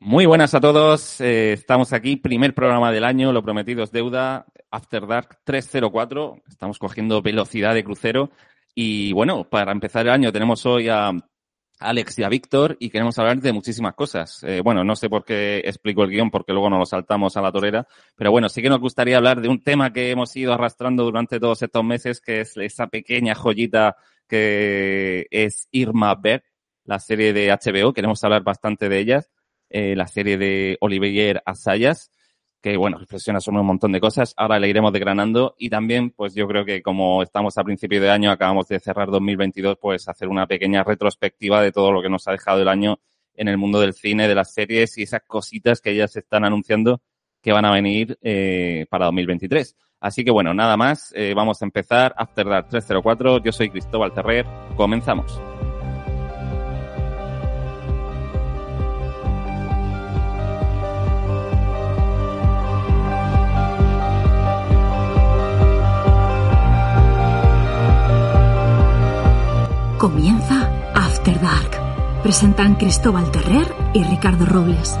Muy buenas a todos. Eh, estamos aquí, primer programa del año, lo prometido es deuda, After Dark 304. Estamos cogiendo velocidad de crucero. Y bueno, para empezar el año tenemos hoy a Alex y a Víctor y queremos hablar de muchísimas cosas. Eh, bueno, no sé por qué explico el guion porque luego nos lo saltamos a la torera, pero bueno, sí que nos gustaría hablar de un tema que hemos ido arrastrando durante todos estos meses, que es esa pequeña joyita que es Irma Berg, la serie de HBO. Queremos hablar bastante de ellas. Eh, la serie de Olivier Assayas, que bueno, reflexiona sobre un montón de cosas. Ahora le iremos desgranando y también, pues yo creo que como estamos a principio de año, acabamos de cerrar 2022, pues hacer una pequeña retrospectiva de todo lo que nos ha dejado el año en el mundo del cine, de las series y esas cositas que ellas están anunciando que van a venir eh, para 2023. Así que bueno, nada más, eh, vamos a empezar. After Dark 304, yo soy Cristóbal Terrer, comenzamos. Comienza After Dark. Presentan Cristóbal Terrer y Ricardo Robles.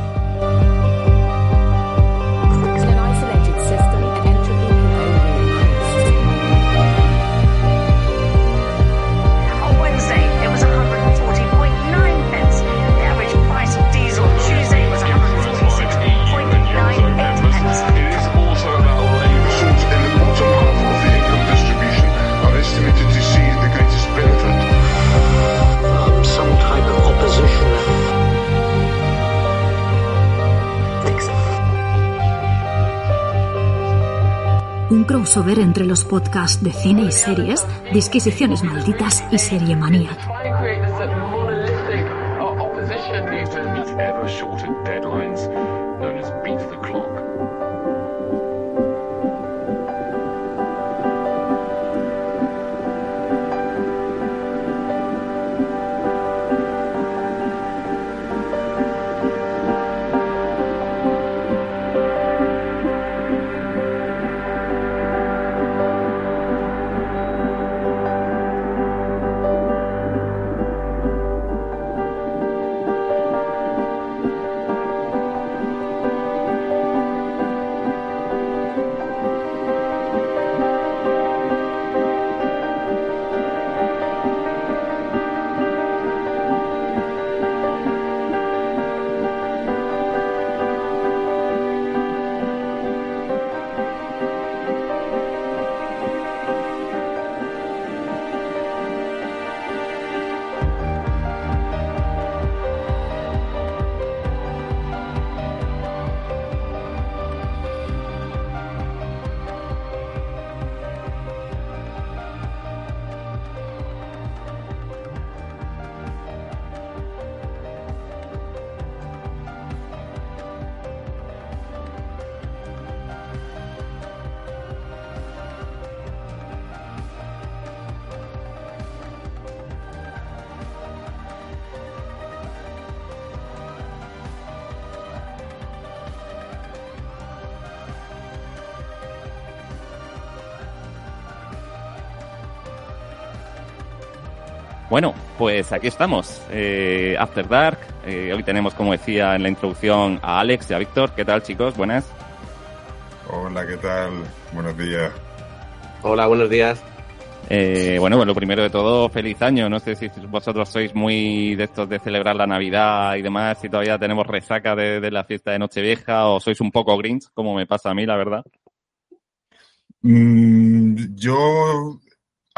Un crossover entre los podcasts de cine y series, Disquisiciones Malditas y Serie Manía. Pues aquí estamos, eh, After Dark. Eh, hoy tenemos, como decía en la introducción, a Alex y a Víctor. ¿Qué tal, chicos? Buenas. Hola, ¿qué tal? Buenos días. Hola, buenos días. Eh, bueno, pues lo primero de todo, feliz año. No sé si vosotros sois muy de estos de celebrar la Navidad y demás, si todavía tenemos resaca de, la fiesta de Nochevieja o sois un poco grinch, como me pasa a mí, la verdad. Mm, yo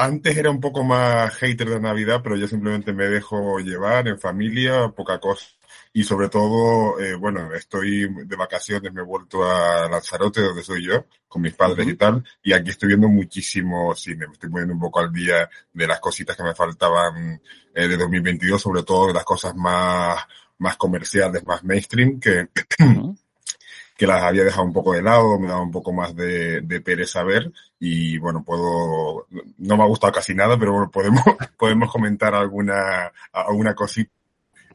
antes era un poco más hater de Navidad, pero yo simplemente me dejo llevar en familia, poca cosa. Y sobre todo, eh, bueno, estoy de vacaciones, me he vuelto a Lanzarote, donde soy yo, con mis padres y tal, y aquí estoy viendo muchísimo cine. Me estoy poniendo un poco al día de las cositas que me faltaban eh, de 2022, sobre todo de las cosas más, más comerciales, más mainstream, que, que las había dejado un poco de lado, me daba un poco más de, de pereza ver y bueno, puedo, no me ha gustado casi nada, pero bueno, podemos, podemos comentar alguna, alguna cosita.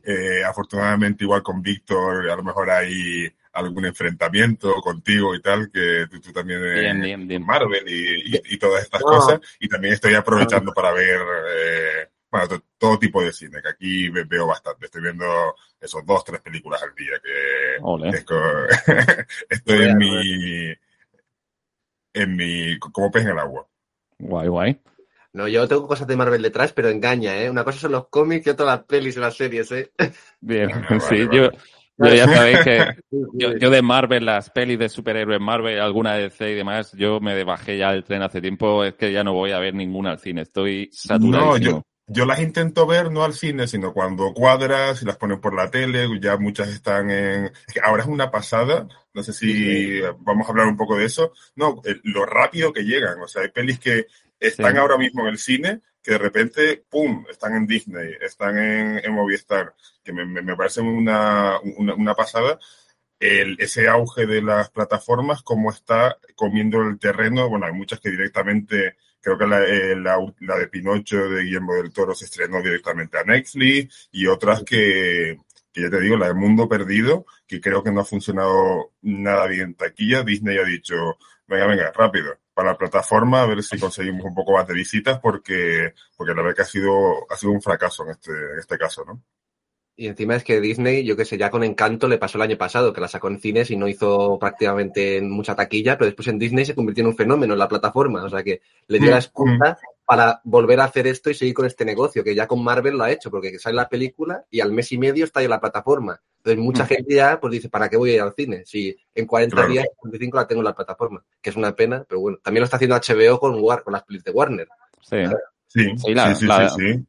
Eh, afortunadamente igual con Víctor, a lo mejor hay algún enfrentamiento contigo y tal, que tú, también bien, bien, Marvel y, y, todas estas cosas. Y también estoy aprovechando para ver eh, bueno, todo tipo de cine, que aquí veo bastante. Estoy viendo esos dos, tres películas al día, que estoy en mi, en mi, como pez en el agua. Guay, guay. No, yo tengo cosas de Marvel detrás, pero engaña, ¿eh? Una cosa son los cómics y otra las pelis y las series, ¿eh? Bien, sí, yo, yo ya sabéis que yo, de Marvel, las pelis de superhéroes Marvel, alguna de DC y demás, yo me bajé ya el tren hace tiempo, es que ya no voy a ver ninguna al cine, estoy saturado. No, yo, yo las intento ver no al cine, sino cuando cuadras y las ponen por la tele, ya muchas están en... Ahora es una pasada, no sé si vamos a hablar un poco de eso, no, lo rápido que llegan, o sea, hay pelis que están ahora mismo en el cine, que de repente, ¡pum!, están en Disney, están en, Movistar, que me, me, parece una, una, pasada. El, ese auge de las plataformas, como está comiendo el terreno, bueno, hay muchas que directamente, creo que la, eh, la, la, de Pinocho de Guillermo del Toro se estrenó directamente a Netflix y otras que, que ya te digo, la de Mundo Perdido, que creo que no ha funcionado nada bien taquilla. Disney ha dicho, venga, venga, rápido, para la plataforma, a ver si conseguimos un poco más de visitas, porque, porque la verdad que ha sido, ha sido un fracaso en este, en este caso, ¿no? Y encima es que Disney, yo qué sé, ya con Encanto le pasó el año pasado, que la sacó en cines y no hizo prácticamente mucha taquilla, pero después en Disney se convirtió en un fenómeno en la plataforma. O sea que le dio la excusa para volver a hacer esto y seguir con este negocio, que ya con Marvel lo ha hecho, porque sale la película y al mes y medio está ya en la plataforma. Entonces mucha gente ya pues dice, ¿para qué voy a ir al cine? Si en 40 días, 45 la tengo en la plataforma, que es una pena, pero bueno, también lo está haciendo HBO con, con las pelis de Warner. Sí. Sí, la,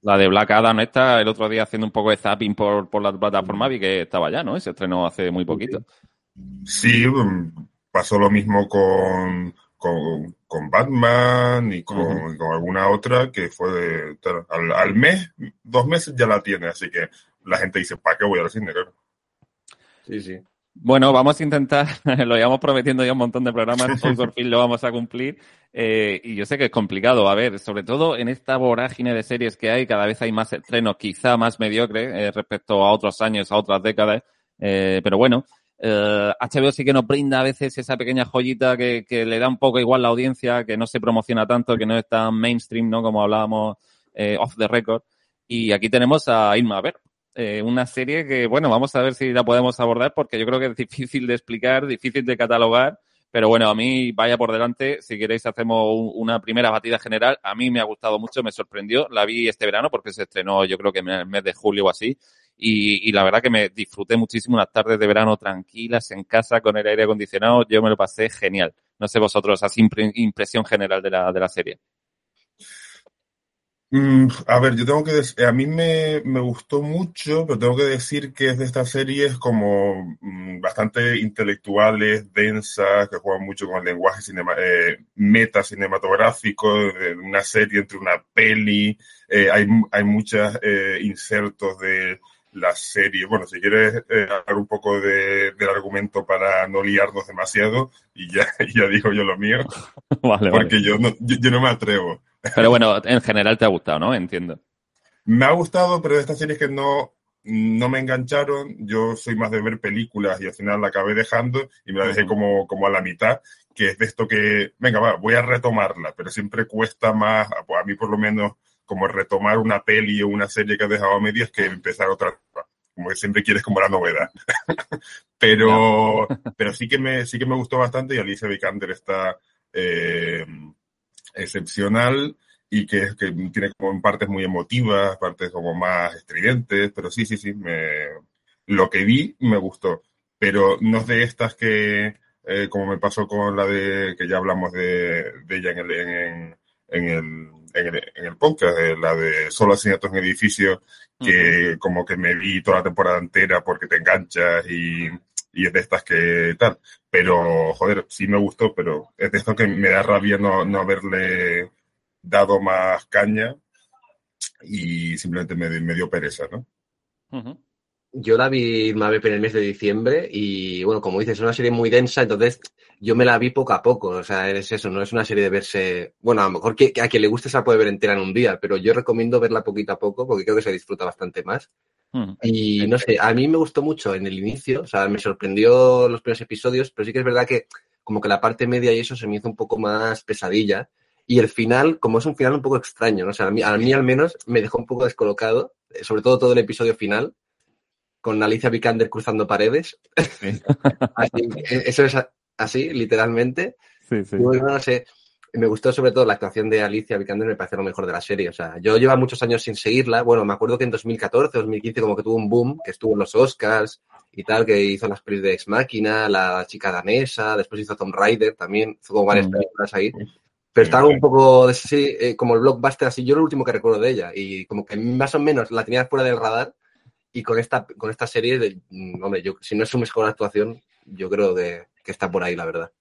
la, de Black Adam esta, el otro día haciendo un poco de zapping por, por la plataforma, vi que estaba ya, ¿no? Se estrenó hace muy poquito. Sí, um, pasó lo mismo con, con, Batman y con, alguna otra que fue de, al, al, mes, dos meses ya la tiene, así que la gente dice, ¿para qué voy al cine? Claro. Sí, sí. Bueno, vamos a intentar, lo llevamos prometiendo ya un montón de programas, hoy por fin lo vamos a cumplir. Eh, y yo sé que es complicado, a ver, sobre todo en esta vorágine de series que hay, cada vez hay más estrenos, quizá más mediocres eh, respecto a otros años, a otras décadas. Eh, pero bueno, HBO sí que nos brinda a veces esa pequeña joyita que, que, le da un poco igual la audiencia, que no se promociona tanto, que no es tan mainstream, ¿no? Como hablábamos off the record. Y aquí tenemos a Irma ver eh, una serie que, bueno, vamos a ver si la podemos abordar porque yo creo que es difícil de explicar, difícil de catalogar, pero bueno, a mí vaya por delante, si queréis hacemos una primera batida general, a mí me ha gustado mucho, me sorprendió, la vi este verano porque se estrenó yo creo que en el mes de julio o así, y, y, la verdad que me disfruté muchísimo unas tardes de verano tranquilas en casa con el aire acondicionado, yo me lo pasé genial. No sé vosotros, así impresión general de la, de la serie. Mm, a ver, yo tengo que decir, a mí me, me, gustó mucho, pero tengo que decir que es de estas series como mm, bastante intelectuales, densas, que juegan mucho con el lenguaje cinema, eh, meta cinematográfico, una serie entre una peli, eh, hay, hay muchos eh, insertos de la serie. Bueno, si quieres eh, hablar un poco de, del argumento para no liarnos demasiado, y ya, ya digo yo lo mío, vale, porque Yo, no, yo no me atrevo. Pero bueno, en general te ha gustado, ¿no? Entiendo. Me ha gustado, pero de estas series que no, no me engancharon, yo soy más de ver películas y al final la acabé dejando y me la dejé como, como a la mitad, que es de esto que, venga, va, voy a retomarla, pero siempre cuesta más, a mí por lo menos, como retomar una peli o una serie que has dejado a medias que empezar otra como que siempre quieres como la novedad. pero, pero sí que me, sí que me gustó bastante y Alicia Vikander está, eh, excepcional y que, que tiene como partes muy emotivas, partes como más estridentes, pero sí, sí, sí, me, lo que vi me gustó, pero no es de estas que, eh, como me pasó con la de, que ya hablamos de, de ella en el, en, en el, en el, en el podcast, de la de Solo asesinatos en edificio, que como que me vi toda la temporada entera porque te enganchas y, y es de estas que tal. Pero, joder, sí me gustó, pero es de esto que me da rabia no, no haberle dado más caña y simplemente me, me dio pereza, ¿no? Yo la vi en el mes de diciembre y, bueno, como dices, es una serie muy densa, entonces yo me la vi poco a poco, o sea, es eso, no es una serie de verse, bueno, a lo mejor que, a quien le guste se la puede ver entera en un día, pero yo recomiendo verla poquito a poco porque creo que se disfruta bastante más. Hmm. Y no sé, a mí me gustó mucho en el inicio, o sea, me sorprendió los primeros episodios, pero sí que es verdad que como que la parte media y eso se me hizo un poco más pesadilla. Y el final, como es un final un poco extraño, ¿no? O sea, a mí, a mí al menos me dejó un poco descolocado, eh, sobre todo todo el episodio final, con Alicia Vikander cruzando paredes. así, eso es así, literalmente. Sí, sí. Y bueno, no sé, me gustó sobre todo la actuación de Alicia Vikander, me parece lo mejor de la serie. O sea, yo llevo muchos años sin seguirla. Bueno, me acuerdo que en 2014, 2015 como que tuvo un boom, que estuvo en los Oscars y tal, que hizo las pelis de Ex Máquina, La chica danesa, después hizo Tomb Raider también, hizo como varias Mm. películas ahí. Pero estaba un poco así, eh, como el blockbuster, así. Yo lo último que recuerdo de ella. Y como que más o menos la tenía fuera del radar. Y con esta, con esta serie, de, mm, hombre, yo, si no es su mejor actuación, yo creo que, que está por ahí, la verdad.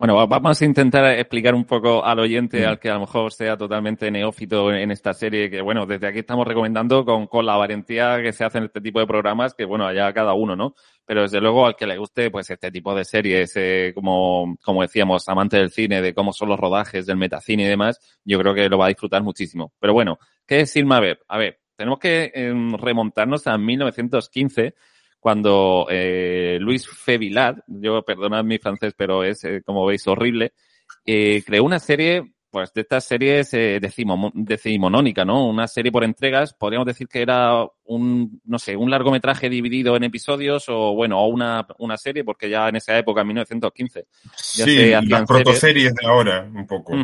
Bueno, va- vamos a intentar explicar un poco al oyente, Mm. al que a lo mejor sea totalmente neófito en esta serie, que bueno, desde aquí estamos recomendando con, con la valentía que se hace en este tipo de programas, que bueno, allá cada uno, ¿no? Pero desde luego al que le guste, pues este tipo de series, eh, como, como decíamos, amante del cine, de cómo son los rodajes, del metacine y demás, yo creo que lo va a disfrutar muchísimo. Pero bueno, ¿qué es Irma Ver? A ver, tenemos que em, remontarnos a 1915, cuando eh, Luis Fevilad, yo perdonad mi francés, pero es, eh, como veis, horrible, eh, creó una serie, pues de estas series eh, decimo, decimonónica, ¿no? Una serie por entregas, podríamos decir que era un, no sé, un largometraje dividido en episodios o, bueno, o una, una serie, porque ya en esa época, en 1915. Ya Sí, se hacían las protoseries de ahora, un poco.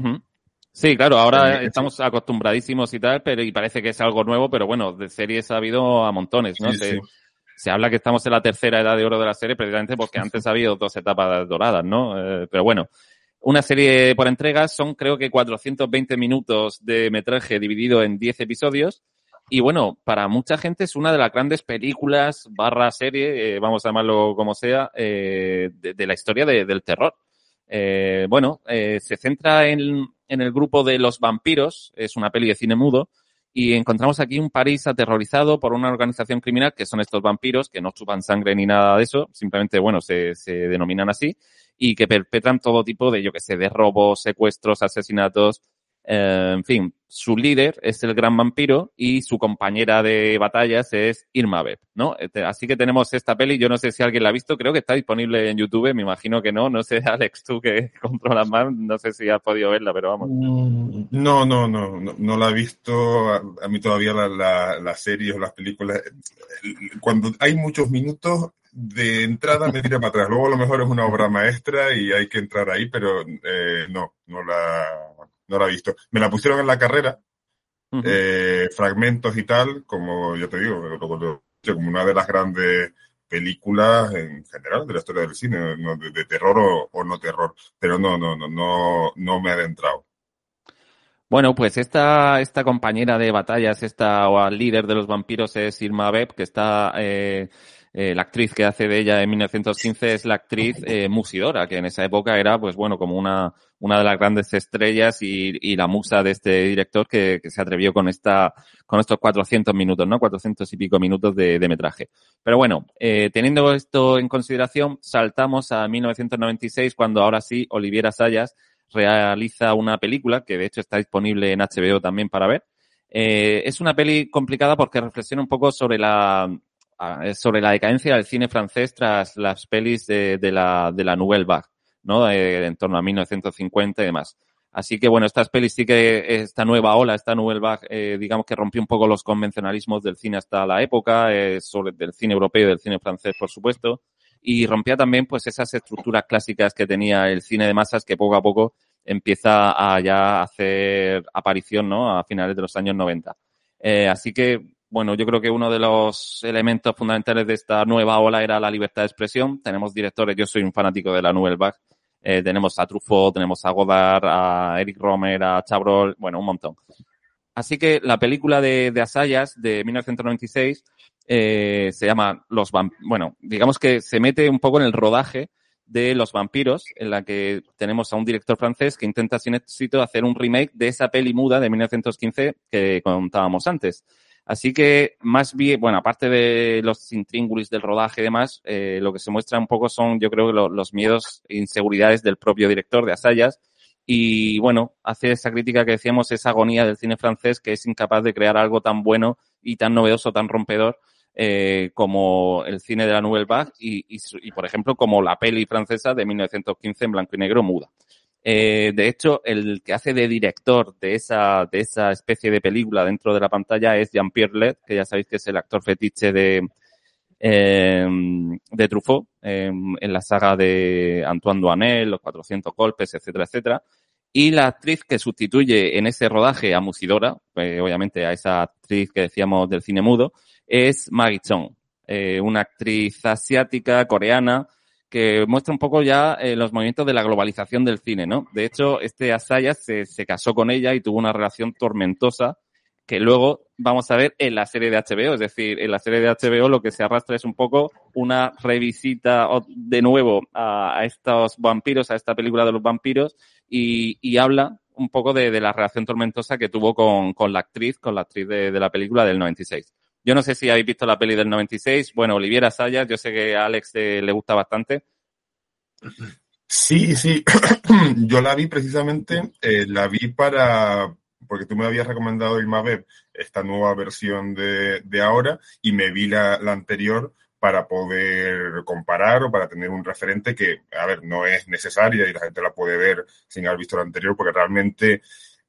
Sí, claro, ahora estamos acostumbradísimos y tal, pero y parece que es algo nuevo, pero bueno, de series ha habido a montones, ¿no? Sí, se, sí. Se habla que estamos en la tercera edad de oro de la serie precisamente porque antes ha habido dos etapas doradas, ¿no? Eh, pero bueno, una serie por entregas son creo que 420 minutos de metraje dividido en 10 episodios y bueno, para mucha gente es una de las grandes películas barra serie, eh, vamos a llamarlo como sea, eh, de, de la historia de- del terror. Eh, bueno, eh, se centra en, en el grupo de los vampiros, es una peli de cine mudo, y encontramos aquí un París aterrorizado por una organización criminal que son estos vampiros que no chupan sangre ni nada de eso, simplemente, bueno, se, se denominan así, y que perpetran todo tipo de, yo que sé, de robos, secuestros, asesinatos, eh, en fin, su líder es el gran vampiro y su compañera de batallas es Irma Beb, ¿no? Este, Así que tenemos esta peli, yo no sé si alguien la ha visto, creo que está disponible en YouTube, me imagino que no, no sé, Alex, tú que controlas más, no sé si has podido verla, pero vamos. Mm, No, no, no, no, la he visto. A, mí todavía la, la, las series o las películas, cuando hay muchos minutos de entrada me tira para atrás. Luego a lo mejor es una obra maestra y hay que entrar ahí, pero eh, no, no la, no la he visto. Me la pusieron en la carrera, eh, fragmentos y tal, como yo te digo, como una de las grandes películas en general de la historia del cine, ¿no? de, de terror o, o no terror, pero no, no, no, no, no me he adentrado. Bueno, pues esta, esta compañera de batallas, esta o al líder de los vampiros es Irma Beb, que está, eh, eh, la actriz que hace de ella en 1915 es la actriz eh, Musidora, que en esa época era, pues bueno, como una, una de las grandes estrellas y, y la musa de este director que, que se atrevió con esta, con estos 400 minutos, ¿no? 400 y pico minutos de, de metraje. Pero bueno, eh, teniendo esto en consideración, saltamos a 1996, cuando ahora sí, Oliviera Sayas realiza una película que de hecho está disponible en HBO también para ver. Es una peli complicada porque reflexiona un poco sobre la sobre la decadencia del cine francés tras las pelis de, de la de la Nouvelle Vague, ¿no? Eh, en torno a 1950 y demás. Así que bueno, estas pelis sí que esta nueva ola, esta Nouvelle Vague, eh, digamos que rompió un poco los convencionalismos del cine hasta la época, eh, sobre del cine europeo y del cine francés, por supuesto y rompía también pues esas estructuras clásicas que tenía el cine de masas que poco a poco empieza a ya hacer aparición, ¿no? A finales de los años 90. Eh, así que, bueno, yo creo que uno de los elementos fundamentales de esta nueva ola era la libertad de expresión. Tenemos directores, yo soy un fanático de la Nouvelle Vague. Eh, tenemos a Truffaut, tenemos a Godard, a Eric Romer, a Chabrol, bueno, un montón. Así que la película de, Asayas de 1996 eh, se llama Los Vampiros. Bueno, digamos que se mete un poco en el rodaje de Los Vampiros, en la que tenemos a un director francés que intenta sin éxito hacer un remake de esa peli muda de 1915 que contábamos antes. Así que más bien, bueno, aparte de los intríngulis del rodaje y demás, eh, lo que se muestra un poco son, yo creo, lo, los miedos e inseguridades del propio director de Asayas. Y bueno, hace esa crítica que decíamos, esa agonía del cine francés que es incapaz de crear algo tan bueno y tan novedoso, tan rompedor eh, como el cine de la Nouvelle Vague y, y, y, por ejemplo, como la peli francesa de 1915 en blanco y negro muda. Eh, de hecho, el que hace de director de esa, de esa especie de película dentro de la pantalla es Jean-Pierre Led, que ya sabéis que es el actor fetiche de, eh, de Truffaut, eh, en la saga de Antoine Duanel, Los 400 golpes, etcétera, etcétera. Y la actriz que sustituye en ese rodaje a Musidora, eh, obviamente a esa actriz que decíamos del cine mudo, es Maggie Chong, eh, una actriz asiática, coreana, que muestra un poco ya eh, los movimientos de la globalización del cine, ¿no? De hecho, este Asaya se, se casó con ella y tuvo una relación tormentosa que luego vamos a ver en la serie de HBO. Es decir, en la serie de HBO lo que se arrastra es un poco una revisita de nuevo a, estos vampiros, a esta película de los vampiros, y, y habla un poco de, de, la relación tormentosa que tuvo con, con la actriz, con la actriz de, de, la película del 96. Yo no sé si habéis visto la peli del 96. Bueno, Oliviera Sayas, yo sé que a Alex le gusta bastante. Sí, sí. yo la vi precisamente, eh, la vi para, porque tú me habías recomendado Ilmabeb, esta nueva versión de, de ahora, y me vi la, la, anterior para poder comparar o para tener un referente que, a ver, no es necesaria y la gente la puede ver sin haber visto la anterior, porque realmente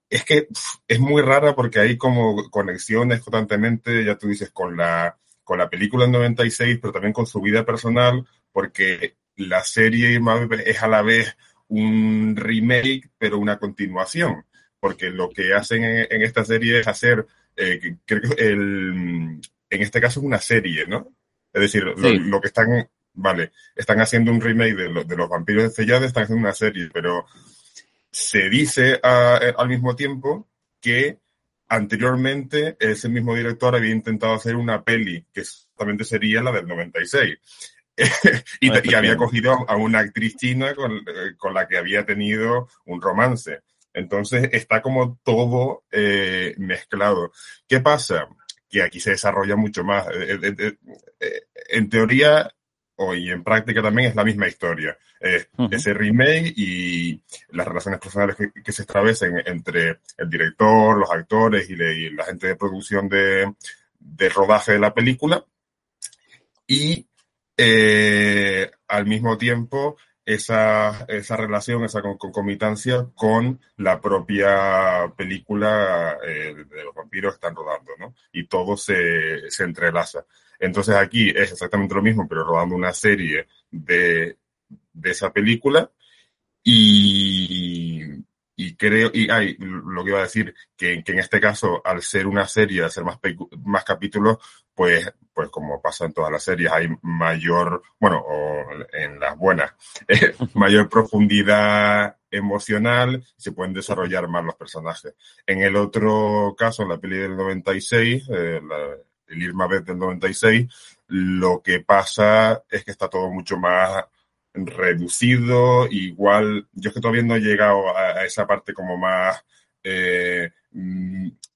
es que es muy rara porque hay como conexiones constantemente, ya tú dices, con la, con la película en 96, pero también con su vida personal, porque la serie es a la vez un remake, pero una continuación porque lo que hacen en, en esta serie es hacer, eh, creo que el, en este caso es una serie, ¿no? Es decir, sí. lo, lo, que están, vale, están haciendo un remake de, lo, de los vampiros de están haciendo una serie, pero se dice a, al mismo tiempo que anteriormente ese mismo director había intentado hacer una peli que exactamente sería la del 96. y, y, había cogido a una actriz china con, con la que había tenido un romance. Entonces está como todo eh, mezclado. ¿Qué pasa? Que aquí se desarrolla mucho más. Eh, eh, eh en teoría o y en práctica también es la misma historia. Eh, uh -huh. Ese remake y las relaciones personales que, que, se establecen entre el director, los actores y, le, y la gente de producción de, de, rodaje de la película. Y eh, al mismo tiempo esa, esa relación, esa concomitancia con la propia película eh, de los vampiros que están rodando, ¿no? Y todo se, se entrelaza. Entonces aquí es exactamente lo mismo, pero rodando una serie de, de esa película y, y creo, y hay, lo que iba a decir, que, que, en este caso, al ser una serie, al ser más, más capítulos, pues, pues como pasa en todas las series, hay mayor, bueno, o en las buenas, eh, mayor profundidad emocional, se pueden desarrollar más los personajes. En el otro caso, en la peli del 96, eh, la, el Irma Beth del 96, lo que pasa es que está todo mucho más reducido, igual, yo es que todavía no he llegado a, a esa parte como más eh,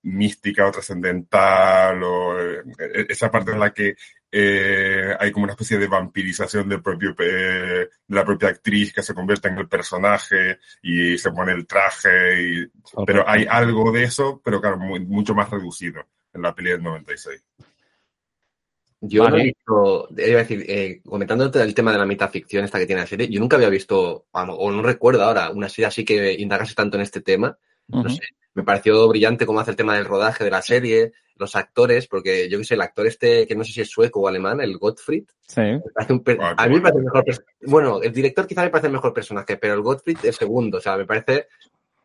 mística o trascendental, o eh, esa parte en la que eh, hay como una especie de vampirización del propio, de la propia actriz que se convierte en el personaje y se pone el traje, y, pero hay algo de eso, pero claro, muy, mucho más reducido en la peli del 96. Yo vale. no he visto, iba a decir, eh, comentándote el tema de la metaficción esta que tiene la serie, yo nunca había visto, o no recuerdo ahora, una serie así que indagase tanto en este tema. Uh -huh. No sé, me pareció brillante cómo hace el tema del rodaje de la serie, los actores, porque yo que sé, el actor este, que no sé si es sueco o alemán, el Gottfried, sí. a mí me parece el mejor, bueno, el director quizá me parece el mejor personaje, pero el Gottfried es segundo, o sea, me parece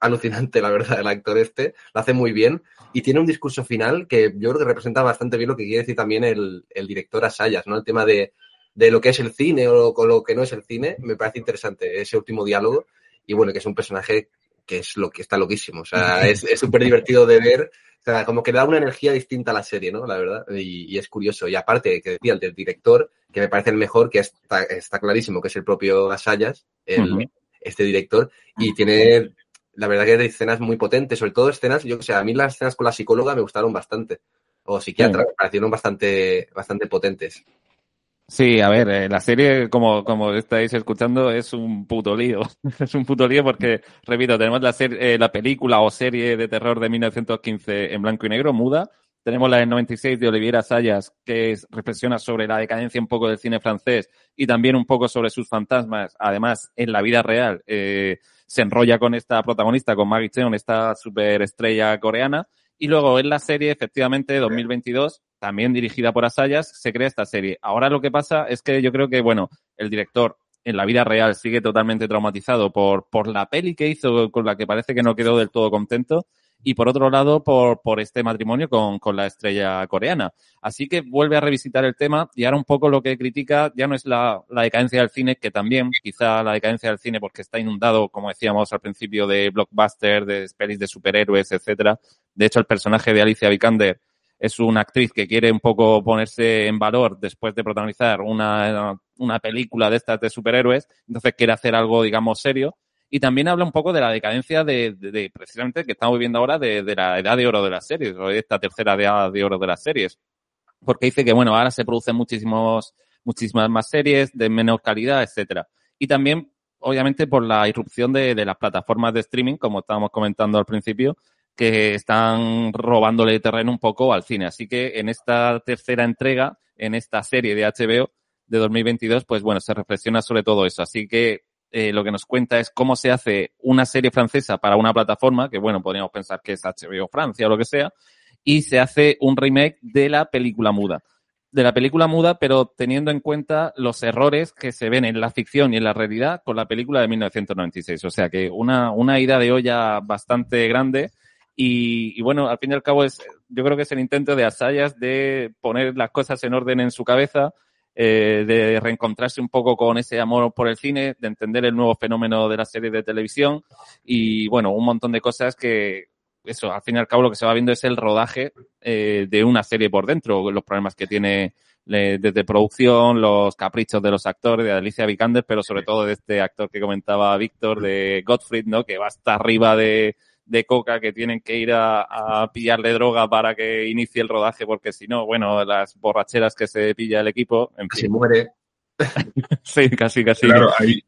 alucinante, la verdad, el actor este, lo hace muy bien y tiene un discurso final que yo creo que representa bastante bien lo que quiere decir también el, el director Asayas, ¿no? El tema de, de, lo que es el cine o lo, lo, que no es el cine, me parece interesante ese último diálogo y bueno, que es un personaje que es lo que está loquísimo, o sea, es súper divertido de ver, o sea, como que da una energía distinta a la serie, ¿no? La verdad, y, y es curioso. Y aparte, que decía el del director, que me parece el mejor, que está, está clarísimo, que es el propio Asayas, el, uh -huh. este director, y tiene la verdad que hay escenas muy potentes, sobre todo escenas, yo que sé, a mí las escenas con la psicóloga me gustaron bastante, o psiquiatra, sí. me parecieron bastante, bastante potentes. Sí, a ver, eh, la serie, como, como estáis escuchando, es un puto lío. es un puto lío porque, repito, tenemos la, serie, eh, la película o serie de terror de 1915 en blanco y negro, muda. Tenemos la del 96 de Oliviera Sayas, que es, reflexiona sobre la decadencia un poco del cine francés y también un poco sobre sus fantasmas, además, en la vida real. Eh, se enrolla con esta protagonista, con Maggie Cheung, esta superestrella coreana. Y luego en la serie, efectivamente, 2022, también dirigida por Asayas, se crea esta serie. Ahora lo que pasa es que yo creo que, bueno, el director en la vida real sigue totalmente traumatizado por, por la peli que hizo, con la que parece que no quedó del todo contento y por otro lado por, por este matrimonio con, con la estrella coreana. Así que vuelve a revisitar el tema y ahora un poco lo que critica ya no es la, la decadencia del cine, que también quizá la decadencia del cine porque está inundado, como decíamos al principio, de blockbusters, de pelis de superhéroes, etcétera. De hecho, el personaje de Alicia Vikander es una actriz que quiere un poco ponerse en valor después de protagonizar una, una película de estas de superhéroes, entonces quiere hacer algo, digamos, serio y también habla un poco de la decadencia de, de, precisamente que estamos viviendo ahora de, la edad de oro de las series, o de esta tercera edad de oro de las series. Porque dice que, bueno, ahora se producen muchísimos, muchísimas más series de menos calidad, etcétera. Y también, obviamente, por la irrupción de, de las plataformas de streaming, como estábamos comentando al principio, que están robándole terreno un poco al cine. Así que en esta tercera entrega, en esta serie de HBO de 2022, pues bueno, se reflexiona sobre todo eso. Así que eh, lo que nos cuenta es cómo se hace una serie francesa para una plataforma, que bueno, podríamos pensar que es HBO Francia o lo que sea, y se hace un remake de la película muda. De la película muda, pero teniendo en cuenta los errores que se ven en la ficción y en la realidad con la película de 1996. O sea que una, una ida de olla bastante grande. Y, y, bueno, al fin y al cabo es, yo creo que es el intento de Asayas de poner las cosas en orden en su cabeza, eh, de reencontrarse un poco con ese amor por el cine, de entender el nuevo fenómeno de la serie de televisión y bueno, un montón de cosas que eso, al fin y al cabo lo que se va viendo es el rodaje eh, de una serie por dentro, los problemas que tiene desde producción, los caprichos de los actores, de Alicia Vikander, pero sobre todo de este actor que comentaba Víctor, de Gottfried, ¿no? Que va hasta arriba de, de coca que tienen que ir a, a, pillarle droga para que inicie el rodaje, porque si no, bueno, las borracheras que se pilla el equipo. En fin. Se muere. sí, casi, casi. Claro, hay,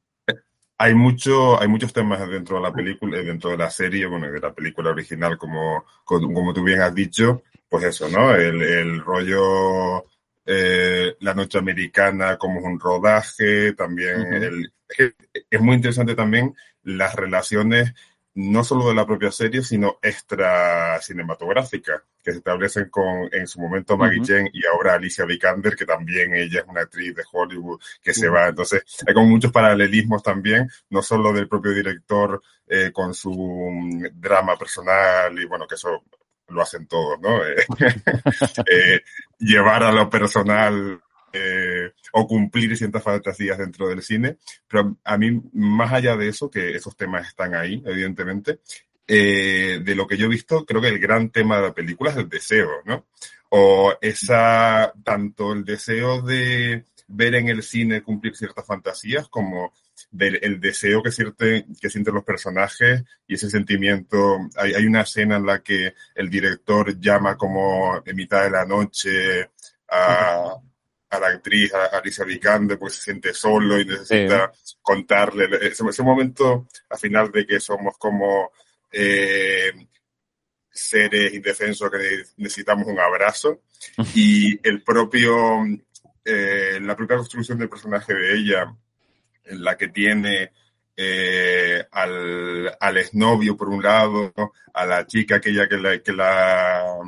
hay, mucho, hay muchos temas dentro de la película, dentro de la serie, bueno, de la película original, como, como tú bien has dicho, pues eso, ¿no? El, el rollo, eh, la noche americana como un rodaje, también uh -huh. el, es, es muy interesante también las relaciones no solo de la propia serie, sino extra cinematográfica, que se establecen con, en su momento, Maggie uh -huh. Chen y ahora Alicia Vikander, que también ella es una actriz de Hollywood que uh -huh. se va. Entonces, hay como muchos paralelismos también, no solo del propio director eh, con su um, drama personal y bueno, que eso lo hacen todos, ¿no? eh, llevar a lo personal eh, o cumplir ciertas fantasías dentro del cine. Pero a mí, más allá de eso, que esos temas están ahí, evidentemente, eh, de lo que yo he visto, creo que el gran tema de la película es el deseo, ¿no? O esa, tanto el deseo de ver en el cine cumplir ciertas fantasías como del el deseo que, siente, que sienten los personajes y ese sentimiento. Hay, hay una escena en la que el director llama como en mitad de la noche a, a la actriz, a Alicia Vikander, porque se siente solo y necesita sí. contarle ese, ese, momento al final de que somos como eh, seres indefensos que necesitamos un abrazo y el propio, eh, la propia construcción del personaje de ella, en la que tiene eh, al, al exnovio por un lado, a la chica aquella que la, que la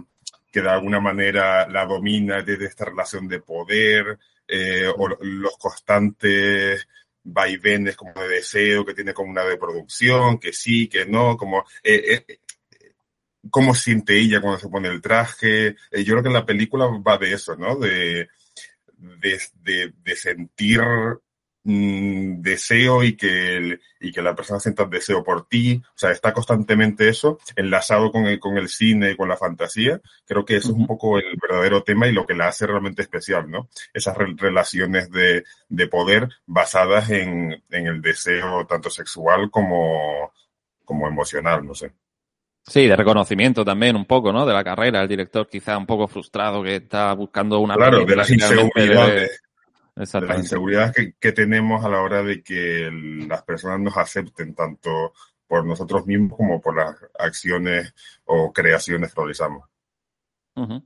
que de alguna manera la domina desde esta relación de poder eh, o los constantes vaivenes como de deseo que tiene como una de producción, que sí, que no, como eh, eh, cómo siente ella cuando se pone el traje. Yo creo que la película va de eso, ¿no? De, de, de, de sentir mmm, deseo y que, el, y que la persona sienta deseo por ti. O sea, está constantemente eso enlazado con el, con el cine y con la fantasía. Creo que eso uh -huh. es un poco el verdadero tema y lo que la hace realmente especial, ¿no? Esas re relaciones de, de poder basadas en, en el deseo tanto sexual como, como emocional, no sé. Sí, de reconocimiento también un poco, ¿no? De la carrera, el director quizá un poco frustrado que está buscando una... Claro, de las inseguridades. De las inseguridades que, que, tenemos a la hora de que las personas nos acepten tanto por nosotros mismos como por las acciones o creaciones que realizamos. Uh -huh.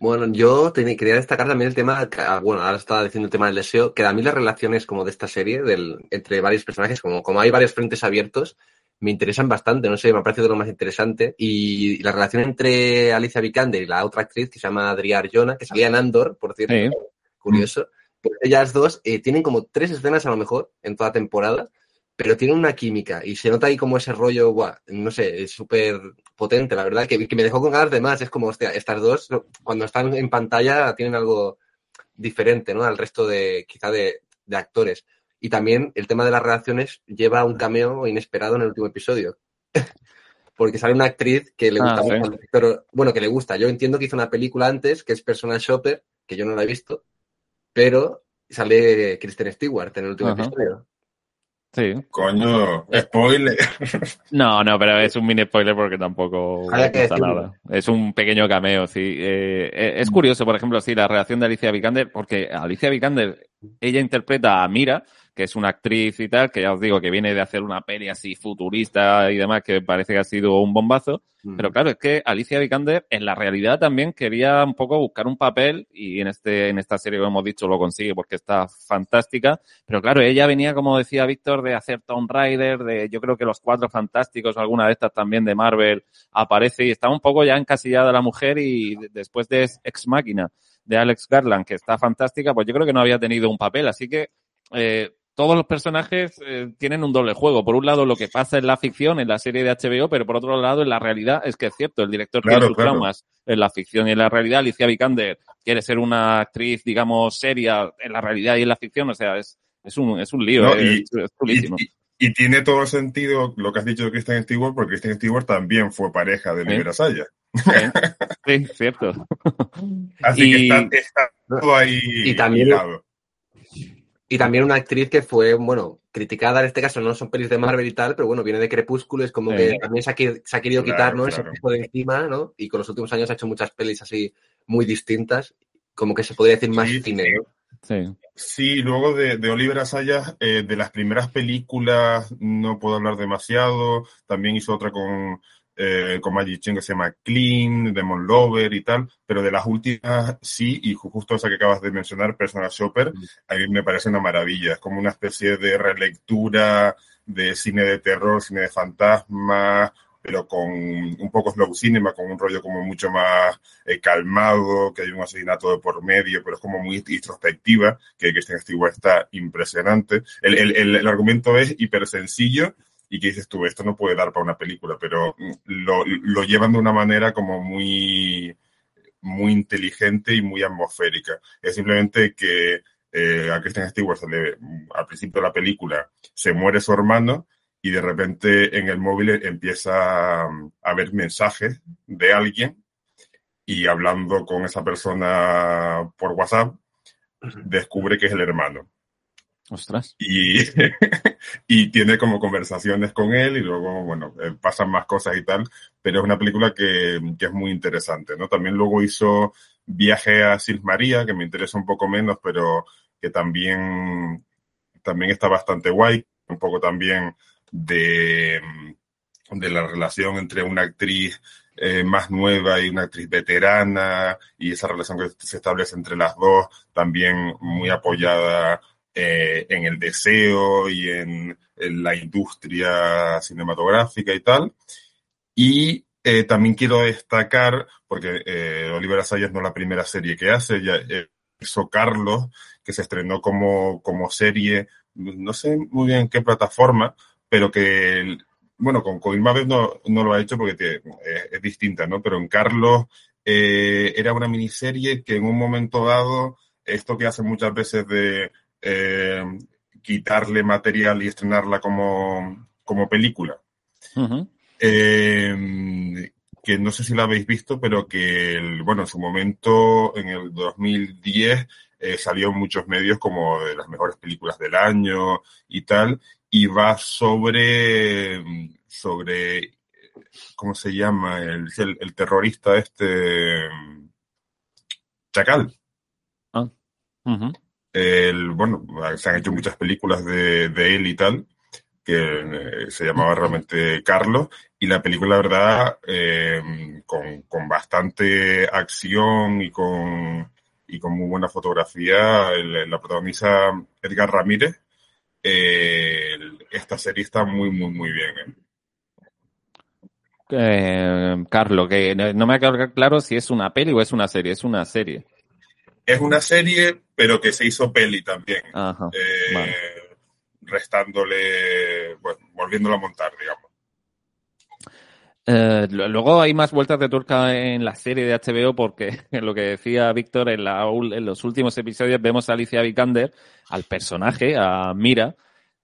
Bueno, yo quería destacar también el tema, ah, bueno, ahora estaba diciendo el tema del deseo, que a mí las relaciones como de esta serie, del, entre varios personajes, como, como hay varios frentes abiertos, me interesan bastante, no sé, me ha parecido lo más interesante. Y la relación entre Alicia Vikander y la otra actriz que se llama Adria Arjona, que salía en Andor, por cierto, curioso, pues ellas dos eh, tienen como tres escenas a lo mejor en toda temporada, pero tienen una química y se nota ahí como ese rollo, guau, no sé, es súper potente, la verdad, que, que, me dejó con ganas de más. Es como, hostia, estas dos, cuando están en pantalla, tienen algo diferente, ¿no? Al resto de, quizá de, de actores. Y también el tema de las relaciones lleva un cameo inesperado en el último episodio. Porque sale una actriz que le gusta ah, mucho pero bueno, que le gusta. Yo entiendo que hizo una película antes, que es Personal Shopper, que yo no la he visto, pero sale Kristen Stewart en el último episodio. Sí. Coño, spoiler. No, no, pero es un mini spoiler porque tampoco pasa nada. Es un pequeño cameo, sí. Eh, eh, es curioso, por ejemplo, sí, la reacción de Alicia Vikander, porque Alicia Vikander, ella interpreta a Mira, que es una actriz y tal, que ya os digo que viene de hacer una peli así futurista y demás, que parece que ha sido un bombazo. Mm. Pero claro, es que Alicia Vikander en la realidad también quería un poco buscar un papel y en este, en esta serie, como hemos dicho, lo consigue porque está fantástica. Pero claro, ella venía, como decía Víctor, de hacer Tomb Raider, de yo creo que los cuatro fantásticos, alguna de estas también de Marvel aparece y está un poco ya encasillada la mujer y después de Ex Máquina de Alex Garland, que está fantástica, pues yo creo que no había tenido un papel. Así que eh, todos los personajes eh, tienen un doble juego. Por un lado, lo que pasa en la ficción, en la serie de HBO, pero por otro lado, en la realidad, es que es cierto, el director tiene sus traumas en la ficción y en la realidad. Alicia Vikander quiere ser una actriz, digamos, seria en la realidad y en la ficción. O sea, es, es, un, es un lío, y, Y, tiene todo el sentido lo que has dicho de Kristen Stewart, porque Kristen Stewart también fue pareja de Libera Saya. Sí, cierto. Así que está, todo ahí. Y también, y también una actriz que fue, bueno, criticada en este caso, no son pelis de Marvel y tal, pero bueno, viene de Crepúsculo, es como que también se ha, querido quitar, ¿no? Ese tipo de encima, ¿no? Y con los últimos años ha hecho muchas pelis así muy distintas, como que se podría decir más cine, ¿no? Sí. sí, luego de, de Oliver Asayas, eh, de las primeras películas no puedo hablar demasiado, también hizo otra con eh, con Magic Chen que se llama Clean, Demon Lover y tal, pero de las últimas sí, y justo esa que acabas de mencionar, Personal Shopper, a mí me parece una maravilla, es como una especie de relectura de cine de terror, cine de fantasma, pero con un poco slow cinema, con un rollo como mucho más eh, calmado, que hay un asesinato de por medio, pero es como muy introspectiva, que Kristen Stewart está impresionante. El, el, el, el argumento es hiper sencillo, y que dices tú, esto no puede dar para una película, pero lo, lo llevan de una manera como muy, muy inteligente y muy atmosférica. Es simplemente que eh, a Kristen Stewart al principio de la película se muere su hermano y de repente en el móvil empieza a ver mensajes de alguien y hablando con esa persona por WhatsApp descubre que es el hermano. Ostras. Y, tiene como conversaciones con él y luego, bueno, eh, pasan más cosas y tal, pero es una película que, que es muy interesante, ¿no? También luego hizo Viaje a Sils María, que me interesa un poco menos, pero que también, también está bastante guay, un poco también de, de la relación entre una actriz eh, más nueva y una actriz veterana y esa relación que se establece entre las dos, también muy apoyada eh, en el deseo y en, la industria cinematográfica y tal. Y eh, también quiero destacar, porque eh, Oliver no es la primera serie que hace, ya hizo Carlos, que se estrenó como, como serie, no sé muy bien en qué plataforma, pero que, bueno, con Coilma no, no lo ha hecho porque es distinta, ¿no? Pero en Carlos era una miniserie que en un momento dado, esto que hace muchas veces de eh, quitarle material y estrenarla como, como película. eh, que no sé si la habéis visto, pero que, el, bueno, en su momento, en el 2010, eh, salió en muchos medios como de las mejores películas del año y tal, y va sobre, sobre, ¿cómo se llama? El, el, el terrorista este, Chacal. Ah. El, bueno, se han hecho muchas películas de, él y tal, que se llamaba realmente Carlos, y la película, la verdad, con, con, bastante acción y con, y con muy buena fotografía, la protagoniza Edgar Ramírez. esta serie está muy, muy, muy bien. Eh, Carlos, que no me ha quedado claro si es una peli o es una serie. Es una serie. Es una serie, pero que se hizo peli también. eh, Restándole, bueno, volviéndola a montar, digamos. Eh, luego hay más vueltas de turca en la serie de HBO porque lo que decía Víctor en, la, en los últimos episodios vemos a Alicia Vikander, al personaje, a Mira,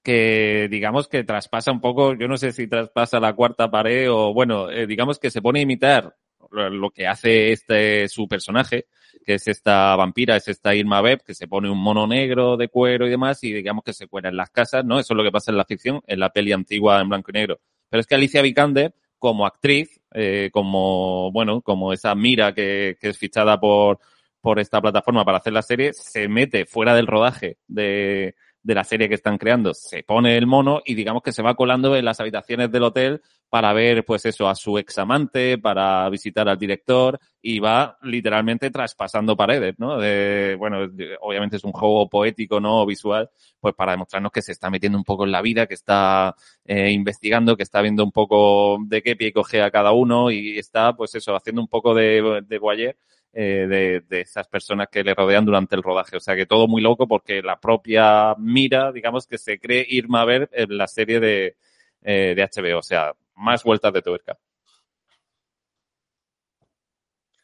que digamos que traspasa un poco, yo no sé si traspasa la cuarta pared o bueno, eh, digamos que se pone a imitar lo que hace este su personaje, que es esta vampira, es esta Irma Beb, que se pone un mono negro de cuero y demás, y digamos que se cuela en las casas, ¿no? Eso es lo que pasa en la ficción, en la peli antigua en blanco y negro. Pero es que Alicia Vikander, como actriz, eh, como, bueno, como esa mira que, que es fichada por, por esta plataforma para hacer la serie, se mete fuera del rodaje de, de la serie que están creando, se pone el mono y digamos que se va colando en las habitaciones del hotel para ver, pues eso, a su examante, para visitar al director y va literalmente traspasando paredes, ¿no? De, bueno, obviamente es un juego poético, ¿no? Visual, pues para demostrarnos que se está metiendo un poco en la vida, que está eh, investigando, que está viendo un poco de qué pie coge a cada uno y está, pues eso, haciendo un poco de, de guayer eh, de, de, esas personas que le rodean durante el rodaje. O sea que todo muy loco porque la propia mira, digamos, que se cree Irma ver en la serie de, eh, de HBO. O sea, más vueltas de tuerca.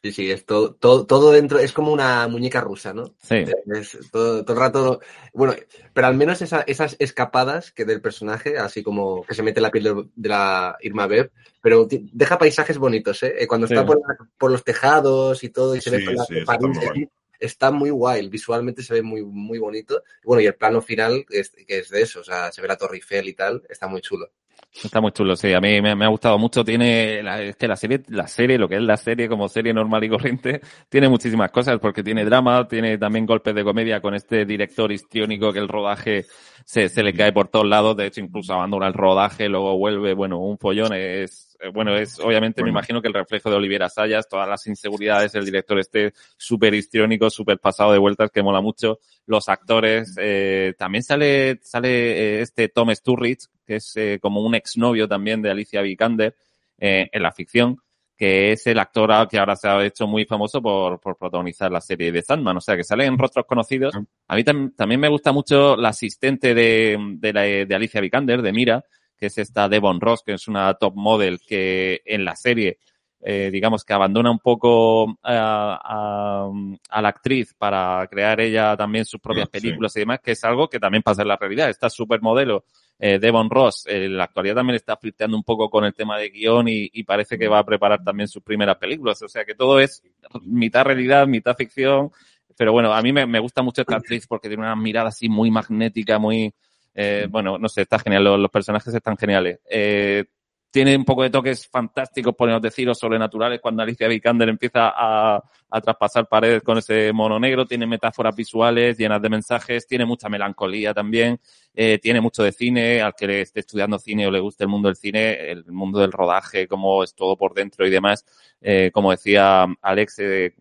Sí, sí, es todo, todo, todo, dentro, es como una muñeca rusa, ¿no? Sí. Es todo, todo el rato. Bueno, pero al menos esa, esas escapadas que del personaje, así como que se mete la piel de, de la Irma Beb, pero deja paisajes bonitos, ¿eh? Cuando está sí. por, por, los tejados y todo, y se sí, ve por la sí, está, muy está muy guay, visualmente se ve muy, muy bonito. Bueno, y el plano final, es, que es de eso, o sea, se ve la Torre Eiffel y tal, está muy chulo. Está muy chulo, sí. A mí me, me ha gustado mucho. Tiene, la, es que la serie, la serie, lo que es la serie como serie normal y corriente, tiene muchísimas cosas porque tiene drama, tiene también golpes de comedia con este director histriónico que el rodaje se, se le cae por todos lados. De hecho, incluso abandona el rodaje, luego vuelve, bueno, un follón. Es, bueno, es obviamente bueno. me imagino que el reflejo de Olivera Sayas, todas las inseguridades, el director este súper histriónico, súper pasado de vueltas, que mola mucho. Los actores, eh, también sale, sale eh, este Tom Sturridge, que es eh, como un exnovio también de Alicia Vikander eh, en la ficción, que es el actor que ahora se ha hecho muy famoso por, por protagonizar la serie de Sandman, o sea, que sale en rostros conocidos. A mí tam también me gusta mucho la asistente de, de, la, de Alicia Vikander, de Mira, que es esta Devon Ross, que es una top model que en la serie eh, digamos que abandona un poco a, a, a, la actriz para crear ella también sus propias películas sí. y demás, que es algo que también pasa en la realidad. Esta supermodelo eh, Devon Ross en la actualidad también está flirteando un poco con el tema de guion y, y, parece que va a preparar también sus primeras películas. O sea que todo es mitad realidad, mitad ficción. Pero bueno, a mí me, me gusta mucho esta actriz porque tiene una mirada así muy magnética, muy, eh, bueno, no sé, está genial. Los, los personajes están geniales. Eh, tiene un poco de toques fantásticos, podemos decir, o sobrenaturales, cuando Alicia Vikander empieza a, a, traspasar paredes con ese mono negro, tiene metáforas visuales llenas de mensajes, tiene mucha melancolía también, eh, tiene mucho de cine, al que le esté estudiando cine o le guste el mundo del cine, el mundo del rodaje, cómo es todo por dentro y demás, eh, como decía Alex, eh,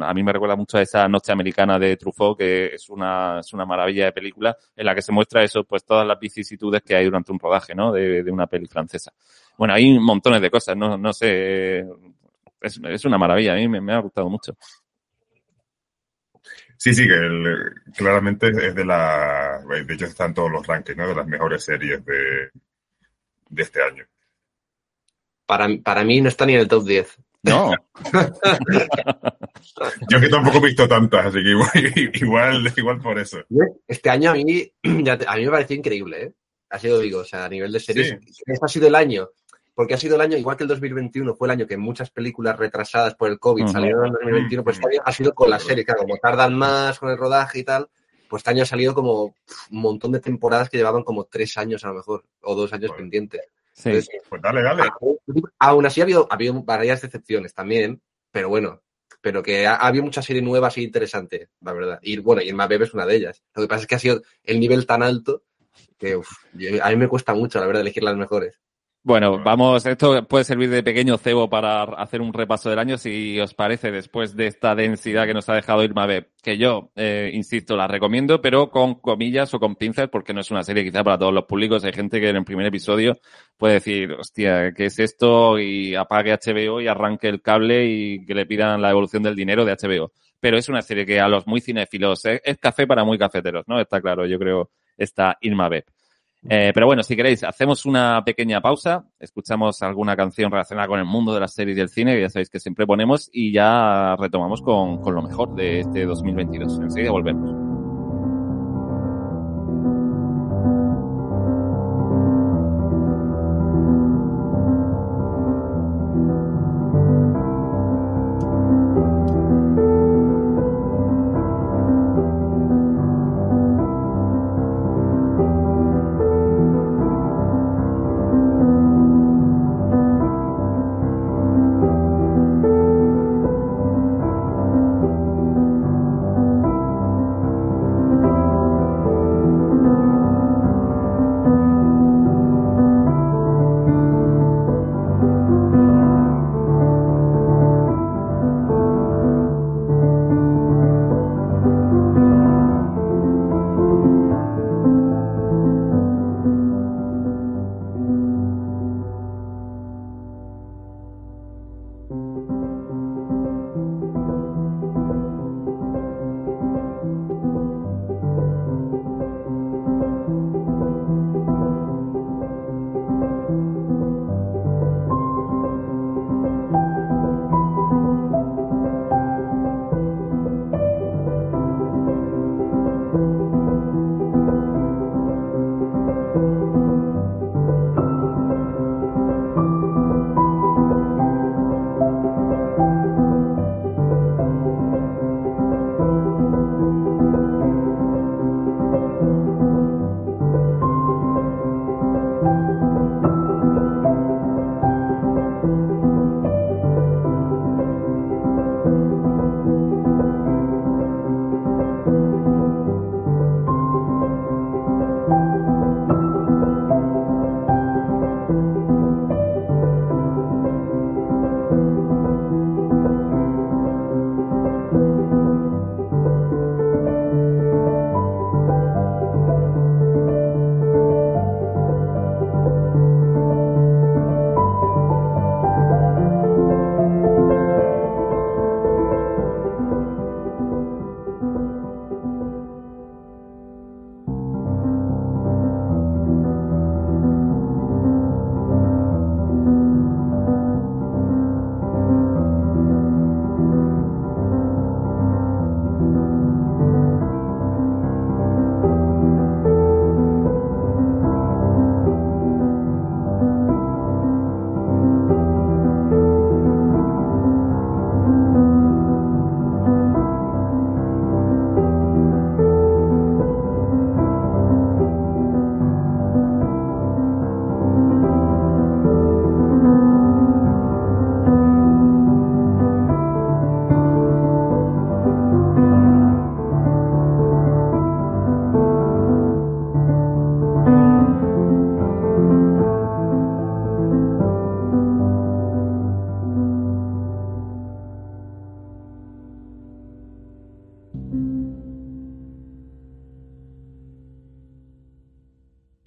a mí me recuerda mucho a esa noche americana de Truffaut, que es una, es una maravilla de película, en la que se muestra eso, pues todas las vicisitudes que hay durante un rodaje, ¿no? De, de una peli francesa. Bueno, hay montones de cosas, no, no sé, es, es una maravilla, a mí me, me ha gustado mucho. Sí, sí, que el, claramente es de la, de hecho están todos los rankings, ¿no? De las mejores series de, de este año. Para, para mí no está ni en el top 10. No. Yo que tampoco he visto tantas, así que igual, igual, igual por eso. Este año a mí, a mí me pareció increíble, ¿eh? Así lo digo, o sea, a nivel de series. Sí. Este ha sido el año, porque ha sido el año, igual que el 2021 fue el año que muchas películas retrasadas por el COVID uh -huh. salieron en el 2021, pues este año ha sido con la serie, claro, como tardan más con el rodaje y tal, pues este año ha salido como un montón de temporadas que llevaban como tres años a lo mejor, o dos años bueno. pendientes. Sí. Entonces, pues dale, dale. Aún así ha habido, ha habido varias decepciones también, pero bueno, pero que ha, ha habido mucha serie nueva así interesante, la verdad. Y bueno, y el Mapep es una de ellas. Lo que pasa es que ha sido el nivel tan alto Que, uf, a mí me cuesta mucho, la verdad, elegir las mejores. Bueno, vamos, esto puede servir de pequeño cebo para hacer un repaso del año, si os parece, después de esta densidad que nos ha dejado Irma B, que yo, eh, insisto, la recomiendo, pero con comillas o con pinzas, porque no es una serie quizá para todos los públicos. Hay gente que en el primer episodio puede decir, hostia, ¿qué es esto? Y apague HBO y arranque el cable y que le pidan la evolución del dinero de HBO. Pero es una serie que a los muy cinéfilos es, es café para muy cafeteros, ¿no? Está claro, yo creo, está Irma B. Eh, pero bueno, si queréis, hacemos una pequeña pausa, escuchamos alguna canción relacionada con el mundo de las series y el cine, que ya sabéis que siempre ponemos, y ya retomamos con, con lo mejor de este 2022. Enseguida volvemos.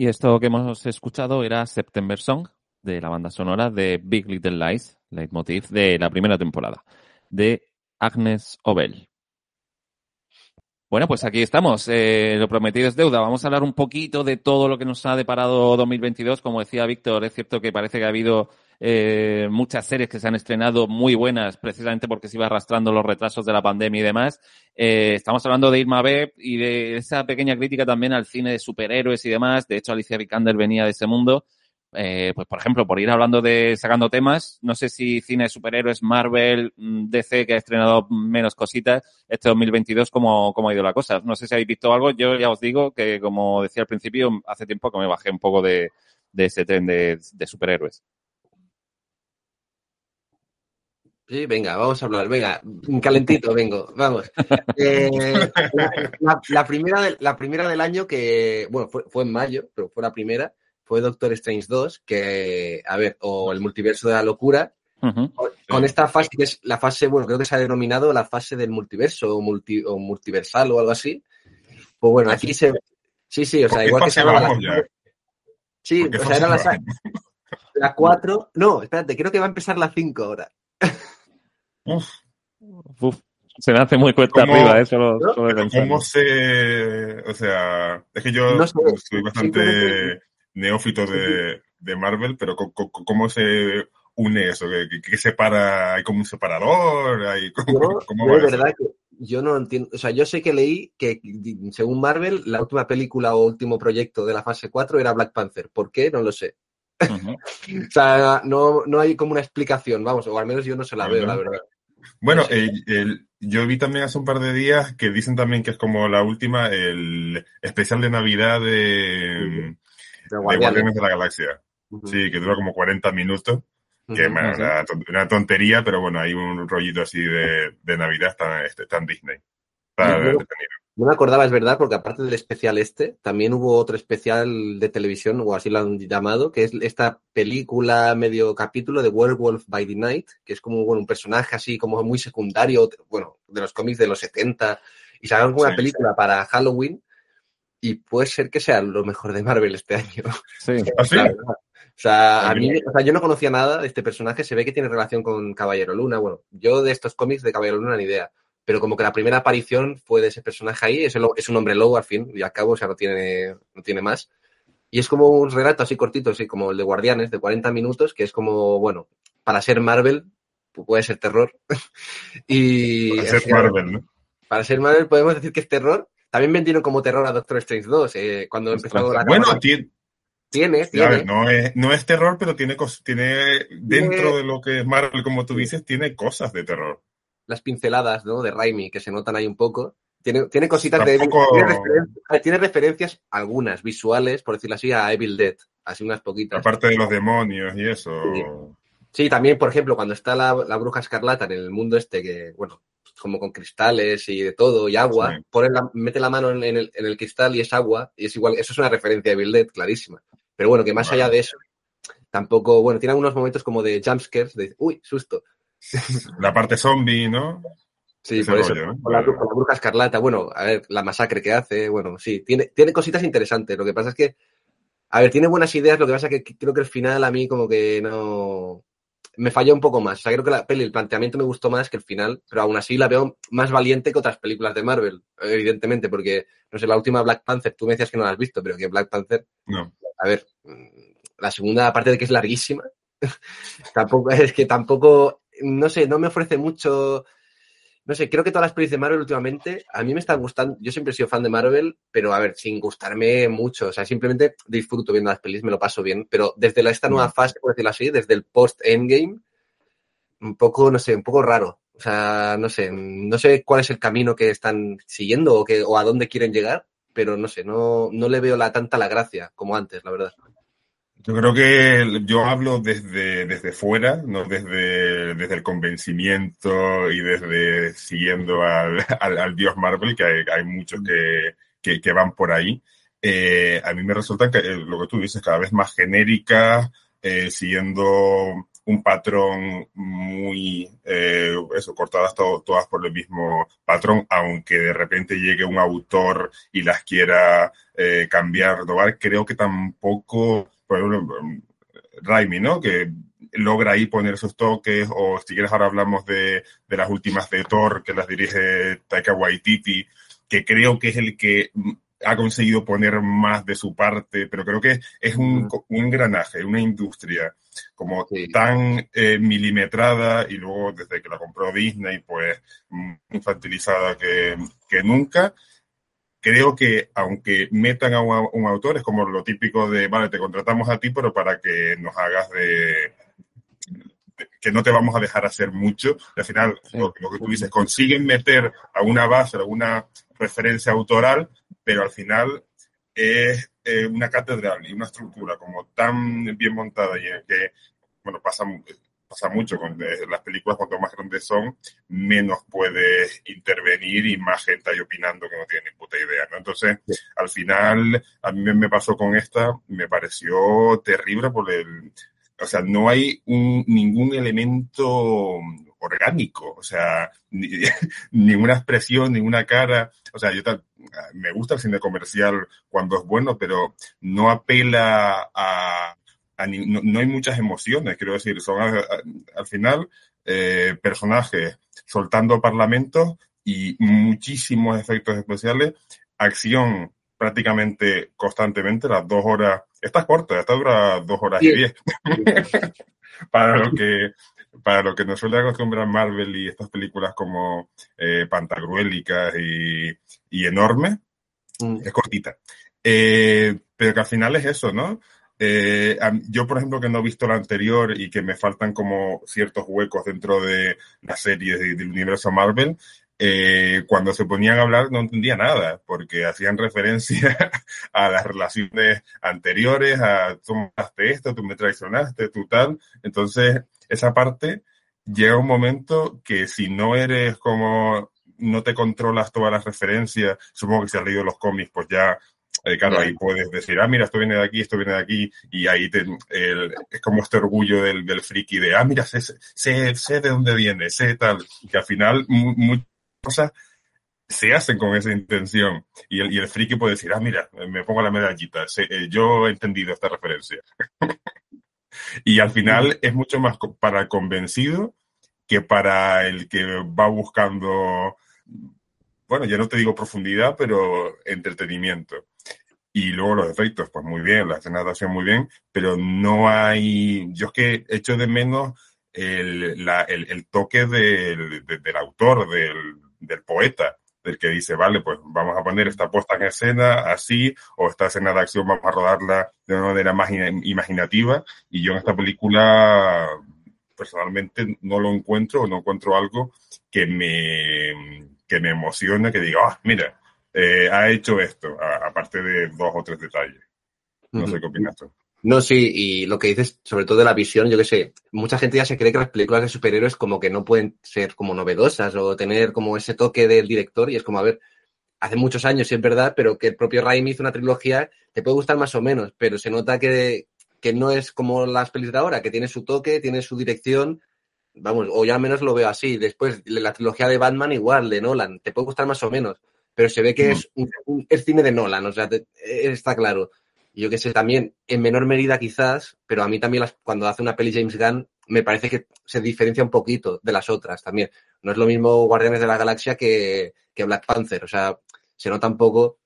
Esto que hemos escuchado era September Song, de la banda sonora de Big Little Lies, leitmotiv de la primera temporada, de Agnes Obel. Bueno, pues aquí estamos. Eh, lo prometido es deuda. Vamos a hablar un poquito de todo lo que nos ha deparado 2022. Como decía Víctor, es cierto que parece que ha habido eh, muchas series que se han estrenado muy buenas, precisamente porque se iba arrastrando los retrasos de la pandemia y demás. Eh, estamos hablando de Irma B y de esa pequeña crítica también al cine de superhéroes y demás. De hecho, Alicia Vikander venía de ese mundo. Eh, pues por ejemplo, por ir hablando de sacando temas, no sé si cine de superhéroes, Marvel, mm, DC, que ha estrenado menos cositas, este 2022, ¿cómo, cómo ha ido la cosa? No sé si habéis visto algo, yo ya os digo que, como decía al principio, hace tiempo que me bajé un poco de, de ese tren de superhéroes. Sí, venga, vamos a hablar. Venga, calentito, vengo, vamos. Eh, la, la, primera de, la primera del año que, bueno, fue, fue, en mayo, pero fue la primera, fue Doctor Strange 2, que, a ver, o el multiverso de la locura, uh -huh. con esta fase que es la fase, bueno, creo que se ha denominado la fase del multiverso o, multi, o multiversal o algo así. Pues bueno, aquí se... Sí, sí, o sea, igual que se llama... La... Sí, o sea, era la, la 4... No, espérate, creo que va a empezar la 5 ahora. Uf. Uf. Se me hace muy cuesta ¿Cómo, arriba, ¿eh? Solo, solo de pensar. ¿Cómo se...? O sea, es que yo No sé, soy bastante neófito de, de Marvel, pero ¿cómo se une eso? ¿Qué, separa? ¿Hay como un separador? ¿Hay, ¿Cómo, Yo, cómo yo va de eso? verdad que yo no entiendo. O sea, yo sé que leí que, según Marvel, la última película o último proyecto de la fase 4 era Black Panther. ¿Por qué? No lo sé. O sea, no, no hay como una explicación, vamos, o al menos yo no se la veo, la verdad. Bueno, eh, el- yo vi también hace un par de días que dicen también que es como la última, el especial de Navidad de, De de Guardianes. De la Galaxia. Sí, que dura como 40 minutos, que bueno, una, ton- una tontería, pero bueno, hay un rollito así de, de Navidad, está, este- está en Disney. Está entretenido. No me acordaba, es verdad, porque aparte del especial este, también hubo otro especial de televisión, o así lo han llamado, que es esta película medio capítulo de Werewolf by the Night, que es como bueno, un personaje así como muy secundario, bueno, de los cómics de los 70, y sacaron como una Sí. película para Halloween, y puede ser que sea lo mejor de Marvel este año. Sí. ¿Ah, sí? La verdad. O sea, a mí, o sea, yo no conocía nada de este personaje, se ve que tiene relación con Caballero Luna. Bueno, yo de estos cómics de Caballero Luna ni idea. Pero como que la primera aparición fue de ese personaje ahí, es, el- es un hombre lobo al fin y al cabo, o sea, no tiene, no tiene más. Y es como un relato así cortito, así como el de Guardianes, de 40 minutos, que es como, bueno, para ser Marvel, pu- puede ser terror. y Para o ser sea, Marvel, ¿no? para ser Marvel podemos decir que es terror. También vendieron como terror a Doctor Strange 2, eh, cuando Ostras. empezó la Bueno, cámara. tiene, tiene, tiene. ver, no es, no es terror, pero tiene, tiene dentro Tiene- de lo que es Marvel, como tú dices, tiene cosas de terror. Las pinceladas ¿no? de Raimi que se notan ahí un poco. Tiene, tiene cositas de tiene, referen- tiene referencias, algunas visuales, por decirlo así, a Evil Dead, así unas poquitas. Aparte de los demonios y eso. Sí. Sí, también, por ejemplo, cuando está la, la bruja escarlata en el mundo este, que, bueno, como con cristales y de todo, y agua, Sí. pone la- mete la mano en, en el, en el cristal y es agua, y es igual, eso es una referencia a Evil Dead, clarísima. Pero bueno, que más Vale. allá de eso, tampoco, bueno, tiene algunos momentos como de jumpscares, de, uy, susto. La parte zombie, ¿no? Sí, Ese por eso. rollo, ¿no? Con la, con la bruja escarlata, bueno, a ver, la masacre que hace, bueno, sí, tiene, tiene cositas interesantes. Lo que pasa es que, a ver, tiene buenas ideas, lo que pasa es que creo que el final a mí como que no... Me falló un poco más. O sea, creo que la peli, el planteamiento me gustó más que el final, pero aún así la veo más valiente que otras películas de Marvel, evidentemente, porque, no sé, la última Black Panther, tú me decías que no la has visto, pero que Black Panther, No. a ver, mm, la segunda, aparte de que es larguísima, tampoco, es que tampoco, no sé, no me ofrece mucho. No sé, creo que todas las pelis de Marvel últimamente, a mí me están gustando. Yo siempre he sido fan de Marvel, pero a ver, sin gustarme mucho. O sea, simplemente disfruto viendo las pelis, me lo paso bien. Pero desde la, esta nueva fase, por decirlo así, desde el post-endgame, un poco, no sé, un poco raro. O sea, no sé, no sé cuál es el camino que están siguiendo o, que, o a dónde quieren llegar, pero no sé, no, no le veo la, tanta la gracia como antes, la verdad. Yo creo que yo hablo desde, desde fuera, no desde, desde el convencimiento y desde siguiendo al, al, al dios Marvel, que hay, hay muchos que, que, que, van por ahí. Eh, a mí me resulta que eh, lo que tú dices, cada vez más genérica, eh, siguiendo un patrón muy, eh, eso, cortadas to todas por el mismo patrón, aunque de repente llegue un autor y las quiera eh, cambiar, robar, creo que tampoco, por ejemplo, Raimi, ¿no? Que logra ahí poner sus toques, o si quieres ahora hablamos de, de las últimas de Thor, que las dirige Taika Waititi, que creo que es el que ha conseguido poner más de su parte, pero creo que es un, un engranaje, una industria como sí. tan eh, milimetrada y luego desde que la compró Disney, pues infantilizada que, que nunca. Creo que aunque metan a un, un, autor, es como lo típico de, vale, te contratamos a ti, pero para que nos hagas de, de que no te vamos a dejar hacer mucho. Y al final, sí. lo, lo, que tú dices, consiguen meter a una base, alguna referencia autoral, pero al final es eh, una catedral y una estructura como tan bien montada y en que, bueno, pasa pasa mucho con eh, las películas, cuanto más grandes son, menos puedes intervenir y más gente hay opinando que no tiene ni puta idea, ¿no? Entonces, al final, a mí me pasó con esta, me pareció terrible por el, o sea, no hay un, ningún elemento orgánico, o sea, ni, ninguna expresión, ninguna cara, o sea, yo tal, me gusta el cine comercial cuando es bueno, pero no apela a no, no, hay muchas emociones, quiero decir, son al final eh, personajes soltando parlamentos y muchísimos efectos especiales, acción prácticamente constantemente, las dos horas, esta es corta, esta dura dos horas y diez, para lo que para lo que nos suele acostumbrar Marvel y estas películas como eh, pantagruélicas y, y enormes, mm. es cortita. Eh, pero que al final es eso, ¿no? Eh, yo, por ejemplo, que no he visto la anterior y que me faltan como ciertos huecos dentro de las series de, del universo Marvel, eh, cuando se ponían a hablar no entendía nada, porque hacían referencia a las relaciones anteriores, a tú me esto, tú me traicionaste, tú tal. Entonces, esa parte llega un momento que si no eres como, no te controlas todas las referencias, supongo que si has leído los cómics, pues ya eh, claro, ahí puedes decir, ah, mira, esto viene de aquí, esto viene de aquí, y ahí te, el, es como este orgullo del, del friki de, ah, mira, sé, sé, sé de dónde viene, sé tal, que al final muchas cosas se hacen con esa intención. Y el, y el friki puede decir, ah, mira, me pongo la medallita, eh, yo he entendido esta referencia. y al final es mucho más para el convencido que para el que va buscando, bueno, ya no te digo profundidad, pero entretenimiento. Y luego los efectos, pues muy bien, la escena de acción muy bien, pero no hay, yo es que echo de menos el, la, el, el toque del, de, del autor, del, del poeta, del que dice, vale, pues vamos a poner esta puesta en escena así, o esta escena de acción vamos a rodarla de una manera más imaginativa, y yo en esta película personalmente no lo encuentro, no encuentro algo que me, que me emocione, que diga, ah, mira, eh, ha hecho esto, aparte de dos o tres detalles. No uh -huh. sé qué opinas tú. No, sí, y lo que dices, sobre todo de la visión, yo qué sé, mucha gente ya se cree que las películas de superhéroes como que no pueden ser como novedosas o tener como ese toque del director y es como, a ver, hace muchos años, sí es verdad, pero que el propio Raimi hizo una trilogía, te puede gustar más o menos, pero se nota que, que no es como las pelis de ahora, que tiene su toque, tiene su dirección, vamos, o ya al menos lo veo así. Después, la trilogía de Batman igual, de Nolan, te puede gustar más o menos, pero se ve que es, un, un, es cine de Nolan, o sea, te, está claro. Yo que sé, también en menor medida quizás, pero a mí también las, cuando hace una peli James Gunn me parece que se diferencia un poquito de las otras también. No es lo mismo Guardianes de la Galaxia que, que Black Panther, o sea, se nota un poco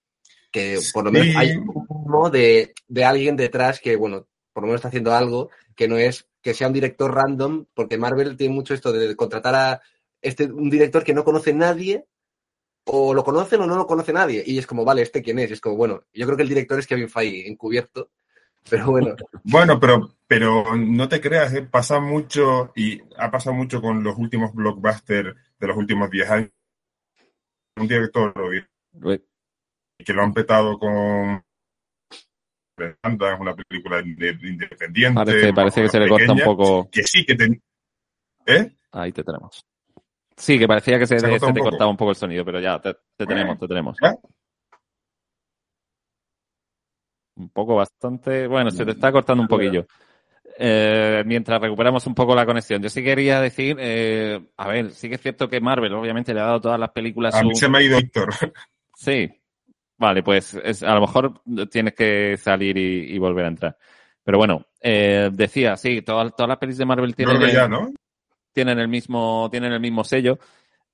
que por lo menos sí. hay un de, de alguien detrás que, bueno, por lo menos está haciendo algo que no es que sea un director random, porque Marvel tiene mucho esto de contratar a este, un director que no conoce nadie o lo conocen o no lo conoce nadie. Y es como, vale, ¿este quién es? Y es como, bueno, yo creo que el director es Kevin Feige, encubierto. Pero bueno. Bueno, pero, pero no te creas, ¿eh? pasa mucho y ha pasado mucho con los últimos blockbusters de los últimos 10 años. Un director que lo han petado con es una película independiente. Parece, parece que se le corta un poco. Que sí, que te... ¿Eh? Ahí te tenemos. Sí, que parecía que se, se, se te poco. cortaba un poco el sonido, pero ya, te, te tenemos, te tenemos. ¿Eh? Un poco bastante. Bueno, se te está cortando un poquillo. Eh, mientras recuperamos un poco la conexión. Yo sí quería decir, eh, a ver, sí que es cierto que Marvel obviamente le ha dado todas las películas. A su... mí se me ha ido Héctor. Sí. Vale, pues es, a lo mejor tienes que salir y, y volver a entrar. Pero bueno, eh, decía, sí, todas, todas las pelis de Marvel tienen. Ya, ¿no? tienen el mismo, tienen el mismo sello,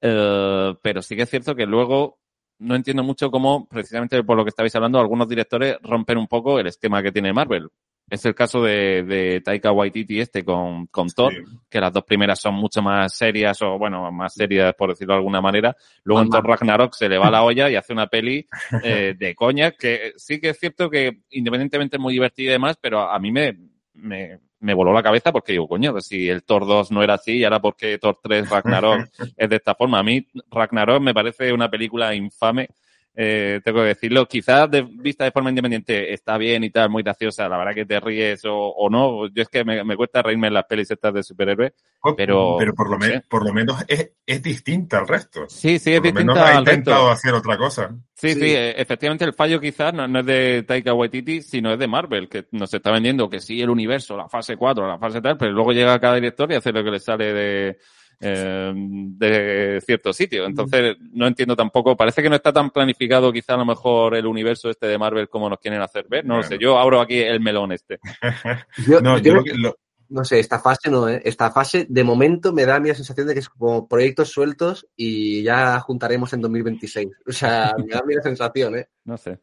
eh, pero sí que es cierto que luego no entiendo mucho cómo, precisamente por lo que estabais hablando, algunos directores rompen un poco el esquema que tiene Marvel. Es el caso de, de Taika Waititi este con, con Thor, sí. que las dos primeras son mucho más serias, o bueno, más serias por decirlo de alguna manera. Luego en Thor Ragnarok se le va la olla y hace una peli eh, de coña, que sí que es cierto que independientemente es muy divertida y demás, pero a mí me, me, me voló la cabeza porque digo, coño, si el Thor 2 no era así, y ahora porque Thor 3 Ragnarok es de esta forma. A mí Ragnarok me parece una película infame eh, tengo que decirlo. Quizás de vista de forma independiente está bien y tal, muy graciosa, la verdad que te ríes o, o no. Yo es que me, me, cuesta reírme en las pelis estas de superhéroes, pero... Pero por lo, no sé. por lo menos es, es, distinta al resto. Sí, sí, es por distinta lo menos ha al intentado resto. hacer otra cosa. Sí, sí, sí, efectivamente el fallo quizás no, no, es de Taika Waititi, sino es de Marvel, que nos está vendiendo que sí el universo, la fase 4, la fase tal, pero luego llega cada director y hace lo que le sale de eh, de cierto sitio. Entonces, no entiendo tampoco, parece que no está tan planificado quizá a lo mejor el universo este de Marvel como nos quieren hacer ver. No bueno. lo sé, yo abro aquí el melón este. yo, no, yo, yo lo, no sé, esta fase no, ¿eh? Esta fase, de momento, me da a mí la sensación de que es como proyectos sueltos y ya juntaremos en 2026. O sea, me da a mí la sensación, ¿eh? No sé.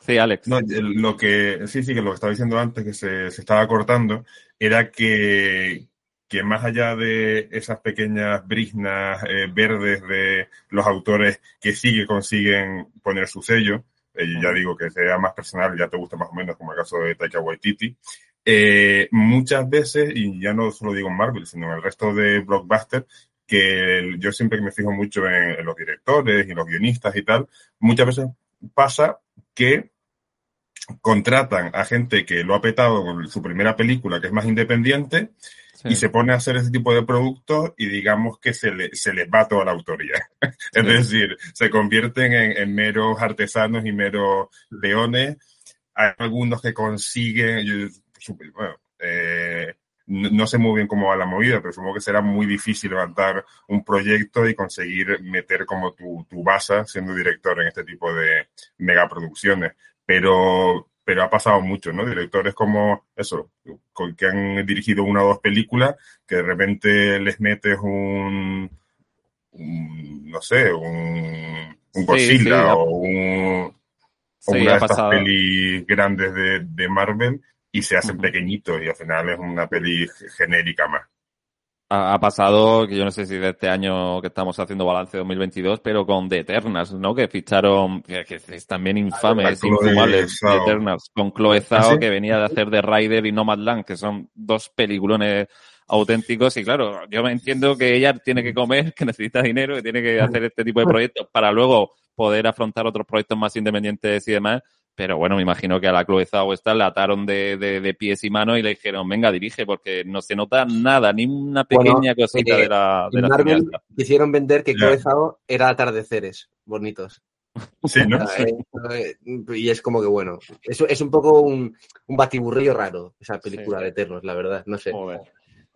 Sí, Alex. No, lo que, sí, sí, que lo que estaba diciendo antes, que se, se estaba cortando, era que, que más allá de esas pequeñas brisnas eh, verdes de los autores que sí que consiguen poner su sello, eh, ya digo que sea más personal, ya te gusta más o menos, como el caso de Taika Waititi, eh, muchas veces, y ya no solo digo en Marvel, sino en el resto de blockbusters, que yo siempre me fijo mucho en, en los directores y los guionistas y tal, muchas veces pasa que contratan a gente que lo ha petado con su primera película, que es más independiente, sí. y se pone a hacer ese tipo de productos y digamos que se, le, se les va toda la autoría. Sí. es decir, se convierten en, en, meros artesanos y meros leones. Hay algunos que consiguen, bueno, eh, no, sé muy bien cómo va la movida, pero supongo que será muy difícil levantar un proyecto y conseguir meter como tu, tu base siendo director en este tipo de megaproducciones. Pero pero ha pasado mucho, ¿no? Directores como eso, que han dirigido una o dos películas, que de repente les metes un, un no sé, un, un Godzilla sí, sí, o, un, sí, una de estas pasado. pelis grandes de, de, Marvel y se hacen uh -huh. pequeñitos y al final es una peli genérica más ha pasado, que yo no sé si de este año que estamos haciendo balance 2022, pero con The Eternals, ¿no? Que ficharon, que, que es también infame, ah, es infumable, The Eternals, con Chloe Zhao, ¿Sí? que venía de hacer The Rider y Nomadland, que son dos peliculones auténticos y claro, yo me entiendo que ella tiene que comer, que necesita dinero, que tiene que hacer este tipo de proyectos para luego poder afrontar otros proyectos más independientes y demás, pero bueno, me imagino que a la Chloe Zhao esta la ataron de, de, de, pies y manos y le dijeron, venga, dirige, porque no se nota nada, ni una pequeña bueno, cosita eh, de la, de la Marvel quisieron vender que Chloe Zhao era atardeceres bonitos. Sí, ¿no? Eh, y es como que bueno, es, es un poco un, un batiburrillo raro esa película sí. de Eternos, la verdad, no sé. Joder.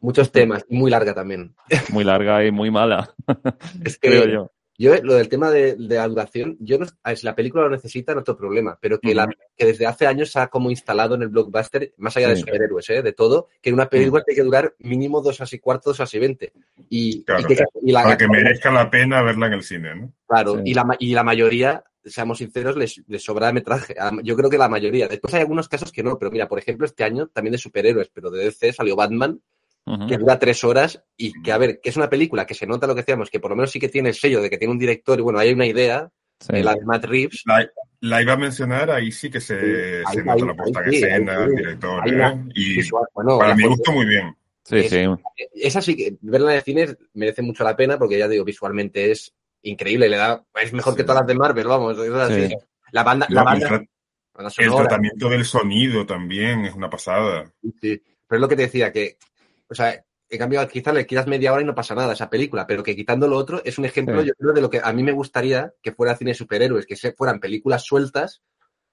Muchos temas, muy larga también. Muy larga y muy mala. Es que, creo yo. Yo, lo del tema de, de la duración, yo no, si la película lo necesita, no otro problema, pero que, uh -huh. la, que desde hace años se ha como instalado en el blockbuster, más allá de superhéroes, ¿eh? de todo, que una película uh -huh. tiene que durar mínimo dos horas y cuarto, dos horas y veinte. Y, claro, y que, y la, para que merezca la pena verla en el cine, ¿no? Claro, sí. y, la, y la mayoría, seamos sinceros, les, les sobra metraje. Yo creo que la mayoría. Después hay algunos casos que no, pero mira, por ejemplo, este año también de superhéroes, pero de DC salió Batman, Uh -huh. que dura tres horas y que, a ver, que es una película que se nota lo que decíamos, que por lo menos sí que tiene el sello de que tiene un director y bueno, hay una idea, sí. de la de Matt Reeves. La, la, iba a mencionar, ahí sí que se, sí, se ahí, nota ahí, la puesta en escena, el director, ¿eh? y visual, bueno, para mi gusto muy bien. Sí, es, sí. Esa sí que, verla de cine merece mucho la pena porque ya digo, visualmente es increíble, le da, es mejor que todas las de Marvel, vamos, es así. La banda, la, la banda, el, el tratamiento del sonido también es una pasada. Sí, pero es lo que te decía, que o sea, en cambio, quizás le quitas media hora y no pasa nada esa película, pero que quitando lo otro es un ejemplo, sí. yo creo, de lo que a mí me gustaría que fuera cine superhéroes, que fueran películas sueltas,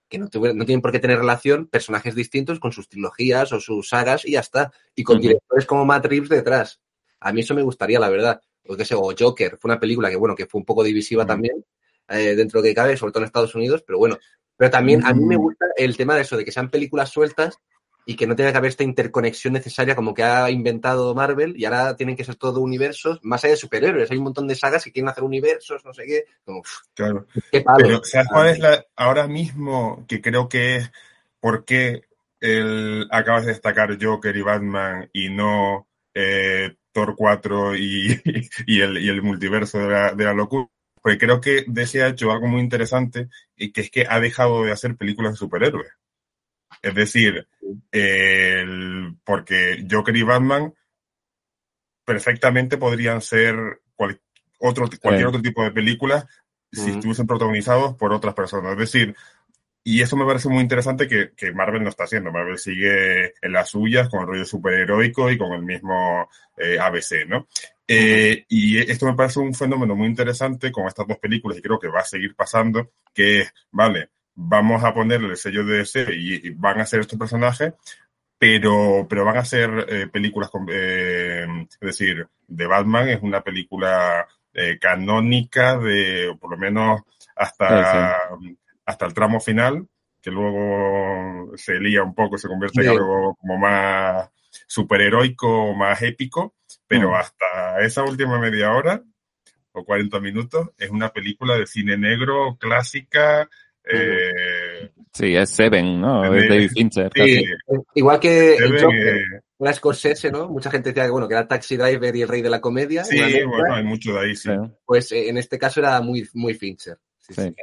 que no, tuvieran, no, tienen por qué tener relación, personajes distintos con sus trilogías o sus sagas y ya está. Y con uh -huh. directores como Matt Reeves detrás. A mí eso me gustaría, la verdad. O, que sé, o Joker, fue una película que, bueno, que fue un poco divisiva uh -huh. también, eh, dentro de que cabe, sobre todo en Estados Unidos, pero bueno. Pero también a mí me gusta el tema de eso, de que sean películas sueltas y que no tenga que haber esta interconexión necesaria como que ha inventado Marvel y ahora tienen que ser todo universos, más allá de superhéroes. Hay un montón de sagas que quieren hacer universos, no sé qué. Como, claro. Qué palo. Pero, ¿sabes cuál es la, ahora mismo que creo que es por qué el, acabas de destacar Joker y Batman y no eh, Thor 4 y, y, el, y el multiverso de la, de la locura? Porque creo que DC ha hecho algo muy interesante y que es que ha dejado de hacer películas de superhéroes. Es decir, el, porque Joker y Batman perfectamente podrían ser cual, otro, cualquier sí. otro tipo de películas si estuviesen protagonizados por otras personas. Es decir, y eso me parece muy interesante que, que, Marvel no está haciendo. Marvel sigue en las suyas con el rollo superheroico y con el mismo eh, ABC, ¿no? Eh, y esto me parece un fenómeno muy interesante con estas dos películas y creo que va a seguir pasando, que es, vale, vamos a ponerle el sello de DC y, van a ser estos personajes, pero, pero van a ser eh, películas, con, eh, es decir, de Batman es una película eh, canónica de, por lo menos hasta, hasta el tramo final, que luego se lía un poco, se convierte en algo como más superheroico, más épico, pero mm. hasta esa última media hora o 40 minutos es una película de cine negro clásica. Eh, sí, es Seven, ¿no? Es David Fincher. Sí, igual que Joker, una Scorsese, ¿no? Mucha gente decía que, bueno, que era Taxi Driver y el rey de la comedia. Sí, bueno, hay mucho de ahí, sí. Pues eh, en este caso era muy, muy Fincher. Sí,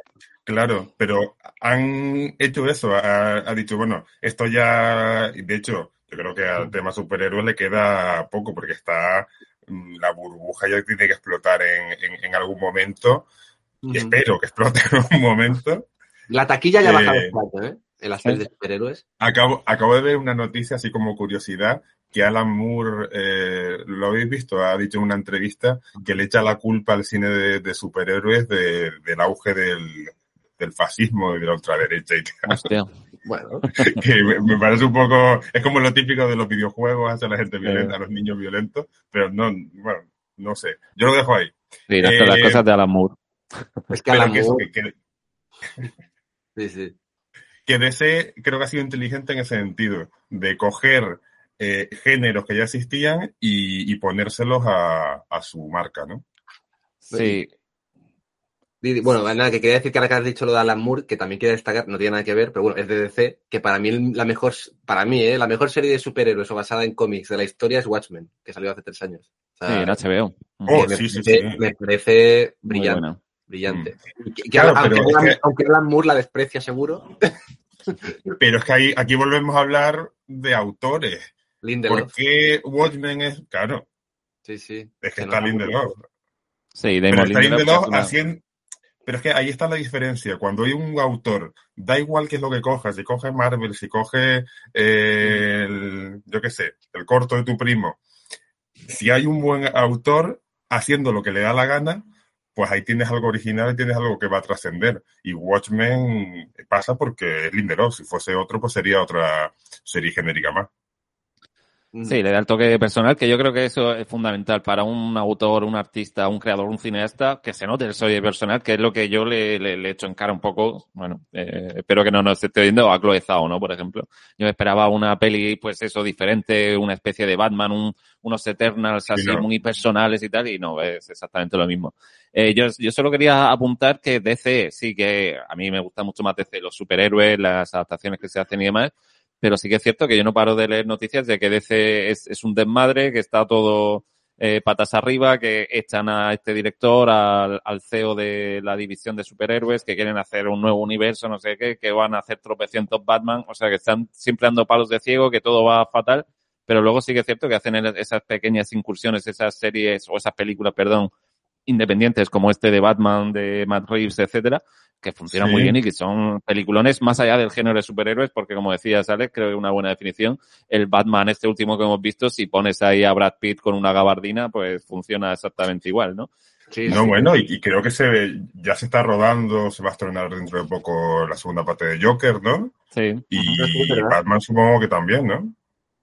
Claro, pero han hecho eso, ha, ha, dicho, bueno, esto ya, de hecho, yo creo que al tema superhéroes le queda poco porque está mm, la burbuja ya tiene que explotar en, en, algún momento. y espero que explote en algún momento. La taquilla ya ha bajado eh, ¿eh? En las series de superhéroes. Acabo, acabo de ver una noticia así como curiosidad que Alan Moore, eh, lo habéis visto, ha dicho en una entrevista que le echa la culpa al cine de, de superhéroes de, del auge del, del fascismo y de la ultraderecha y tal. Bueno. que me, parece un poco, es como lo típico de los videojuegos hacia la gente violenta, a los niños violentos, pero no, bueno, no sé. Yo lo dejo ahí. Sí, las eh, cosas de Alan Moore. Es que Alan Moore... Que, sí, sí. Que DC creo que ha sido inteligente en ese sentido, de coger eh, géneros que ya existían y, y ponérselos a, a, su marca, ¿no? Sí, bueno, nada, que quería decir que ahora que has dicho lo de Alan Moore, que también quiero destacar, no tiene nada que ver, pero bueno, es de DC, que para mí la mejor, para mí, ¿eh? la mejor serie de superhéroes o basada en cómics de la historia es Watchmen, que salió hace tres años. sí, en HBO. Oh, me, sí, sí, sí. me, parece brillante. Brillante. Mm. claro, aunque, Alan, aunque, Alan, Moore la desprecia seguro. Pero es que ahí, aquí volvemos a hablar de autores. Lindelof. Porque Watchmen es, claro. Sí, sí. Es que, está Lindelof. Sí, Pero está Lindelof haciendo, pero es que ahí está la diferencia. Cuando hay un autor, da igual qué es lo que cojas, si coges Marvel, si coges, eh, el, yo qué sé, el corto de tu primo. Si hay un buen autor haciendo lo que le da la gana, pues ahí tienes algo original y tienes algo que va a trascender. Y Watchmen pasa porque es Lindelof. Si fuese otro, pues sería otra serie genérica más. Sí, le da el toque personal, que yo creo que eso es fundamental para un autor, un artista, un creador, un cineasta, que se note el soy personal, que es lo que yo le, le, le echo en cara un poco. Bueno, eh, espero que no nos esté viendo a Chloe Zhao, ¿no? Por ejemplo. Yo esperaba una peli, pues eso, diferente, una especie de Batman, un, unos Eternals así muy personales y tal, y no, es exactamente lo mismo. Eh, yo, yo solo quería apuntar que DC, sí que a mí me gusta mucho más DC, los superhéroes, las adaptaciones que se hacen y demás, pero sí que es cierto que yo no paro de leer noticias de que DC es, un desmadre, que está todo eh, patas arriba, que echan a este director, al, al, CEO de la división de superhéroes, que quieren hacer un nuevo universo, no sé qué, que van a hacer tropecientos Batman, o sea que están siempre dando palos de ciego, que todo va fatal, pero luego sí que es cierto que hacen esas pequeñas incursiones, esas series o esas películas, perdón, independientes como este de Batman, de Matt Reeves, etcétera, que funcionan sí. muy bien y que son peliculones más allá del género de superhéroes, porque como decías, Alex, creo que una buena definición, el Batman este último que hemos visto, si pones ahí a Brad Pitt con una gabardina, pues funciona exactamente igual, ¿no? Sí, no, sí. bueno, y, y, creo que se ya se está rodando, se va a estrenar dentro de poco la segunda parte de Joker, ¿no? Sí. Y Batman supongo que también, ¿no?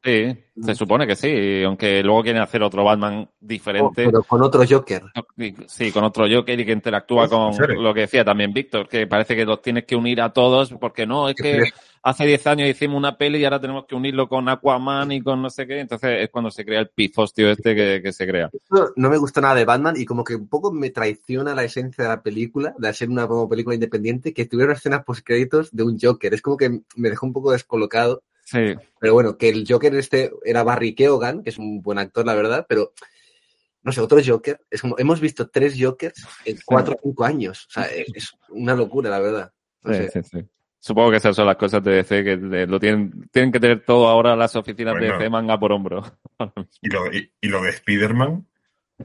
Sí, se supone que sí, aunque luego quieren hacer otro Batman diferente. Oh, pero con otro Joker. Sí, con otro Joker y que interactúa con lo que decía también Víctor, que parece que los tienes que unir a todos, porque no, es que hace 10 años hicimos una peli y ahora tenemos que unirlo con Aquaman y con no sé qué, entonces es cuando se crea el pifostio este que, que se crea. No, no, me gusta nada de Batman y como que un poco me traiciona la esencia de la película, de ser una película independiente, que tuviera escenas post créditos de un Joker. Es como que me dejó un poco descolocado Sí. Pero bueno, que el Joker este era Barry Keoghan, que es un buen actor, la verdad, pero no sé, otro Joker. Es como, hemos visto tres Jokers en cuatro o cinco años. O sea, es una locura, la verdad. No sí, sé. sí, sí. Supongo que esas son las cosas de DC que lo tienen, tienen que tener todo ahora las oficinas bueno, de DC manga por hombro. ¿Y lo, y, y lo de Spider-Man?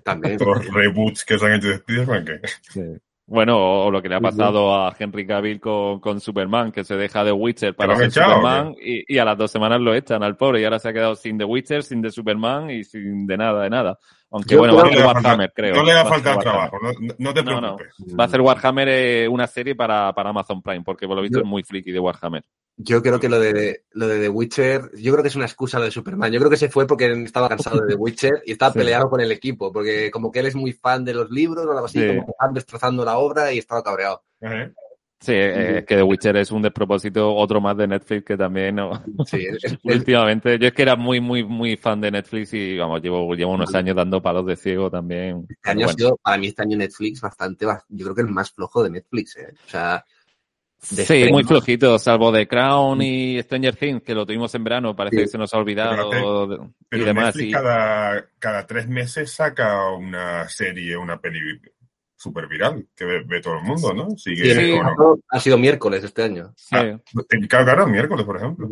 También. Los reboots que se han hecho de Spider-Man, ¿qué? Sí. Bueno, o lo que le ha pasado a Henry Cavill con, con Superman, que se deja de Witcher para ser echado, Superman y, y a las dos semanas lo echan al pobre y ahora se ha quedado sin The Witcher, sin The Superman y sin de nada, de nada. Aunque Yo bueno, va a No hacer le va a faltar- Warhammer, creo. No le va a Va a hacer faltar Warhammer. trabajo, no, no te No, no. preocupes. Va a hacer Warhammer eh, una serie para, para Amazon Prime, porque por lo visto Yo- es muy friki de Warhammer. Yo creo que lo de, lo de The Witcher, yo creo que es una excusa lo de Superman. Yo creo que se fue porque estaba cansado de The Witcher y estaba Sí. peleado con el equipo, porque como que él es muy fan de los libros o algo así, Sí. como que están destrozando la obra y estaba cabreado. Ajá. Sí, eh, es que The Witcher es un despropósito, otro más de Netflix que también no. Sí, es- es- Últimamente, yo es que era muy, muy, muy fan de Netflix y vamos, llevo, llevo unos años dando palos de ciego también. Este Pero año ha sido, para mí este año Netflix bastante, ba- yo creo que el más flojo de Netflix, ¿eh? O sea, Sí, muy estrenos. flojito, salvo The Crown y Stranger Things, que lo tuvimos en verano, parece Sí. que se nos ha olvidado y Pero demás. Netflix y- cada, cada tres meses saca una serie, una peli súper viral, que ve, ve todo el mundo, ¿no? Sigue, Sí, en Sí. o no. caso ha sido miércoles este año. sí. Ah, Claro, claro, miércoles, por ejemplo.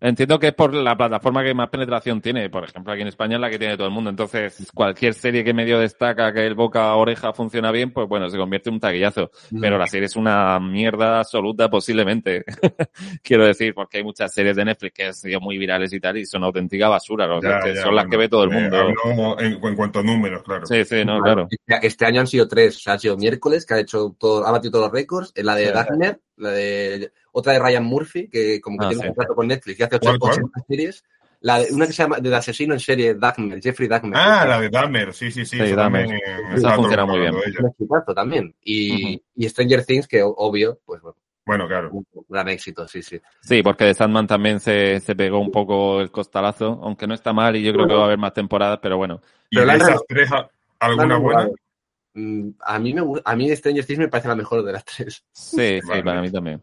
Entiendo que es por la plataforma que más penetración tiene. Por ejemplo, aquí en España es la que tiene todo el mundo. Entonces, cualquier serie que medio destaca que el boca a oreja funciona bien, pues bueno, se convierte en un taquillazo. Pero la serie es una mierda absoluta, posiblemente. Quiero decir, porque hay muchas series de Netflix que han sido muy virales y tal, y son auténtica basura. ¿no? Ya, que ya, son las que ve todo el eh, mundo. hablo en, en cuanto a números, claro. Sí, sí, no, claro. Este, este año han sido tres, o sea, ha sido miércoles, que ha hecho todo, ha batido todos los récords, la de Sí. Dagner, la de otra de Ryan Murphy, que como que Ah, tiene sí. un contrato con Netflix y hace ocho, ¿Cuál, cuál? 80 series. La de, una que se llama de asesino en serie, Dagmer, Jeffrey Dagmer. Ah, la de Dahmer, sí, sí, sí. Sí, Dahmer. también, eh, funciona mundo muy ella. un también. Y, y Stranger Things, que obvio, pues bueno, Bueno, claro. un gran éxito, sí, sí. Sí, porque de Sandman también se, se pegó un poco el costalazo, aunque no está mal y yo creo que va a haber más temporadas, pero bueno. Y Pero de esas tres, ¿a- La ¿alguna buena? Mm, A mí, me, a mí Stranger Things me parece la mejor de las tres. Sí, sí, Vale. para mí también.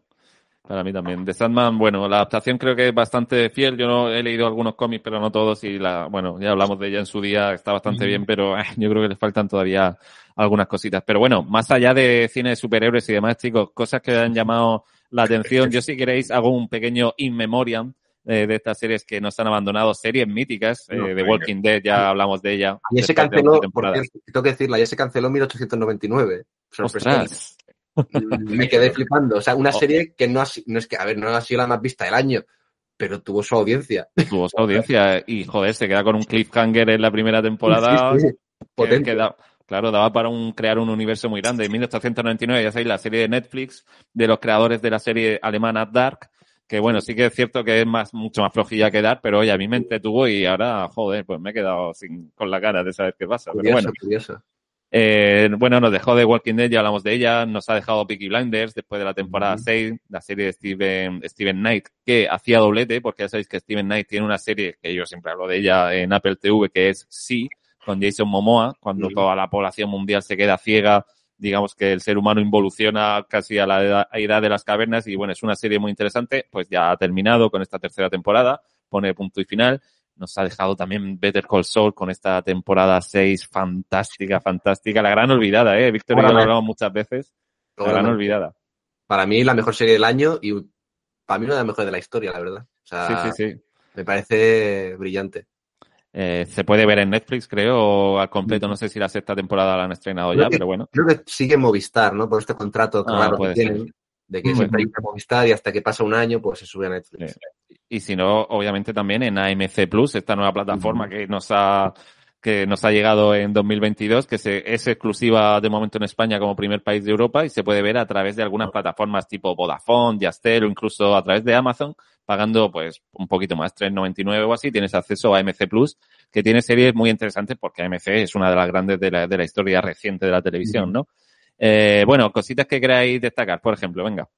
Para mí también. De Sandman, bueno, la adaptación creo que es bastante fiel. Yo no he leído algunos cómics, pero no todos. Y la, bueno, ya hablamos de ella en su día, está bastante bien, pero eh, yo creo que le faltan todavía algunas cositas. Pero bueno, más allá de cine de superhéroes y demás, chicos, cosas que han llamado la atención. Yo, si queréis, hago un pequeño in memoriam eh, de estas series que nos han abandonado, series míticas. eh, No, de venga. Walking Dead, ya hablamos de ella. Y ese canceló, 11 por cierto, tengo que decirla, ya se canceló en 1899. Sorpresa. Me quedé flipando. O sea, una serie que no ha, no es que, a ver, no ha sido la más vista del año, pero tuvo su audiencia. Tuvo su audiencia y, joder, se queda con un cliffhanger en la primera temporada. Sí, potente. que da- claro, daba para un, crear un universo muy grande. En 1899, ya sabéis, la serie de Netflix de los creadores de la serie alemana Dark, que bueno, sí que es cierto que es más, mucho más flojilla que Dark, pero oye, a mí me entretuvo y ahora, joder, pues me he quedado sin, con la cara de saber qué pasa. Pero Curioso, bueno, curioso. Eh, bueno, nos dejó de Walking Dead, ya hablamos de ella, nos ha dejado Peaky Blinders después de la temporada. 6, la serie de Steven, Steven Knight, que hacía doblete, porque ya sabéis que Steven Knight tiene una serie, que yo siempre hablo de ella en Apple TV, que es Sí, con Jason Momoa, cuando toda la población mundial se queda ciega, digamos que el ser humano involuciona casi a la edad, a edad de las cavernas, y bueno, es una serie muy interesante, pues ya ha terminado con esta tercera temporada, pone punto y final, nos ha dejado también Better Call Saul con esta temporada 6 fantástica, fantástica. La gran olvidada, ¿eh? Víctor y yo lo hablamos muchas veces. La gran olvidada. Para mí, la mejor serie del año y para mí una de las mejores de la historia, la verdad. O sea, Sí, sí, sí. me parece brillante. Eh, se puede ver en Netflix, creo, al completo. No sé si la sexta temporada la han estrenado Creo ya, que- pero bueno. Creo que sigue Movistar, ¿no? Por este contrato Ah, raro que ser. De que siempre hay que Movistar y hasta que pasa un año, pues se sube a Netflix. Y si no, obviamente también en AMC Plus, esta nueva plataforma que nos ha que nos ha llegado en 2022, que se, es exclusiva de momento en España como primer país de Europa y se puede ver a través de algunas plataformas tipo Vodafone, Yastel o incluso a través de Amazon, pagando pues un poquito más, 3,99 o así, tienes acceso a AMC Plus, que tiene series muy interesantes porque AMC es una de las grandes de la, de la historia reciente de la televisión. ¿no? Eh, bueno, cositas que queráis destacar, por ejemplo, venga,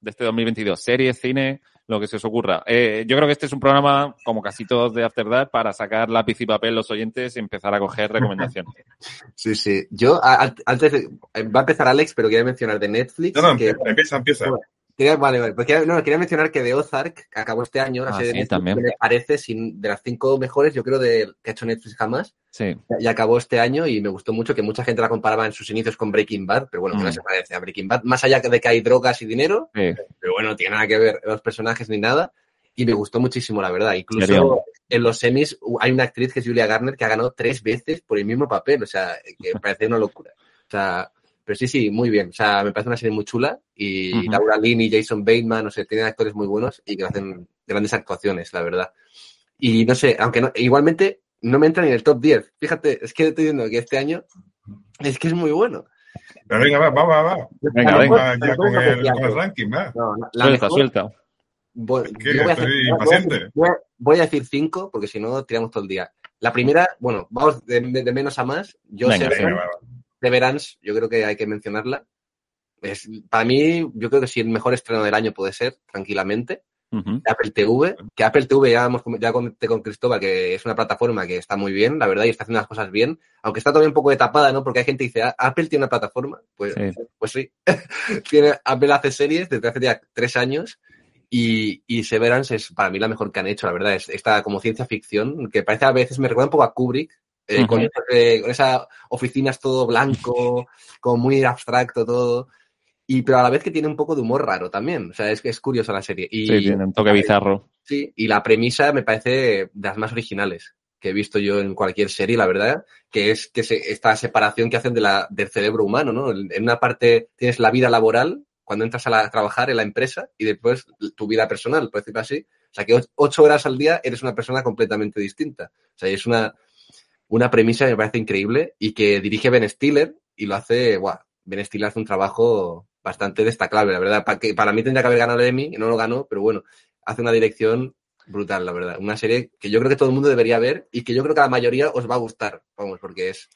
de este 2022, series, cine, lo que se os ocurra. Eh, yo creo que este es un programa, como casi todos de After Dark, para sacar lápiz y papel los oyentes y empezar a coger recomendaciones. Sí, sí. Yo, a- a- antes de, va a empezar Alex, pero quería mencionar de Netflix. No, no, que, empieza, empieza. Bueno, quería, vale, vale. Pues quería, no, quería mencionar que The Ozark acabó este año, la Ah, serie de sí, Netflix, también. que me parece sin, de las cinco mejores, yo creo, de, que ha hecho Netflix jamás. Sí, Y acabó este año y me gustó mucho que mucha gente la comparaba en sus inicios con Breaking Bad, pero bueno, que Mm. no se parece a Breaking Bad, más allá de que hay drogas y dinero, sí. pero bueno, no tiene nada que ver los personajes ni nada. Y me gustó muchísimo, la verdad. Incluso Serio. en los semis hay una actriz que es Julia Garner que ha ganado tres veces por el mismo papel. O sea, que parece una locura. O sea, Pero sí, sí, muy bien. O sea, me parece una serie muy chula y Ujú. Laura Linney, Jason Bateman, no sé, tienen actores muy buenos y que hacen grandes actuaciones, la verdad. Y no sé, aunque no, igualmente no me entra ni en el top 10. Fíjate, es que estoy diciendo que este año es que es muy bueno. Pero venga, va, va, va, va. Venga, La venga. ya con el, con el ranking, va. No, no, la Suelta, mejor- suelta. Voy, voy Estoy decir- impaciente. voy a- voy a decir cinco, porque si no, tiramos todo el día. La primera, bueno, vamos de, de menos a más. Yo Venga, sé, Venga, va, va. Severance, yo creo que hay que mencionarla. Es, para mí, yo creo que sí, el mejor estreno del año puede ser, tranquilamente. Apple TV, que Apple TV ya, hemos, ya comenté con Cristóbal que es una plataforma que está muy bien, la verdad, y está haciendo las cosas bien, aunque está todavía un poco de tapada, ¿no? Porque hay gente que dice, "Ah, Apple tiene una plataforma, pues Sí. pues sí. tiene, Apple hace series desde hace ya tres años y, y Severance es para mí la mejor que han hecho, la verdad. Es esta como ciencia ficción, que parece a veces, me recuerda un poco a Kubrick, eh, con, ese- con esa oficinas todo blanco, como muy abstracto todo. Y pero a la vez que tiene un poco de humor raro también. O sea, es que es curiosa la serie. Y, Sí, tiene un toque bizarro. Sí, y la premisa me parece de las más originales que he visto yo en cualquier serie, la verdad, que es que se, esta separación que hacen de la, del cerebro humano, ¿no? En una parte tienes la vida laboral, cuando entras a, la- a trabajar en la empresa, y después tu vida personal, por decirlo así. O sea, que och- ocho horas al día eres una persona completamente distinta. O sea, y es una, una premisa que me parece increíble y que dirige Ben Stiller y lo hace, guau, Ben Stiller hace un trabajo bastante destacable, la verdad. Pa- que para mí tendría que haber ganado el Emmy, no lo ganó, pero bueno, hace una dirección brutal, la verdad. Una serie que yo creo que todo el mundo debería ver y que yo creo que a la mayoría os va a gustar, vamos, porque es,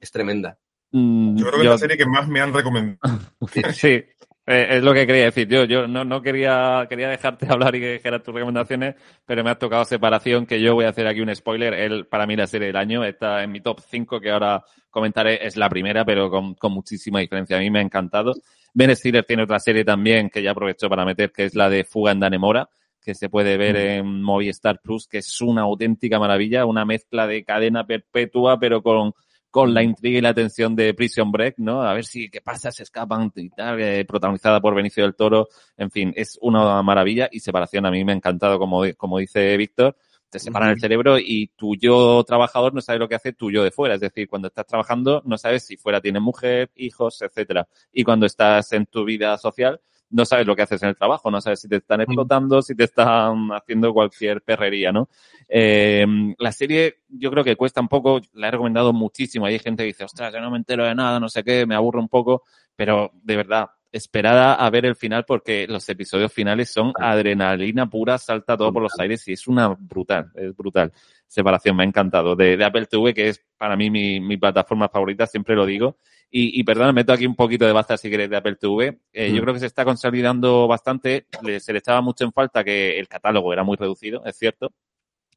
es tremenda. Mm, Yo creo que es la serie que más me han recomendado. Sí, eh, es lo que quería decir. Yo, yo no, no quería, quería dejarte hablar y que dijeras tus recomendaciones, pero me ha tocado separación, que yo voy a hacer aquí un spoiler. Él, para mí, la serie del año está en mi top 5, que ahora comentaré, es la primera, pero con, con muchísima diferencia. A mí me ha encantado. Ben Stiller tiene otra serie también que ya aprovechó para meter, que es la de Fuga en Danemora, que se puede ver en Movistar Plus, que es una auténtica maravilla, una mezcla de cadena perpetua, pero con, con la intriga y la tensión de Prison Break, ¿no? A ver si qué pasa, se escapan y tal, eh, protagonizada por Benicio del Toro. En fin, es una maravilla y separación a mí me ha encantado, como, como dice Víctor. Te separan el cerebro y tu yo trabajador no sabe lo que hace tu yo de fuera. Es decir, cuando estás trabajando no sabes si fuera tienes mujer, hijos, etcétera. Y cuando estás en tu vida social no sabes lo que haces en el trabajo, no sabes si te están explotando, si te están haciendo cualquier perrería, ¿no? Eh, la serie yo creo que cuesta un poco, la he recomendado muchísimo. Hay gente que dice, ostras, yo no me entero de nada, no sé qué, me aburro un poco, pero de verdad, esperada a ver el final porque los episodios finales son adrenalina pura, salta todo por los aires y es una brutal, es brutal. Separación, me ha encantado. De, de Apple TV, que es para mí mi, mi plataforma favorita, siempre lo digo. Y, y perdón, meto aquí un poquito de baza si queréis de Apple TV. Eh, Mm. Yo creo que se está consolidando bastante. Le- se le echaba mucho en falta que el catálogo era muy reducido, es cierto.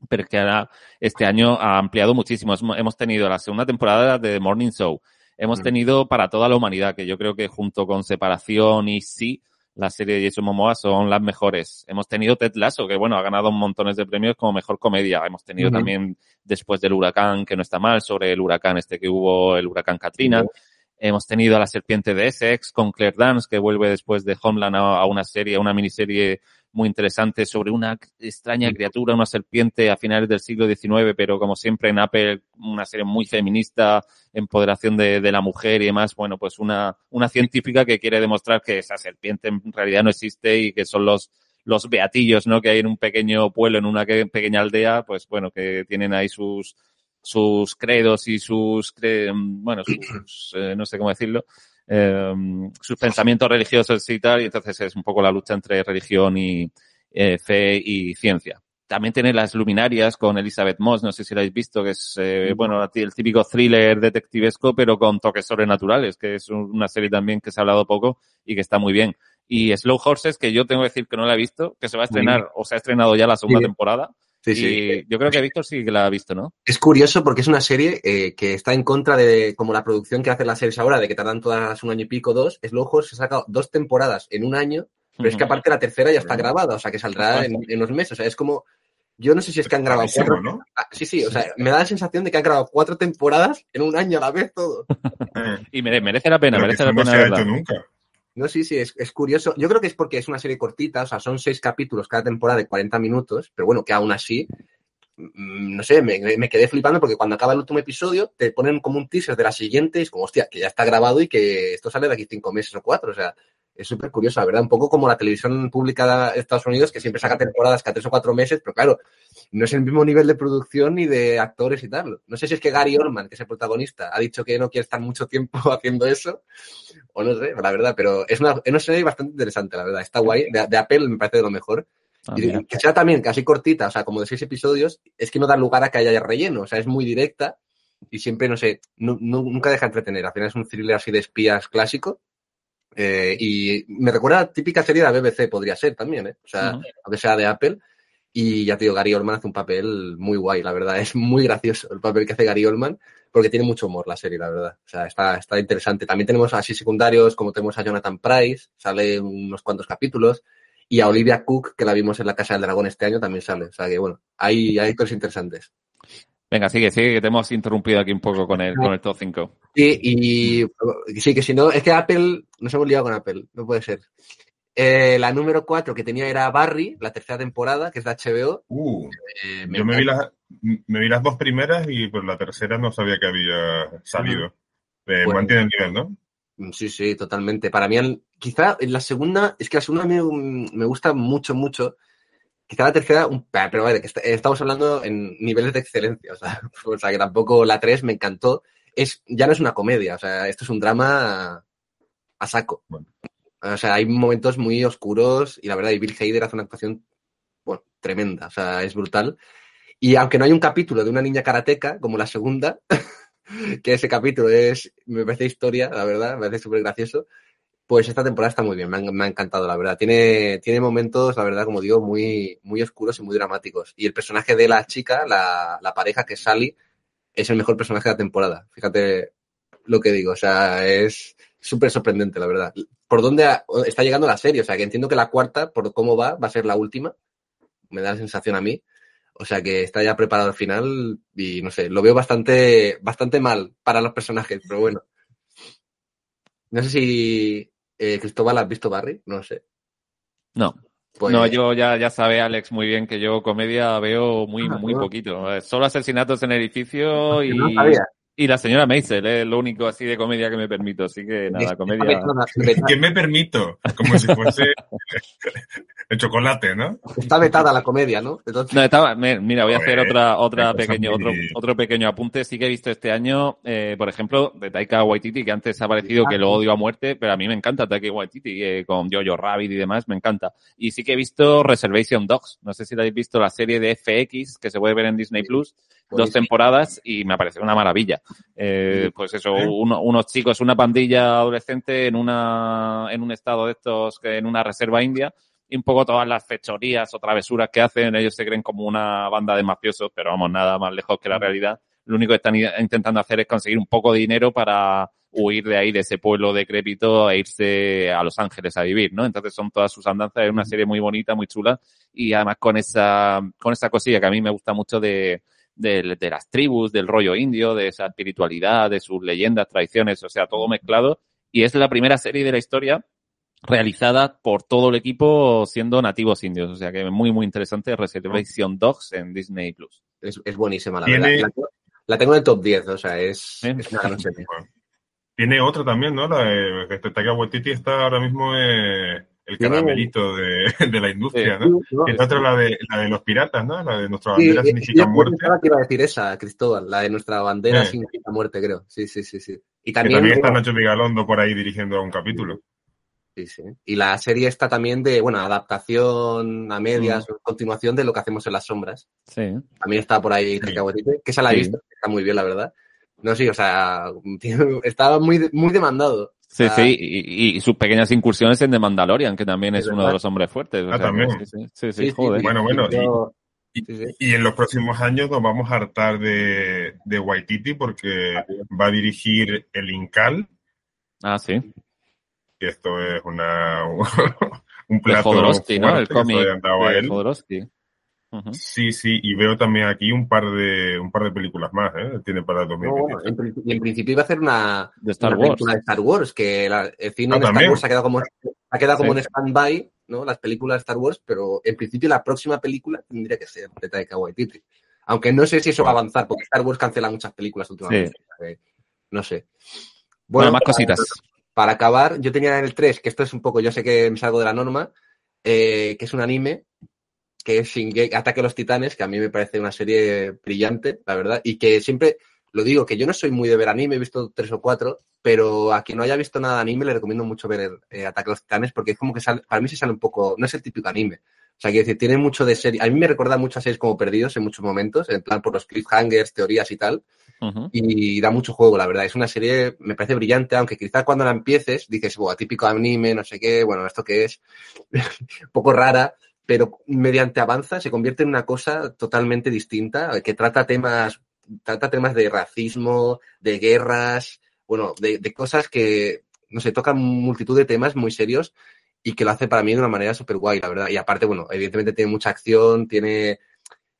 Pero es que ahora este año ha ampliado muchísimo. Hemos- tenido la segunda temporada de The Morning Show. Hemos Mm. tenido para toda la humanidad, que yo creo que junto con Separación y Sí, la serie de Jason Momoa son las mejores. Hemos tenido Ted Lasso, que bueno, ha ganado montones de premios como mejor comedia. Hemos tenido también después del huracán, que no está mal, sobre el huracán este que hubo, el huracán Katrina. Hemos tenido a la serpiente de Essex con Claire Dance, que vuelve después de Homeland a, a una serie, a una miniserie muy interesante sobre una extraña criatura, una serpiente a finales del siglo XIX, pero como siempre en Apple, una serie muy feminista, empoderación de, de la mujer y demás. Bueno, pues una, una científica que quiere demostrar que esa serpiente en realidad no existe y que son los, los beatillos, ¿no? Que hay en un pequeño pueblo, en una que- pequeña aldea, pues bueno, que tienen ahí sus, sus credos y sus, cre- bueno, sus, eh, no sé cómo decirlo, eh, sus pensamientos religiosos y tal, y entonces es un poco la lucha entre religión y eh, fe y ciencia. También tiene las luminarias con Elizabeth Moss, no sé si la habéis visto, que es, eh, bueno, el típico thriller detectivesco, pero con toques sobrenaturales, que es un- una serie también que se ha hablado poco y que está muy bien. Y Slow Horses, que yo tengo que decir que no la he visto, que se va a estrenar, o se ha estrenado ya la segunda Sí. temporada. Sí, y sí. yo creo que Víctor sí que la ha visto, ¿no? Es curioso porque es una serie eh, que está en contra de como la producción que hacen las series ahora, de que tardan todas un año y pico, dos. Slow Horse se ha sacado dos temporadas en un año, pero es que aparte la tercera ya está grabada, o sea que saldrá en, en unos meses. O sea, es como. Yo no sé si es que han grabado cuatro. ¿no? Ah, sí, sí, o sea, me da la sensación de que han grabado cuatro temporadas en un año a la vez todo. Y mere- merece la pena, pero merece la no pena se ha verla. hecho nunca. No, sí, sí, es, es curioso. Yo creo que es porque es una serie cortita, o sea, son seis capítulos cada temporada de 40 minutos, pero bueno, que aún así mm, no sé, me, me, quedé flipando porque cuando acaba el último episodio te ponen como un teaser de la siguiente y es como, hostia, que ya está grabado y que esto sale de aquí cinco meses o cuatro. O sea, es súper curioso, la verdad. Un poco como la televisión pública de Estados Unidos, que siempre saca temporadas cada tres o cuatro meses, pero claro, no es el mismo nivel de producción ni de actores y tal. No sé si es que Gary Oldman, que es el protagonista, ha dicho que no quiere estar mucho tiempo haciendo eso, o no sé, la verdad, pero es una, es una serie bastante interesante, la verdad. Está guay. De, de Apple me parece de lo mejor. Ah, y que sea también casi cortita, o sea, como de seis episodios, es que no da lugar a que haya relleno, o sea, es muy directa y siempre, no sé, nunca deja entretener. Al final es un thriller así de espías clásico. Eh, y me recuerda a típica serie de la BBC, podría ser también, ¿eh? O sea, aunque sea de Apple. Y ya te digo, Gary Oldman hace un papel muy guay, la verdad. Es muy gracioso el papel que hace Gary Oldman, porque tiene mucho humor la serie, la verdad. O sea, está, está interesante. También tenemos así secundarios, como tenemos a Jonathan Price, sale unos cuantos capítulos. Y a Olivia Cook, que la vimos en la Casa del Dragón este año, también sale. O sea que bueno, hay, hay cosas interesantes. Venga, sigue, sigue, que te hemos interrumpido aquí un poco con el, con el top 5. Sí, y sí, que si no, es que Apple, nos hemos liado con Apple, no puede ser. Eh, la número 4 que tenía era Barry, la tercera temporada, que es de HBO. Uh, eh, yo me vi, las, me vi las dos primeras y por la tercera no sabía que había salido. Eh, mantiene el nivel, ¿no? Mm, sí, sí, totalmente. Para mí, quizá en la segunda, es que la segunda me, me gusta mucho, mucho. Quizá la tercera, un, pero que estamos hablando en niveles de excelencia, o sea, o sea, que tampoco la tres me encantó. Es, ya no es una comedia, o sea, esto es un drama a saco. O sea, hay momentos muy oscuros y la verdad, y Bill Hader hace una actuación, bueno, tremenda, o sea, es brutal. Y aunque no hay un capítulo de una niña karateca, como la segunda, que ese capítulo es, me parece historia, la verdad, me parece súper gracioso. Pues esta temporada está muy bien, me ha, encantado, la verdad. Tiene, tiene momentos, la verdad, como digo, muy, muy oscuros y muy dramáticos. Y el personaje de la chica, la, la pareja que es Sally, es el mejor personaje de la temporada. Fíjate lo que digo, o sea, es súper sorprendente, la verdad. ¿Por dónde está llegando la serie? O sea, que entiendo que la cuarta, por cómo va, va a ser la última. Me da la sensación a mí. O sea que está ya preparado al final y no sé, lo veo bastante, bastante mal para los personajes, pero bueno. No sé si eh, Cristóbal has visto Barry, no sé. No. Pues no, yo ya, ya sabe Alex muy bien que yo comedia veo muy, ah, muy poquito. Solo asesinatos en edificio y, y la señora Maisel es lo único así de comedia que me permito, así que nada, comedia. ¿Qué me permito? Como si fuese el chocolate, ¿no? Está vetada la comedia, ¿no? No, estaba, mira, voy a hacer otra, otra pequeño, otro, otro pequeño apunte. Sí que he visto este año, eh, por ejemplo, de Taika Waititi, que antes ha parecido que lo odio a muerte, pero a mí me encanta Taika Waititi, eh, con Jojo Rabbit y demás, me encanta. Y sí que he visto Reservation Dogs. No sé si la habéis visto, la serie de FX, que se puede ver en Disney Plus dos temporadas y me ha parecido una maravilla. Eh, pues eso, unos chicos, una pandilla adolescente en una, en un estado de estos, en una reserva india, y un poco todas las fechorías o travesuras que hacen, ellos se creen como una banda de mafiosos, pero vamos, nada más lejos que la realidad. Lo único que están intentando hacer es conseguir un poco de dinero para huir de ahí, de ese pueblo decrépito, e irse a Los Ángeles a vivir, ¿no? Entonces son todas sus andanzas, es una serie muy bonita, muy chula, y además con esa, con esa cosilla que a mí me gusta mucho de, de, de, las tribus, del rollo indio, de esa espiritualidad, de sus leyendas, tradiciones, o sea, todo mezclado. Y es la primera serie de la historia realizada por todo el equipo siendo nativos indios. O sea que muy, muy interesante. Reservation Dogs en Disney Plus. Es, es buenísima, la verdad. La, tengo en el top 10, o sea, es, es una gran serie. Tiene otra también, ¿no? La de que Taika Waititi está ahora mismo eh, el caramelito de, de, la industria, ¿no? Es otra la de, la de los piratas, ¿no? La de nuestra bandera sí, significa muerte. que iba a decir esa, Cristóbal, la de nuestra bandera significa muerte, creo. Sí, sí, sí, sí. Y también, también está Nacho Vigalondo por ahí dirigiendo un capítulo. Sí, sí. Y la serie está también de, bueno, adaptación a medias, mm. continuación de lo que hacemos en las sombras. Sí. También está por ahí sí. que esa la he visto, está muy bien, la verdad. No, sí, o sea, estaba muy, muy demandado. Sí, sí, y, sus pequeñas incursiones en The Mandalorian, que también es, uno de los hombres fuertes. Ah, también. Sí, sí, joder. Bueno, bueno, y, en los próximos años nos vamos a hartar de, de Waititi porque va a dirigir El Incal. Ah, sí. Y esto es una un plato. De Jodorowsky, ¿no? El cómic de Jodorowsky. Sí, sí, y veo también aquí un par de un par de películas más, ¿eh? Tiene para 2020. No, en, en, principio iba a hacer una, de Star Wars. película de Star Wars, que la, el cine ah, de Star Wars ha quedado como, ha quedado como sí. en stand-by, ¿no? Las películas de Star Wars, pero en principio la próxima película tendría que ser de Taika Waititi. Aunque no sé si eso va a avanzar, porque Star Wars cancela muchas películas últimamente. No sé. Bueno, más cositas. Para acabar, yo tenía en el 3, que esto es un poco, yo sé que me salgo de la norma, eh, que es un anime que es Ataque a los Titanes, que a mí me parece una serie brillante, la verdad, y que siempre, lo digo, que yo no soy muy de ver anime, he visto tres o cuatro, pero a quien no haya visto nada de anime le recomiendo mucho ver eh, Ataque a los Titanes, porque es como que sale, para mí se sale un poco, no es el típico anime. O sea, que decir, tiene mucho de serie. A mí me recuerda mucho a series como Perdidos en muchos momentos, en plan por los cliffhangers, teorías y tal. Y da mucho juego, la verdad. Es una serie, me parece brillante, aunque quizás cuando la empieces dices, wow, típico anime, no sé qué, bueno, ¿esto qué es? un poco rara, pero mediante avanza se convierte en una cosa totalmente distinta, que trata temas, trata temas de racismo, de guerras, bueno, de, cosas que, no sé, tocan multitud de temas muy serios y que lo hace para mí de una manera súper guay, la verdad. Y aparte, bueno, evidentemente tiene mucha acción, tiene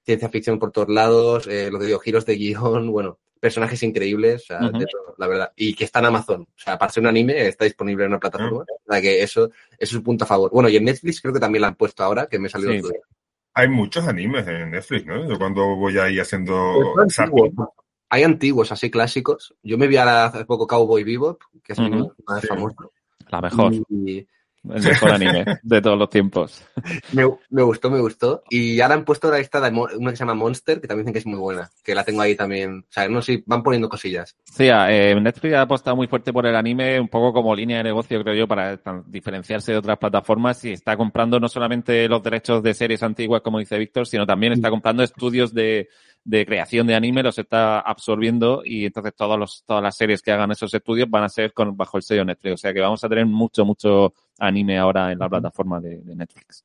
ciencia ficción por todos lados, eh, lo que digo, giros de guion, bueno, personajes increíbles, la verdad. Y que está en Amazon. O sea, para ser un anime, está disponible en una plataforma. O sea, que eso, es un punto a favor. Bueno, y en Netflix creo que también la han puesto ahora, que me salió el otro día. Hay muchos animes en Netflix, ¿no? Yo cuando voy ahí haciendo... Hay antiguos, así clásicos. Yo me vi hace poco Cowboy Bebop, que es uh más famoso. La mejor. Y, el mejor anime de todos los tiempos. Me, gustó, me gustó. Y ahora han puesto la lista de una que se llama Monster, que también dicen que es muy buena. Que la tengo ahí también. O sea, no sé, van poniendo cosillas. Sí, eh, Netflix ha apostado muy fuerte por el anime, un poco como línea de negocio, creo yo, para diferenciarse de otras plataformas. Y está comprando no solamente los derechos de series antiguas, como dice Víctor, sino también está comprando estudios de, de creación de anime los está absorbiendo y entonces todos los, todas las series que hagan esos estudios van a ser con, bajo el sello Netflix. O sea que vamos a tener mucho, mucho anime ahora en la plataforma de, Netflix.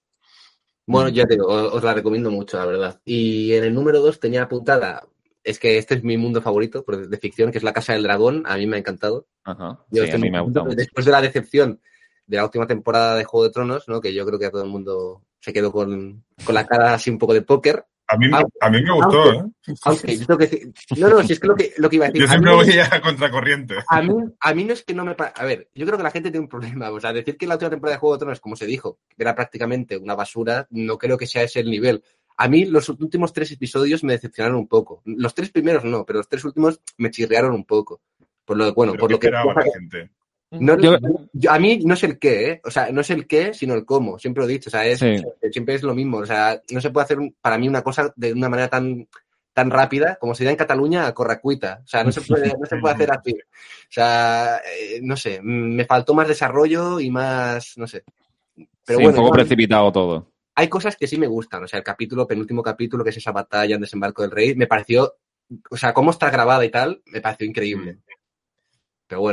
Bueno, ya te digo, os la recomiendo mucho, la verdad. Y en el número dos tenía apuntada, es que este es mi mundo favorito de ficción, que es La Casa del Dragón. A mí me ha encantado. Ajá. sí, a mí me ha gustado. Después de la decepción de la última temporada de Juego de Tronos, ¿no? que yo creo que a todo el mundo se quedó con, con la cara así un poco de póker. A mí, a mí me gustó, ¿eh? Aunque yo tengo que decir, no, no, si es que lo que, lo que iba a decir. Yo siempre voy a contracorriente. A mí, a mí no es que no me. A ver, yo creo que la gente tiene un problema. O sea, decir que la última temporada de Juego de Tronos, como se dijo, era prácticamente una basura, no creo que sea ese el nivel. A mí los últimos tres episodios me decepcionaron un poco. Los tres primeros no, pero los tres últimos me chirrearon un poco. Por lo, bueno, por lo que. la gente? No, a mí no es el qué, ¿eh? O sea, no es el qué, sino el cómo. Siempre lo he dicho. O sea, es, siempre es lo mismo. O sea, no se puede hacer para mí una cosa de una manera tan, tan rápida como sería en Cataluña a corracuita. O sea, no se puede, no se puede hacer así. O sea, eh, no sé, me faltó más desarrollo y más, no sé. Pero bueno, un poco precipitado todo. Hay cosas que sí me gustan. O sea, el capítulo, penúltimo capítulo, que es esa batalla en Desembarco del Rey, me pareció, o sea, cómo está grabada y tal, me pareció increíble. Mm.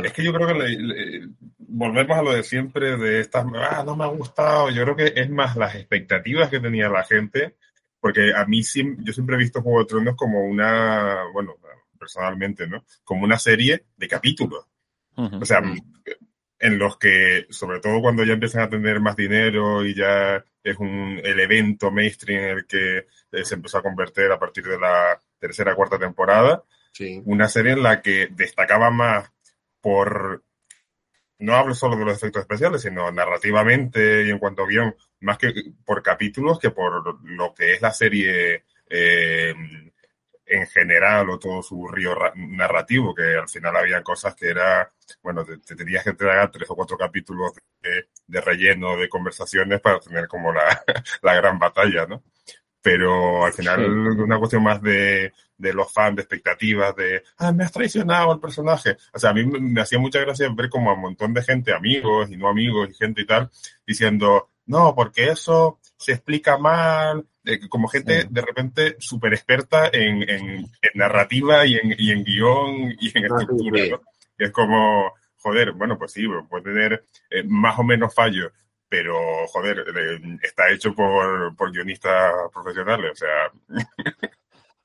Es que yo creo que volvemos a lo de siempre, de estas, ah, no me ha gustado. Yo creo que es más las expectativas que tenía la gente, porque a mí yo siempre he visto Juego de Tronos como una, bueno, personalmente, ¿no? Como una serie de capítulos. O sea, en los que, sobre todo cuando ya empiezan a tener más dinero y ya es un, el evento mainstream en el que eh, se empezó a convertir a partir de la tercera, cuarta temporada, una serie en la que destacaba más por, no hablo solo de los efectos especiales, sino narrativamente y en cuanto a guion, más que por capítulos que por lo que es la serie eh, en general o todo su río narrativo, que al final había cosas que era, bueno, te, tenías que entregar tres o cuatro capítulos de, de, relleno de conversaciones para tener como la, la gran batalla, ¿no? pero al final es una cuestión más de, de, los fans, de expectativas, de, ah, me has traicionado el personaje. O sea, a mí me hacía mucha gracia ver como a un montón de gente, amigos y no amigos y gente y tal, diciendo, no, porque eso se explica mal, como gente de repente súper experta en, en, narrativa y en, y en guion y en estructura, ¿no? es como, joder, bueno, pues sí, puede tener eh, más o menos fallos, pero joder, está hecho por, por guionistas profesionales, o sea.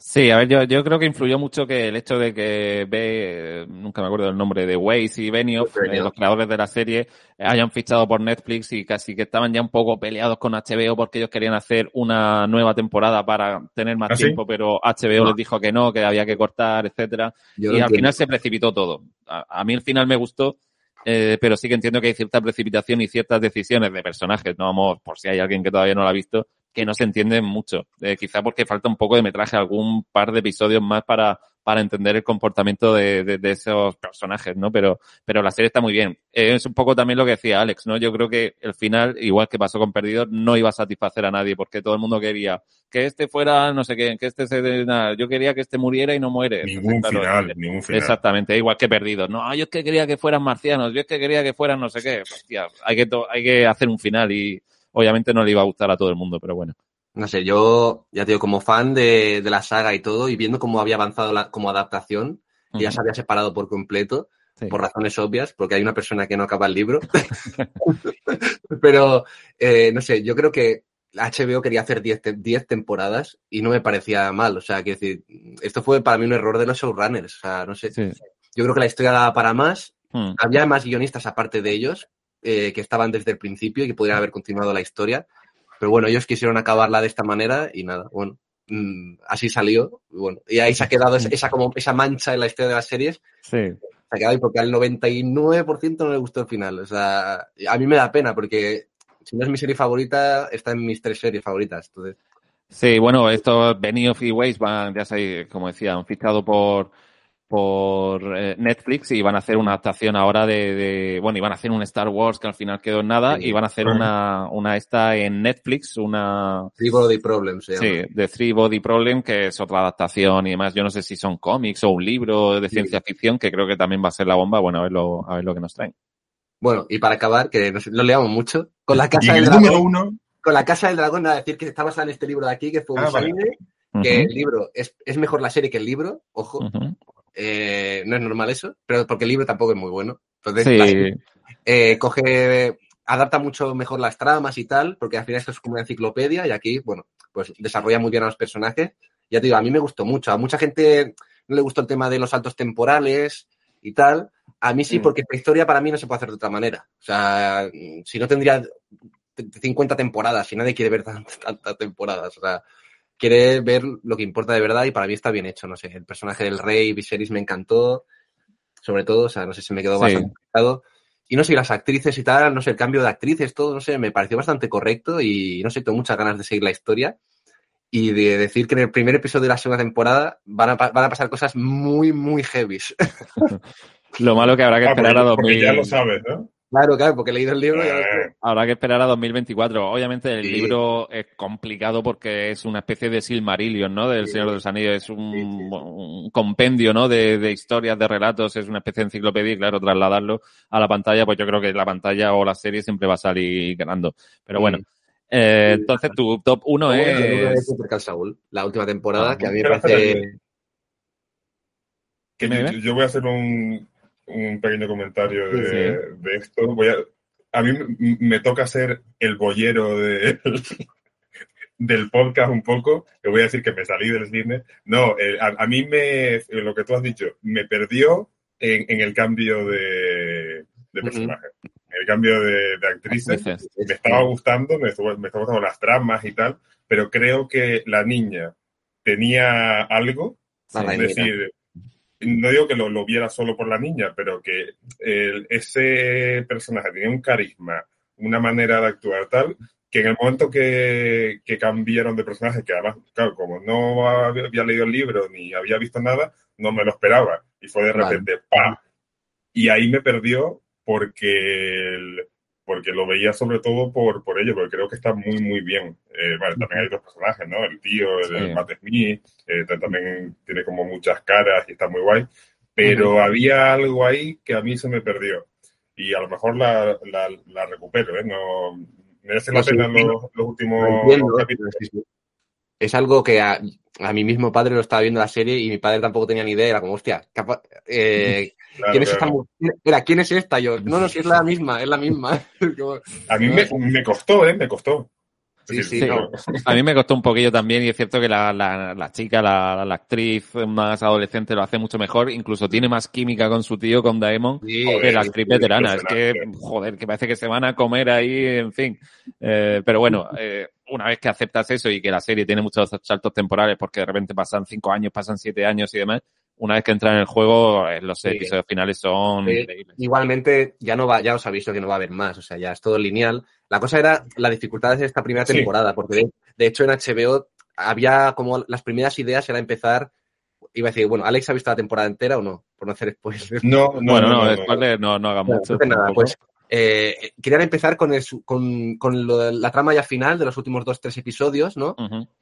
Sí, a ver, yo, yo creo que influyó mucho que el hecho de que ve, nunca me acuerdo del nombre, de Weiss y Benioff, eh, los creadores de la serie, hayan fichado por Netflix y casi que estaban ya un poco peleados con HBO porque ellos querían hacer una nueva temporada para tener más ¿Ah, tiempo, pero HBO les dijo que no, que había que cortar, etcétera. y al final se precipitó todo. a mí el final me gustó, eh, pero sí que entiendo que hay cierta precipitación y ciertas decisiones de personajes, no vamos, por si hay alguien que todavía no lo ha visto, que no se entienden mucho. Eh, quizá porque falta un poco de metraje, algún par de episodios más para, para entender el comportamiento de, de, de, esos personajes, ¿no? Pero, pero la serie está muy bien. Eh, es un poco también lo que decía Alex, ¿no? Yo creo que el final, igual que pasó con Perdidos, no iba a satisfacer a nadie porque todo el mundo quería que este fuera, no sé qué, que este se, nada, yo quería que este muriera y no muere. Ningún claro, final, eh, ningún final. Exactamente, igual que Perdidos. No, yo es que quería que fueran marcianos, yo es que quería que fueran no sé qué. Hostia, hay que, hay que hacer un final y obviamente no le iba a gustar a todo el mundo, pero bueno. No sé, yo ya te digo, como fan de, de la saga y todo, y viendo cómo había avanzado la, como adaptación, uh -huh. ya se había separado por completo, sí. por razones obvias, porque hay una persona que no acaba el libro. Pero, eh, no sé, yo creo que HBO quería hacer 10 te temporadas y no me parecía mal. O sea, quiero decir, esto fue para mí un error de los showrunners. O sea, no sé. Sí. Yo creo que la historia daba para más. Hmm. Había más guionistas aparte de ellos eh, que estaban desde el principio y que podrían haber continuado la historia. Pero bueno, ellos quisieron acabarla de esta manera y nada, bueno, mmm, así salió. Y bueno, y ahí se ha quedado esa, como, esa mancha en la historia de las series. Sí. Se ha quedado ahí porque al 99% no le gustó el final. O sea, a mí me da pena porque si no es mi serie favorita, está en mis tres series favoritas. Entonces... Sí, bueno, estos Benioff y Weiss van, ya sabéis, como decía, han fichado por por eh, Netflix y van a hacer una adaptación ahora de, de, bueno, iban a hacer un Star Wars que al final quedó en nada sí. y van a hacer una, una esta en Netflix, una... Three Body Problem se llama. Sí, de Three Body Problem, que es otra adaptación y demás. Yo no sé si son cómics o un libro de ciencia sí. ficción, que creo que también va a ser la bomba. Bueno, a ver lo, a ver lo que nos traen. Bueno, y para acabar, que nos, lo leamos mucho, con la Casa del Dragón. Uno? Con la Casa del Dragón, a decir que está basada en este libro de aquí, que fue un ah, vale. que uh -huh. el libro es, es mejor la serie que el libro, ojo. Uh -huh. Eh, no es normal eso, pero porque el libro tampoco es muy bueno. Entonces, sí. eh, coge, adapta mucho mejor las tramas y tal, porque al final esto es como una enciclopedia y aquí, bueno, pues desarrolla muy bien a los personajes. Ya te digo, a mí me gustó mucho. A mucha gente no le gustó el tema de los saltos temporales y tal. A mí sí, porque esta historia para mí no se puede hacer de otra manera. O sea, si no tendría 50 temporadas, si nadie quiere ver tantas temporadas. O sea, quiere ver lo que importa de verdad y para mí está bien hecho, no sé, el personaje del rey Viserys me encantó, sobre todo, o sea, no sé, se me quedó sí. bastante encantado. Y no sé, las actrices y tal, no sé, el cambio de actrices, todo, no sé, me pareció bastante correcto y no sé, tengo muchas ganas de seguir la historia y de decir que en el primer episodio de la segunda temporada van a, van a pasar cosas muy, muy heavies. Lo malo que habrá que ah, esperar porque, a 2000. Porque ya lo sabes, ¿no? Claro, claro, porque he leído el libro. Eh. Habrá que esperar a 2024. Obviamente el sí. libro es complicado porque es una especie de Silmarillion, ¿no? Del sí. Señor de los Anillos. Es un, sí. un compendio, ¿no? De, de, historias, de relatos. Es una especie de enciclopedia y, claro, trasladarlo a la pantalla, pues yo creo que la pantalla o la serie siempre va a salir ganando. Pero bueno. Eh, entonces tu top 1 es... Saúl, la última temporada, ah, que a mí me parece... Que yo, yo voy a hacer un, un pequeño comentario de, sí. de esto. Voy a, a mí me toca ser el boyero de, del podcast un poco. Voy a decir que me salí del cine. No, eh, a, a, mí me, lo que tú has dicho, me perdió en, en el cambio de, de personaje. Uh -huh. El cambio de, de actrices. Me estaba gustando, me, estuvo, me estaba gustando las tramas y tal, pero creo que la niña tenía algo. Es decir, no digo que lo, lo, viera solo por la niña, pero que el, ese personaje tenía un carisma, una manera de actuar tal, que en el momento que, que cambiaron de personaje, que además, claro, como no había leído el libro ni había visto nada, no me lo esperaba. Y fue de repente, vale. ¡pam! Y ahí me perdió porque el, porque lo veía sobre todo por, por ello, porque creo que está muy, muy bien. Eh, bueno, también hay otros personajes, ¿no? El tío, el, sí. el Matt Smith, eh, también tiene como muchas caras y está muy guay, pero uh -huh. había algo ahí que a mí se me perdió. Y a lo mejor la, la, la recupero, ¿eh? No, merece la pena los, los, últimos capítulos. Es algo que a, a, mi mismo padre lo estaba viendo la serie y mi padre tampoco tenía ni idea, era como, hostia, capa, eh, Claro, ¿Quién, es claro. esta, Era, ¿quién es esta? Yo, no, no, si es la misma, es la misma. a mí me, me, costó, ¿eh? Me costó. Sí, sí, sí. No. A mí me costó un poquillo también y es cierto que la, la, la chica, la, la, actriz más adolescente lo hace mucho mejor, incluso tiene más química con su tío, con Daemon, sí, que la actriz veterana. Es que, joder, que parece que se van a comer ahí, en fin. Eh, pero bueno, eh, una vez que aceptas eso y que la serie tiene muchos saltos temporales porque de repente pasan cinco años, pasan siete años y demás, una vez que entran en el juego, eh, los Sí. episodios finales son Sí. increíbles. Igualmente, ya no va, ya os aviso que no va a haber más, o sea, ya es todo lineal. La cosa era la dificultad de esta primera Sí. temporada, porque de, de hecho en HBO había como las primeras ideas era empezar, iba a decir, bueno, Alex ha visto la temporada entera o no, por no hacer spoilers. No, no, bueno, no, no, no, spoiler, no, no hagan Bueno, mucho. nada, pues eh, querían empezar con, el con, con lo la trama ya final de los últimos dos, tres episodios, ¿no?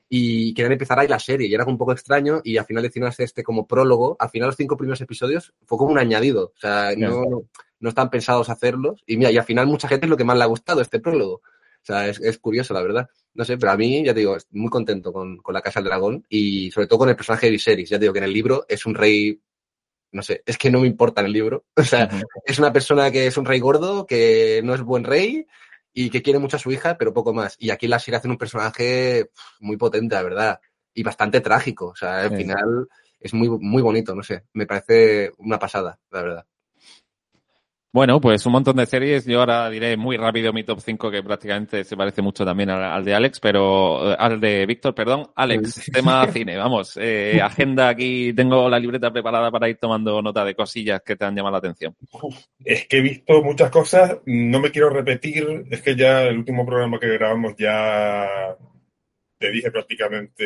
Y querían empezar ahí la serie y era un poco extraño y al final hacer este como prólogo. Al final los cinco primeros episodios fue como un añadido, o sea, no, no, no están pensados hacerlos y mira, y al final mucha gente es lo que más le ha gustado este prólogo. O sea, es, es curioso, la verdad. No sé, pero a mí, ya te digo, estoy muy contento con, con la Casa del Dragón y sobre todo con el personaje de Viserys. Ya te digo que en el libro es un rey, no sé, es que no me importa en el libro. O sea, es una persona que es un rey gordo, que no es buen rey y que quiere mucho a su hija, pero poco más. Y aquí la serie hacen un personaje muy potente, la verdad, y bastante trágico. O sea, al Sí. final es muy, muy bonito, no sé. Me parece una pasada, la verdad. Bueno, pues un montón de series. Yo ahora diré muy rápido mi top 5, que prácticamente se parece mucho también al, al de Alex, pero eh, al de Víctor, perdón. Alex, tema cine, vamos. eh, agenda aquí, tengo la libreta preparada para ir tomando nota de cosillas que te han llamado la atención. Es que he visto muchas cosas, no me quiero repetir, es que ya el último programa que grabamos ya te dije prácticamente,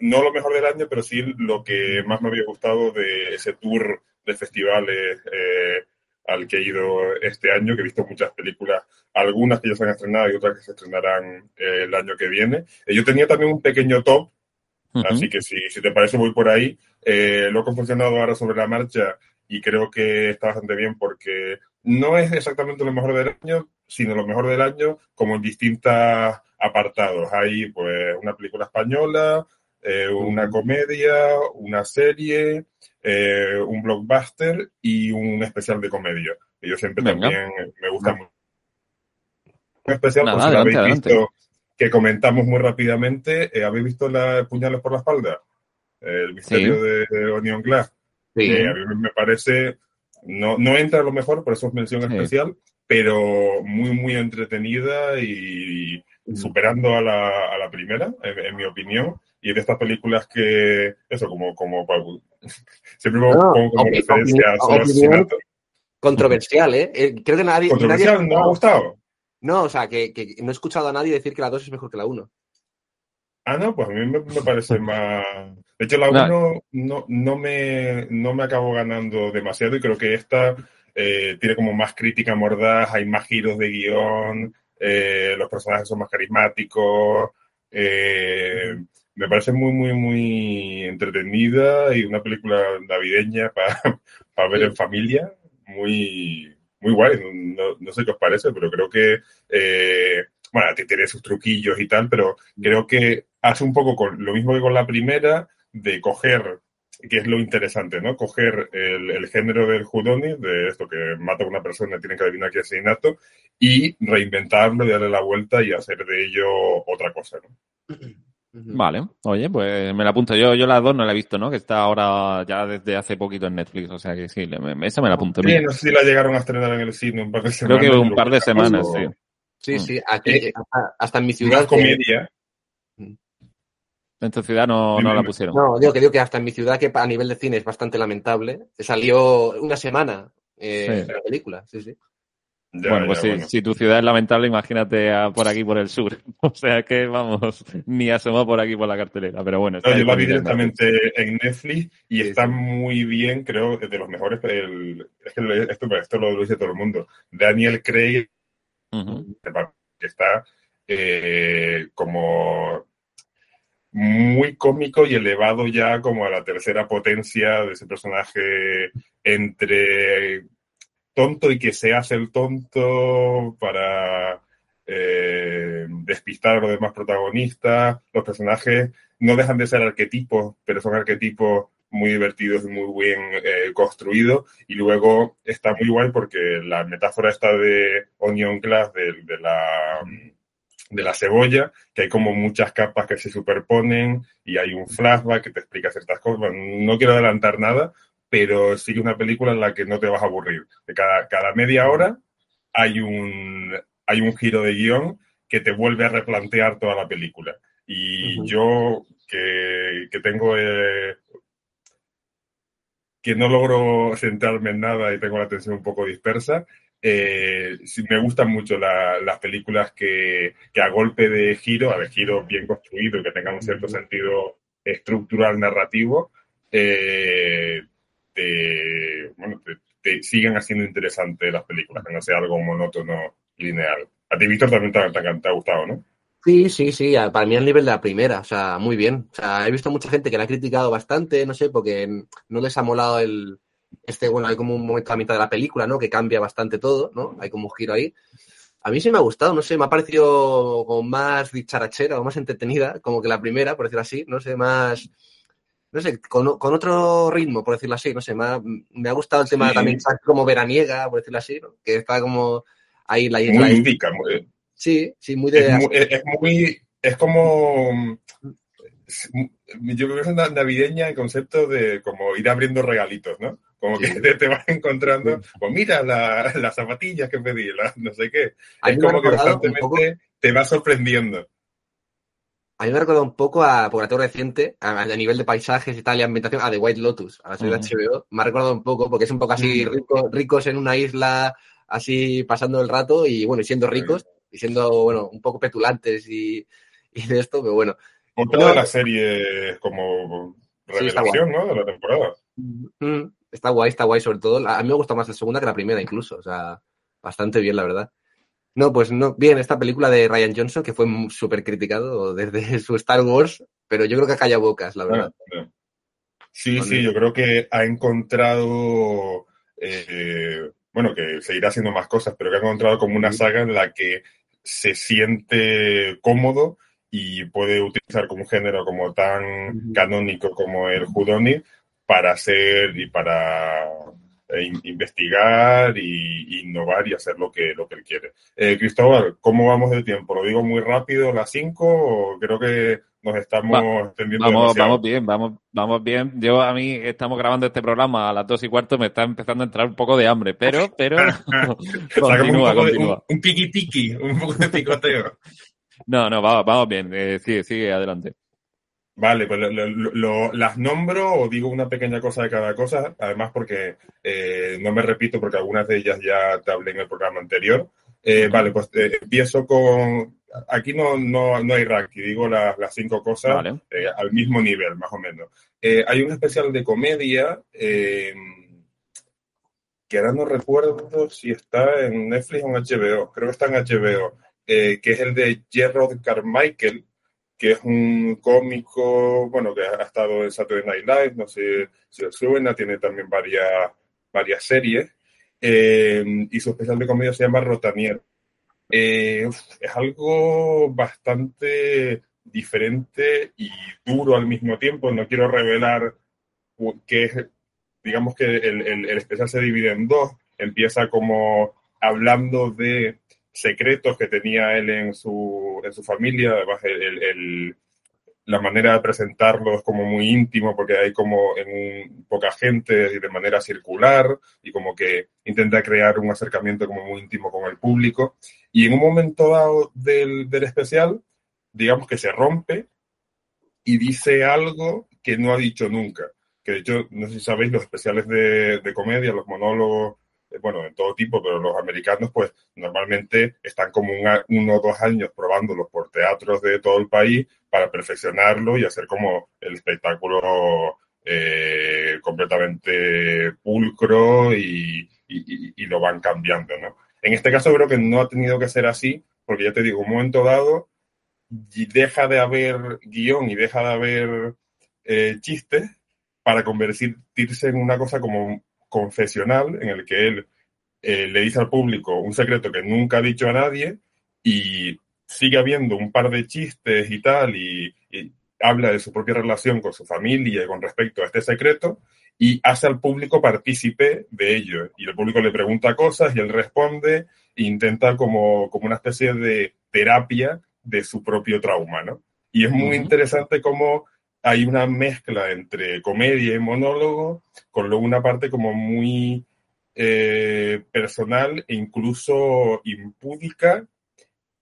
no lo mejor del año, pero sí lo que más me había gustado de ese tour de festivales eh, al que he ido este año, que he visto muchas películas, algunas que ya se han estrenado y otras que se estrenarán eh, el año que viene. Eh, yo tenía también un pequeño top Ujú. Así que si, si te parece, voy por ahí. Eh, lo he confeccionado ahora sobre la marcha y creo que está bastante bien porque no es exactamente lo mejor del año, sino lo mejor del año como en distintos apartados. Hay pues una película española, eh, una comedia, una serie, eh, un blockbuster y un especial de comedia. Que yo siempre Venga. también me gusta mucho. Un especial, Nada, por si lo adelante, habéis adelante. visto, que comentamos muy rápidamente. Eh, ¿Habéis visto la Puñales por la espalda? El misterio Sí. de, de Onion Glass. Sí, que a mí me parece, no, no entra a lo mejor, por eso es mención Sí. especial, pero muy, muy entretenida y superando a la, a la primera, en, en mi opinión. Y de estas películas que, eso, como, como siempre pongo No, pongo como opinión- referencia a opinión- asesinato. Controversial, ¿eh? Eh, Creo que nadie. Controversial, nadie- ¿no ha gustado? No, o sea, que, que no he escuchado a nadie decir que la 2 es mejor que la 1. Ah, no, pues a mí me, me parece más. De hecho, la No. 1 no, no, me, no me acabó ganando demasiado y creo que esta eh, tiene como más crítica mordaz, hay más giros de guion, eh, los personajes son más carismáticos. eh, me parece muy, muy, muy entretenida y una película navideña para ver Sí. en familia. Muy, muy guay. No, no sé qué os parece, pero creo que. eh, bueno, tiene sus truquillos y tal, pero creo que hace un poco con lo mismo que con la primera, de coger, que es lo interesante, ¿no? Coger el, el género del Houdini, de esto que mata a una persona y tiene que adivinar qué asesinato, y reinventarlo y darle la vuelta y hacer de ello otra cosa, ¿no? Vale, oye, pues me la apunto. Yo, yo la dos no la he visto, ¿no? Que está ahora ya desde hace poquito en Netflix, o sea que sí, me- esa me la apunto. Sí, mira. no sé si la llegaron a estrenar en el cine un par de Creo semanas. que y un par de semanas, sí. Sí, Mm. sí, aquí, Eh, hasta, hasta en mi ciudad. que- comedia. En tu ciudad no, no la pusieron. no, digo que digo que hasta en mi ciudad, que a nivel de cine es bastante lamentable, salió una semana eh, Sí. la película, sí, sí. Ya, bueno, pues ya, sí, bueno. si tu ciudad es lamentable, imagínate a- por aquí, por el sur. O sea que, vamos, ni asomó por aquí por la cartelera. Pero bueno, está No, yo la vi Netflix. directamente en Netflix y Sí, está sí. muy bien, creo, de los mejores. el- es que esto, esto lo dice todo el mundo. Daniel Craig, que está eh, como muy cómico y elevado ya como a la tercera potencia de ese personaje entre tonto y que se hace el tonto para eh, despistar a los demás protagonistas. Los personajes no dejan de ser arquetipos, pero son arquetipos muy divertidos y muy bien eh, construidos. Y luego está muy guay porque la metáfora está de Onion Glass, de, la de la cebolla, que hay como muchas capas que se superponen y hay un flashback que te explica ciertas cosas. No quiero adelantar nada, pero sí que es una película en la que no te vas a aburrir. Cada, cada media hora hay un, hay un giro de guion que te vuelve a replantear toda la película. Y yo, que, que tengo eh, que no logro centrarme en nada y tengo la atención un poco dispersa. Eh, me gustan mucho las películas que, que, a golpe de giro, a de giro bien construido y que tengan un cierto sentido estructural narrativo, eh, te, bueno, te, siguen haciendo interesantes las películas, que no sea algo monótono, lineal. A ti, Víctor, también te, te, ha gustado, ¿no? Sí, sí, sí, para mí al nivel de la primera, o sea, muy bien. O sea, he visto mucha gente que la ha criticado bastante, no sé, porque no les ha molado el, este, bueno, hay como un momento a mitad de la película, ¿no? Que cambia bastante todo, ¿no? Hay como un giro ahí. A mí sí me ha gustado, no sé, me ha parecido como más dicharachera o más entretenida, como que la primera, por decirlo así, no sé, más, no sé, con, otro ritmo, por decirlo así, no sé, me ha, me ha gustado el tema también como veraniega, por decirlo así, ¿no? que está como ahí la isla. Muy indica, muy, Sí, sí, muy de... Es muy, es, como... Yo creo que es navideña el concepto de como ir abriendo regalitos, ¿no? Como que te, vas encontrando, pues mira las zapatillas que pedí, no sé qué. Es como que constantemente te va sorprendiendo. A mí me ha recordado un poco a, porque la reciente, a, nivel de paisajes y tal, y ambientación, a The White Lotus, a la serie de HBO, me ha recordado un poco, porque es un poco así, ricos en una isla, así pasando el rato y bueno, y siendo ricos, y siendo, bueno, un poco petulantes y, de esto, pero bueno. Otra de las series como revelación, ¿no? De la temporada. Está guay, está guay, sobre todo. A mí me gusta más la segunda que la primera, incluso. O sea, bastante bien, la verdad. No, pues no, bien, esta película de Ryan Johnson, que fue súper criticado desde su Star Wars, pero yo creo que calla bocas, la verdad. Sí, sí, yo creo que ha encontrado, eh, bueno, que seguirá haciendo más cosas, pero que ha encontrado como una saga en la que se siente cómodo y puede utilizar como un género como tan canónico como el Judoni para hacer y para investigar y innovar y hacer lo que, lo que él quiere. Eh, Cristóbal, ¿cómo vamos de tiempo? ¿Lo digo muy rápido, las 5 o creo que nos estamos extendiendo vamos, Vamos bien, vamos, vamos bien. Yo a mí estamos grabando este programa a las dos y cuarto, me está empezando a entrar un poco de hambre, pero, pero continúa, continúa. un, piqui piqui, un poco de picoteo. no, no, vamos, vamos bien, eh, sigue, sigue adelante. Vale, pues lo, las nombro o digo una pequeña cosa de cada cosa, además porque eh, no me repito porque algunas de ellas ya te hablé en el programa anterior. Eh, vale, pues eh, empiezo con... Aquí no, no, no hay ranking, digo las, las cinco cosas al mismo nivel, más o menos. hay un especial de comedia que ahora no recuerdo si está en Netflix o en HBO, creo que está en HBO, que es el de Gerard Carmichael, que es un cómico, bueno, que ha estado en Saturday Night Live, no sé si os suena, tiene también varias, varias series, eh, y su especial de comedia se llama Rotanier. Eh, es algo bastante diferente y duro al mismo tiempo, no quiero revelar que es, digamos que el, el, el especial se divide en dos, empieza como hablando de secretos que tenía él en su, en su familia, además el, la manera de presentarlo es como muy íntimo porque hay como en poca gente y de manera circular y como que intenta crear un acercamiento como muy íntimo con el público. Y en un momento dado del, del especial digamos que se rompe y dice algo que no ha dicho nunca que de hecho no sé si sabéis los especiales de, de comedia los monólogos bueno, de todo tipo, pero los americanos pues normalmente están como uno o dos años probándolos por teatros de todo el país para perfeccionarlo y hacer como el espectáculo eh, completamente pulcro y, lo van cambiando, ¿no? En este caso creo que no ha tenido que ser así, porque ya te digo, un momento dado deja de haber guion y deja de haber eh, chistes para convertirse en una cosa como confesional en el que él eh, le dice al público un secreto que nunca ha dicho a nadie y sigue habiendo un par de chistes y tal y, habla de su propia relación con su familia con respecto a este secreto y hace al público partícipe de ello. Y el público le pregunta cosas y él responde e intenta como, como una especie de terapia de su propio trauma, ¿no? Y es muy interesante cómo hay una mezcla entre comedia y monólogo, con luego una parte como muy eh, personal e incluso impúdica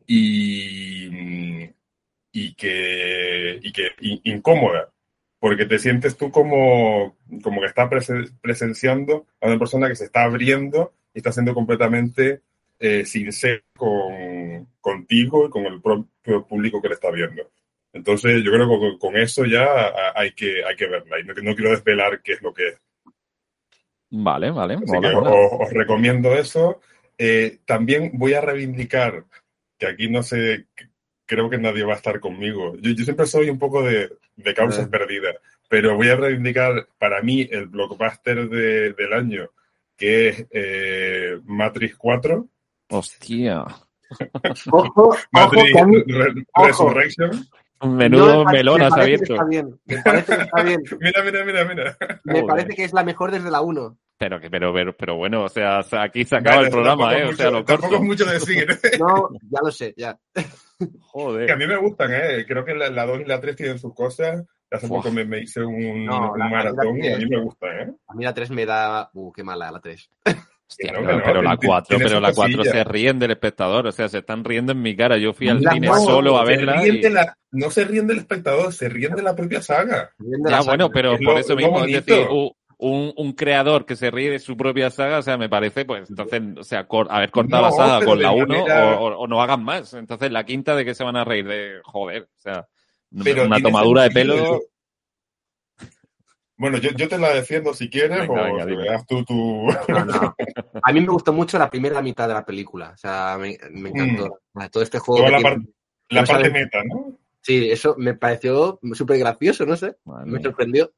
y, y que, y que incómoda. porque te sientes tú como, que estás presenciando a una persona que se está abriendo y está siendo completamente eh, sincero con, contigo y con el propio público que le está viendo. Entonces, yo creo que con, eso ya hay que, hay que verla y no, no, quiero desvelar qué es lo que es. Vale, vale. Os, recomiendo eso. Eh, también voy a reivindicar que aquí no sé, creo que nadie va a estar conmigo. Yo, yo siempre soy un poco de, de causas perdidas, pero voy a reivindicar para mí el blockbuster de, del año, que es eh, Matrix 4. Hostia. ojo, Matrix Resurrection. Menudo melón has abierto. Me parece que está bien. mira, mira, mira, mira. Me parece que es la mejor desde la 1. Pero, pero, pero, pero bueno, o sea, aquí se acaba el programa, ¿eh? o sea, lo corto. Tampoco es mucho decir. No, ya lo sé, ya. Joder. Que a mí me gustan, ¿eh? Creo que la, la 2 y la 3 tienen sus cosas. Hace poco me, me, hice un, no, un la, maratón y a mí me gusta, ¿eh? A mí la 3 me da... Uh, qué mala la 3. Hostia, no, pero, pero, la 4, pero la 4 se ríen del espectador, o sea, se están riendo en mi cara. Yo fui al la, cine solo a verla. Y... La, no se ríen del espectador, se ríen de la propia saga. Ya, bueno, pero por eso mismo, es decir, un, un, creador que se ríe de su propia saga, o sea, me parece, pues, entonces, o sea, cor, haber cortado no, la saga con la 1 manera... o, o, no hagan más. Entonces, la quinta de que se van a reír de, joder, o sea, pero una tomadura de pelo. Eso. Bueno, yo, yo, te la defiendo si quieres venga, o venga, veas tú tu... No, no. A mí me gustó mucho la primera mitad de la película. O sea, me, me encantó. Mm. Todo este juego. Toda la, par la no parte meta, ¿no? Sí, eso me pareció súper gracioso, no sé. Vale. Me sorprendió.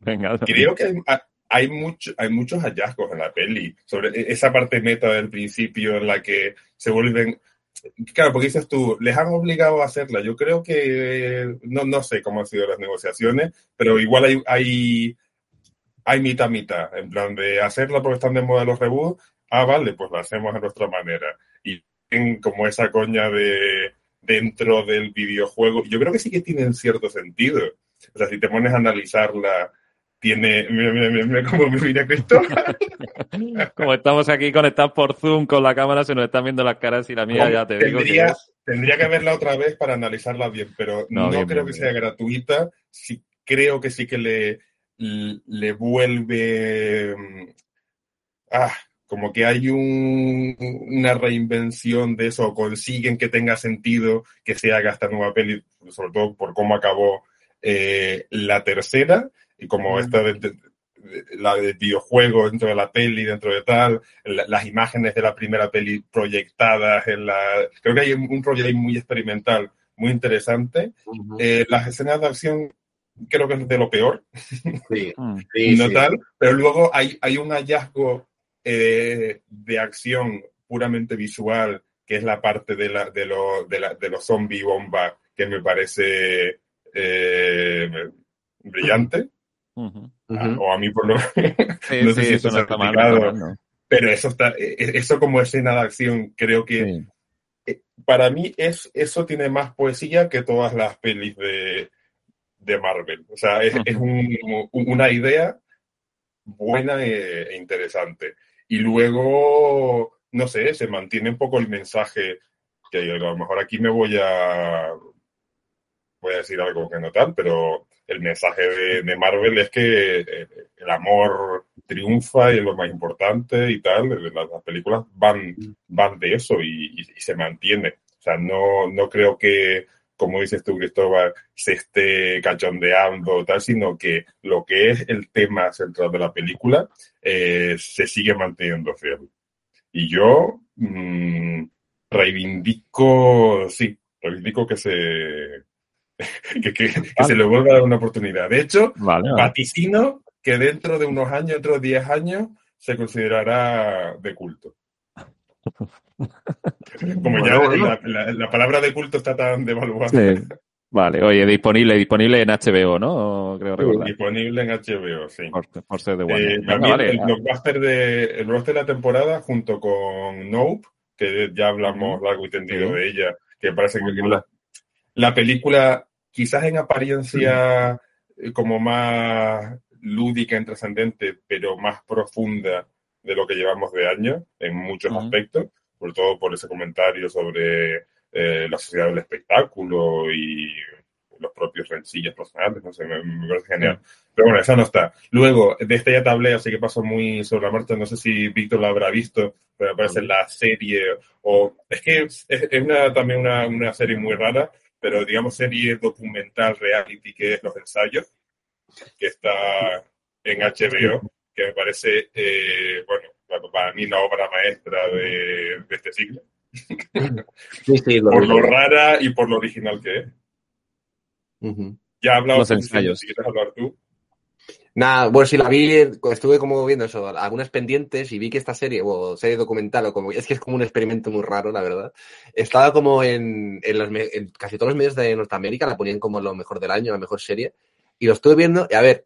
Venga. Creo que hay, hay, mucho, hay muchos hallazgos en la peli sobre e, esa parte meta del principio en la que se vuelven Claro, porque dices tú, les han obligado a hacerla. Yo creo que, no, no sé cómo han sido las negociaciones, pero igual hay, hay, hay mitad, mitad, en plan de hacerla porque están de moda los reboots. Ah, vale, pues la hacemos a nuestra manera. Y como esa coña de dentro del videojuego, yo creo que sí que tienen cierto sentido. O sea, si te pones a analizarla tiene. Mira, mira, mira, mira cómo me mira Cristóbal. Como estamos aquí conectados por Zoom con la cámara, se nos están viendo las caras y la mía ya te tendría, digo. Que tendría que verla otra vez para analizarla bien, pero no, no bien, creo bien, que sea gratuita. Sí, creo que sí que le, le vuelve. Ah, como que hay un, una reinvención de eso, consiguen que tenga sentido que se haga esta nueva peli, sobre todo por cómo acabó eh, la tercera y como esta de, de, de, la del videojuego dentro de la peli, dentro de tal, la, las imágenes de la primera peli proyectadas en la... Creo que hay un rollo ahí muy experimental, muy interesante. Uh -huh. eh, las escenas de acción creo que es de lo peor. Sí, sí no sí. tal, pero luego hay, hay un hallazgo eh, de acción puramente visual, que es la parte de, la, de, lo, de, la, de los zombie bomba, que me parece eh, brillante. Uh -huh. Ah, o a mí por lo sí, no sé sí, si eso no está mal, no, pero eso está e, e, eso como escena de acción creo que sí. Eh, para mí es eso tiene más poesía que todas las pelis de, de Marvel o sea es, uh -huh. es un, una idea buena e, e, interesante y luego no sé se mantiene un poco el mensaje que a lo mejor aquí me voy a voy a decir algo que no tal, pero el mensaje de, de, Marvel es que eh, el amor triunfa y es lo más importante y tal. Las, las películas van, van de eso y, y, y, se mantiene. O sea, no, no creo que, como dices tú, Cristóbal, se esté cachondeando tal, sino que lo que es el tema central de la película eh, se sigue manteniendo fiel. Y yo mmm, reivindico, sí, reivindico que se que, que, vale. que, se le vuelva a dar una oportunidad. De hecho, vale, vale. vaticino que dentro de unos años, dentro de 10 años, se considerará de culto. Como bueno, ya bueno. La, la, la, palabra de culto está tan devaluada. Sí. Vale, oye, disponible, disponible en HBO, ¿no? Creo recordar. Disponible en HBO, sí. Por, por ser de. Eh, vale, el blockbuster de, el blockbuster de la temporada, junto con Nope, que ya hablamos largo y tendido sí. de ella, que parece que la, la película quizás en apariencia mm. como más lúdica, intrascendente, pero más profunda de lo que llevamos de año en muchos mm. aspectos, sobre todo por ese comentario sobre eh, la sociedad del espectáculo y los propios rencillas personales, no sé, me, me parece genial. Pero bueno, esa no está. Luego, de esta ya tablea, así que pasó muy sobre la marcha, no sé si Víctor lo habrá visto, pero me parece la serie, o es que es, es una, también una, una serie muy rara, pero digamos serie documental reality que es Los Ensayos, que está en HBO, que me parece, eh, bueno, para mí la obra maestra de, de este siglo. Sí, sí, lo por lo rara y por lo original que es. Ujú. Ya he hablado Los ensayos. si quieres hablar tú. Nada, bueno, sí la vi, estuve como viendo eso, algunas pendientes y vi que esta serie, o serie documental, o como, es que es como un experimento muy raro, la verdad. Estaba como en, en, los en casi todos los medios de Norteamérica, la ponían como lo mejor del año, la mejor serie, y lo estuve viendo, y a ver,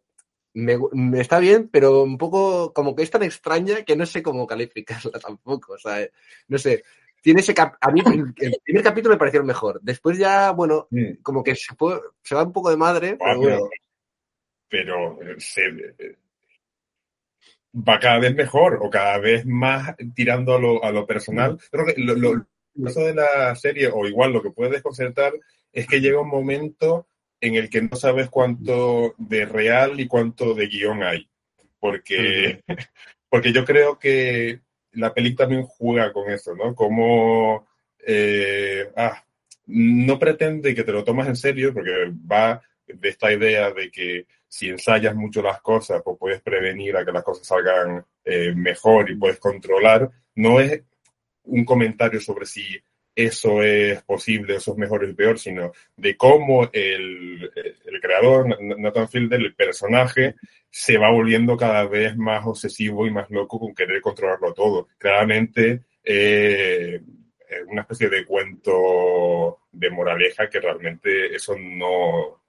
me, está bien, pero un poco como que es tan extraña que no sé cómo calificarla tampoco, o sea, no sé. Tiene ese cap- a mí el, primer capítulo me pareció el mejor. Después ya, bueno, Mm. como que se, va un poco de madre, pero bueno. Pero, eh, se- eh, va cada vez mejor o cada vez más tirando a lo, a lo personal. Creo que lo, lo, eso de la serie, o igual lo que puede desconcertar, es que llega un momento en el que no sabes cuánto de real y cuánto de guion hay. Porque, porque yo creo que la peli también juega con eso, ¿no? Como eh, ah, no pretende que te lo tomas en serio, porque va de esta idea de que si ensayas mucho las cosas, pues puedes prevenir a que las cosas salgan eh, mejor y puedes controlar. No es un comentario sobre si eso es posible, eso es mejor o peor, sino de cómo el, el creador, Nathan Fielder, el personaje, se va volviendo cada vez más obsesivo y más loco con querer controlarlo todo. Claramente, eh, una especie de cuento de moraleja que realmente eso no,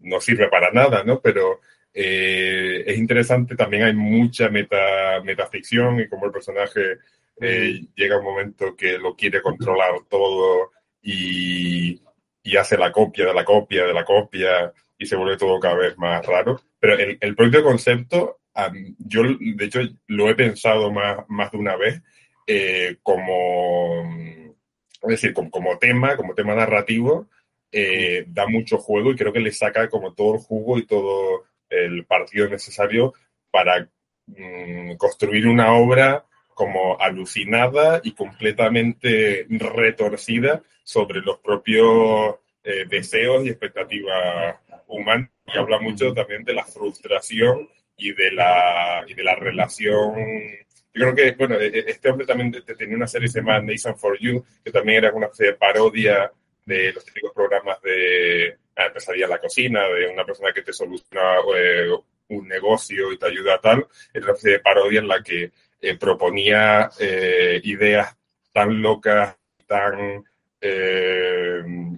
no sirve para nada, ¿no? Pero eh, es interesante, también hay mucha meta, metaficción y como el personaje eh, llega un momento que lo quiere controlar todo y, y, hace la copia de la copia de la copia y se vuelve todo cada vez más raro. Pero el, el propio concepto, um, yo de hecho lo he pensado más, más de una vez eh, como, es decir, como, como, tema, como tema narrativo, eh, da mucho juego y creo que le saca como todo el jugo y todo el partido necesario para mm, construir una obra como alucinada y completamente retorcida sobre los propios eh, deseos y expectativas humanas. Y habla mucho también de la frustración y de la, y de la relación. Yo creo que, bueno, este hombre también tenía una serie que se llama Nation for You, que también era una especie de parodia de los típicos programas de ah, pesadilla en la cocina, de una persona que te soluciona eh, un negocio y te ayuda a tal. Era una especie de parodia en la que eh, proponía eh, ideas tan locas, tan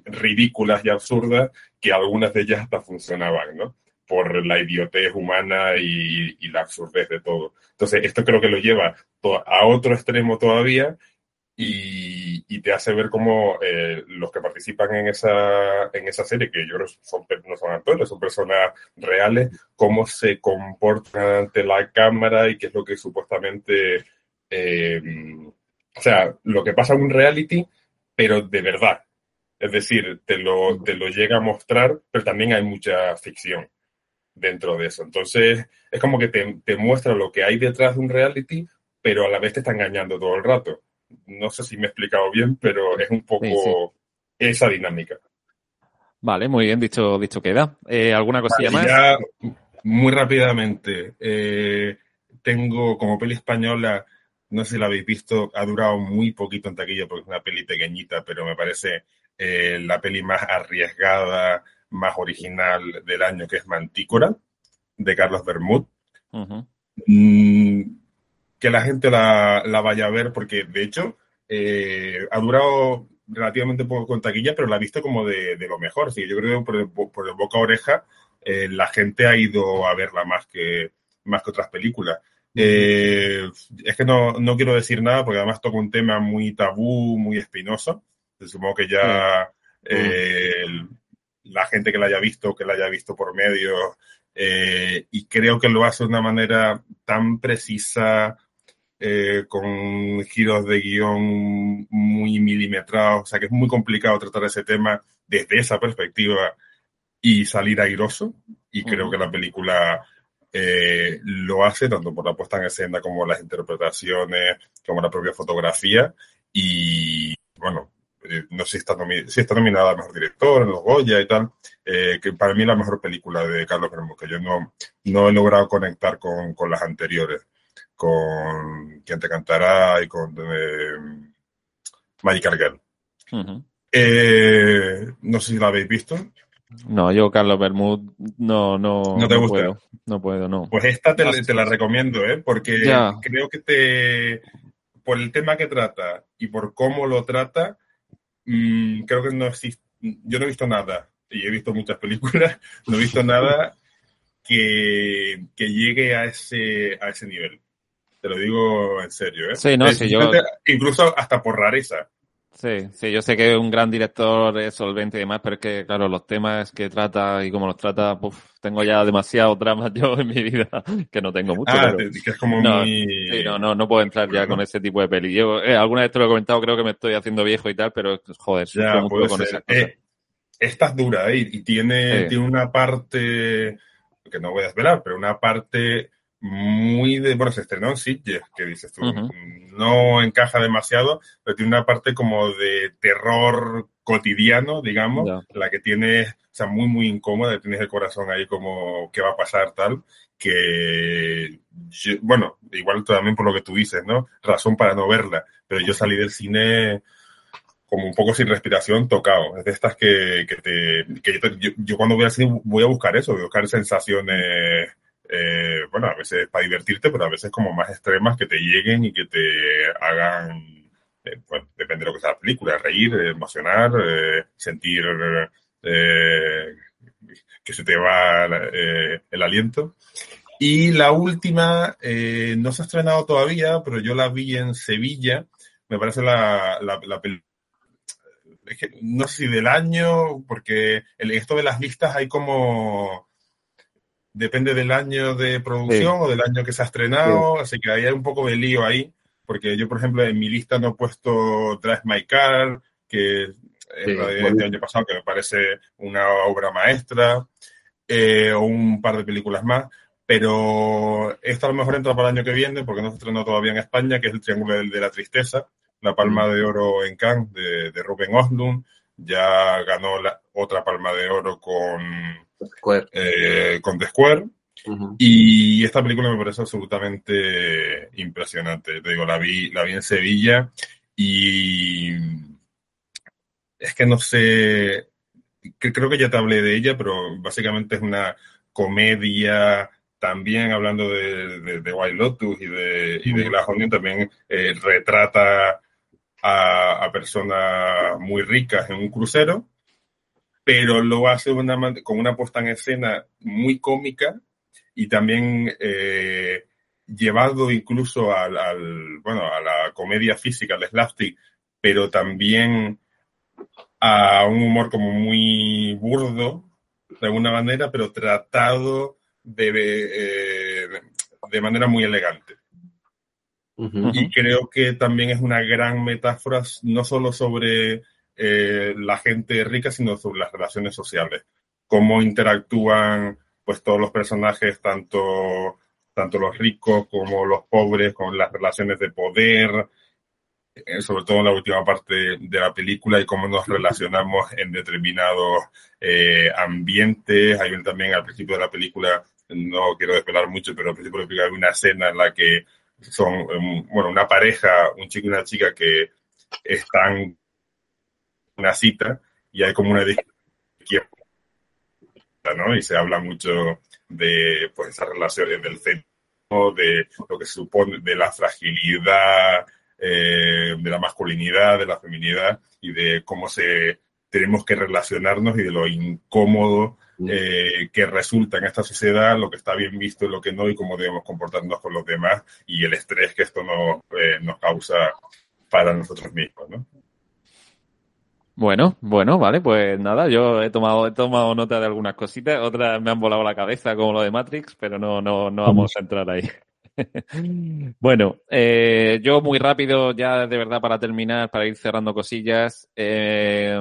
ridículas y absurdas, que algunas de ellas hasta funcionaban, ¿no? Por la idiotez humana y, y la absurdez de todo. Entonces, esto creo que lo lleva a otro extremo todavía y, y, te hace ver cómo eh, los que participan en esa, en esa serie, que yo creo son, no son actores, son personas reales, cómo se comportan ante la cámara y qué es lo que supuestamente, eh, o sea, lo que pasa en un reality, pero de verdad. Es decir, te lo, te lo llega a mostrar, pero también hay mucha ficción dentro de eso. Entonces, es como que te, te muestra lo que hay detrás de un reality, pero a la vez te está engañando todo el rato no sé si me he explicado bien, pero es un poco sí, sí. esa dinámica. Vale, muy bien, dicho, dicho queda. Eh, ¿Alguna cosilla vale, más? Ya, muy rápidamente, eh, tengo como peli española, no sé si la habéis visto, ha durado muy poquito en taquilla porque es una peli pequeñita, pero me parece eh, la peli más arriesgada, más original del año, que es Mantícora, de Carlos Bermud. Uh -huh. mm, que la gente la, la, vaya a ver, porque de hecho eh, ha durado relativamente poco con taquilla, pero la ha visto como de, de lo mejor. Sí, yo creo que por el, por el boca a oreja eh, la gente ha ido a verla más que, más que otras películas. Eh, es que no, no, quiero decir nada porque además toca un tema muy tabú, muy espinoso. Supongo que ya sí. la gente que la haya visto, que la haya visto por medio, y creo que lo hace de una manera tan precisa, eh, con giros de guion muy milimetrados, o sea que es muy complicado tratar ese tema desde esa perspectiva y salir airoso. Y creo que la película eh, lo hace tanto por la puesta en escena como las interpretaciones, como la propia fotografía. Y bueno, eh, no sé si está, si está nominada a Mejor Director en los Goya y tal, eh, que para mí es la mejor película de Carlos Bermúdez, que yo no, no he logrado conectar con, con las anteriores, con Quien te cantará y con eh, Magical Girl. eh, no sé si la habéis visto. No, yo Carlos Bermúdez no, no, ¿No te gusta? puedo. No puedo, no. Pues esta te, te la recomiendo, ¿eh? porque Ya. creo que te, por el tema que trata y por cómo lo trata, mm, creo que no existe, yo no he visto nada, y he visto muchas películas, no he visto nada que, que llegue a ese, a ese nivel. Te lo digo en serio, ¿eh? Sí, no, Eh, sí, yo- Incluso hasta por rareza. Sí, sí, yo sé que es un gran director, es solvente y demás, pero es que, claro, los temas que trata y cómo los trata, puf, tengo ya demasiados dramas yo en mi vida, que no tengo mucho, Ah, pero- que es como No, muy... Sí, no, no, no puedo entrar ya con ese tipo de peli. Yo, eh, alguna vez te lo he comentado, creo que me estoy haciendo viejo y tal, pero joder, Ya, mucho con esas cosas. Eh, esta es dura ¿eh? y tiene, Sí. tiene una parte que no voy a desvelar, pero una parte muy de. Bueno, se estrenó en Sitges, que dices tú. Ujú. No encaja demasiado, pero tiene una parte como de terror cotidiano, digamos, Ya. la que tienes, o sea, muy, muy incómoda, tienes el corazón ahí como, ¿qué va a pasar? Tal, que, yo- bueno, igual también por lo que tú dices, ¿no? Razón para no verla, pero yo salí del cine como un poco sin respiración, tocado. Es de estas que, que te, que yo- yo cuando voy al cine voy a buscar eso, voy a buscar sensaciones, eh, bueno, a veces para divertirte, pero a veces como más extremas que te lleguen y que te hagan, eh, bueno, depende de lo que sea la película, reír, emocionar, eh, sentir eh, que se te va eh, el aliento. Y la última, eh, no se ha estrenado todavía, pero yo la vi en Sevilla. Me parece la, la, la pel- es que no sé si del año, porque el, esto de las listas hay como. Depende del año de producción Sí. o del año que se ha estrenado, así que ahí hay un poco de lío ahí, porque yo, por ejemplo, en mi lista no he puesto Drive My Car, que es Sí, la de- del año pasado, que me parece una obra maestra, eh, o un par de películas más. Pero esta a lo mejor entra para el año que viene, porque no se estrenó todavía en España, que es el Triángulo de la Tristeza, la Palma de Oro en Cannes de, de Ruben Oslund. Ya ganó la otra Palma de Oro con, Square. eh, con The Square. Ujú. Y esta película me parece absolutamente impresionante. Te digo, la vi, la vi en Sevilla y es que no sé, que creo que ya te hablé de ella, pero básicamente es una comedia también hablando de, de, de White Lotus y de, y de Glass Onion, también eh, retrata a, a personas muy ricas en un crucero, pero lo hace una con una puesta en escena muy cómica y también eh, llevado incluso al, al, bueno, a la comedia física, al slapstick, pero también a un humor como muy burdo, de alguna manera, pero tratado de, eh, de manera muy elegante. Y creo que también es una gran metáfora, no solo sobre eh, la gente rica, sino sobre las relaciones sociales. Cómo interactúan pues todos los personajes, tanto, tanto los ricos como los pobres, con las relaciones de poder, eh, sobre todo en la última parte de la película y cómo nos relacionamos en determinados eh, ambientes. Hay también al principio de la película, no quiero desvelar mucho, pero al principio de la película hay una escena en la que son, em, bueno, una pareja, un chico y una chica que están en una cita y hay como una discusión, ¿no? Y se habla mucho de, pues, esas relaciones del centro, de lo que se supone, de la fragilidad, eh, de la masculinidad, de la feminidad y de cómo se tenemos que relacionarnos y de lo incómodo eh, que resulta en esta sociedad, lo que está bien visto y lo que no, y cómo debemos comportarnos con los demás y el estrés que esto nos, eh, nos causa para nosotros mismos, ¿no? Bueno, bueno, vale, pues nada, yo he tomado, he tomado nota de algunas cositas, otras me han volado la cabeza como lo de Matrix, pero no, no, no vamos a entrar ahí. Bueno, eh, yo muy rápido, ya de verdad para terminar, para ir cerrando cosillas. eh,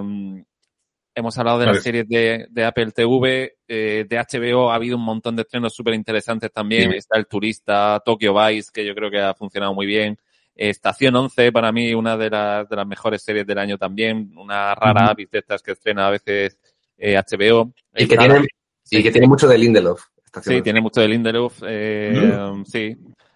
Hemos hablado de las series de, de, Apple TV, eh, de HBO ha habido un montón de estrenos súper interesantes también. Sí. Está El Turista, Tokyo Vice, que yo creo que ha funcionado muy bien. Estación 11, para mí, una de las, de las mejores series del año también. Una rara avis de estas que estrena a veces eh, HBO. Y que, tiene, sí. y que tiene mucho de Lindelof. Sí, tiene mucho de Lindelof. Eh, mm. Sí.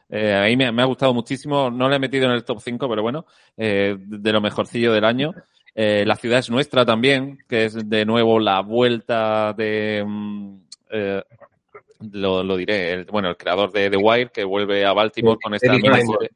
Eh, a mí me, me, ha gustado muchísimo. No la he metido en el top 5, pero bueno, eh, de lo mejorcillo del año. Eh, la ciudad es nuestra también, que es de nuevo la vuelta de. Mm, eh, lo, lo, diré, el, bueno, el creador de The Wire, que vuelve a Baltimore con esta serie,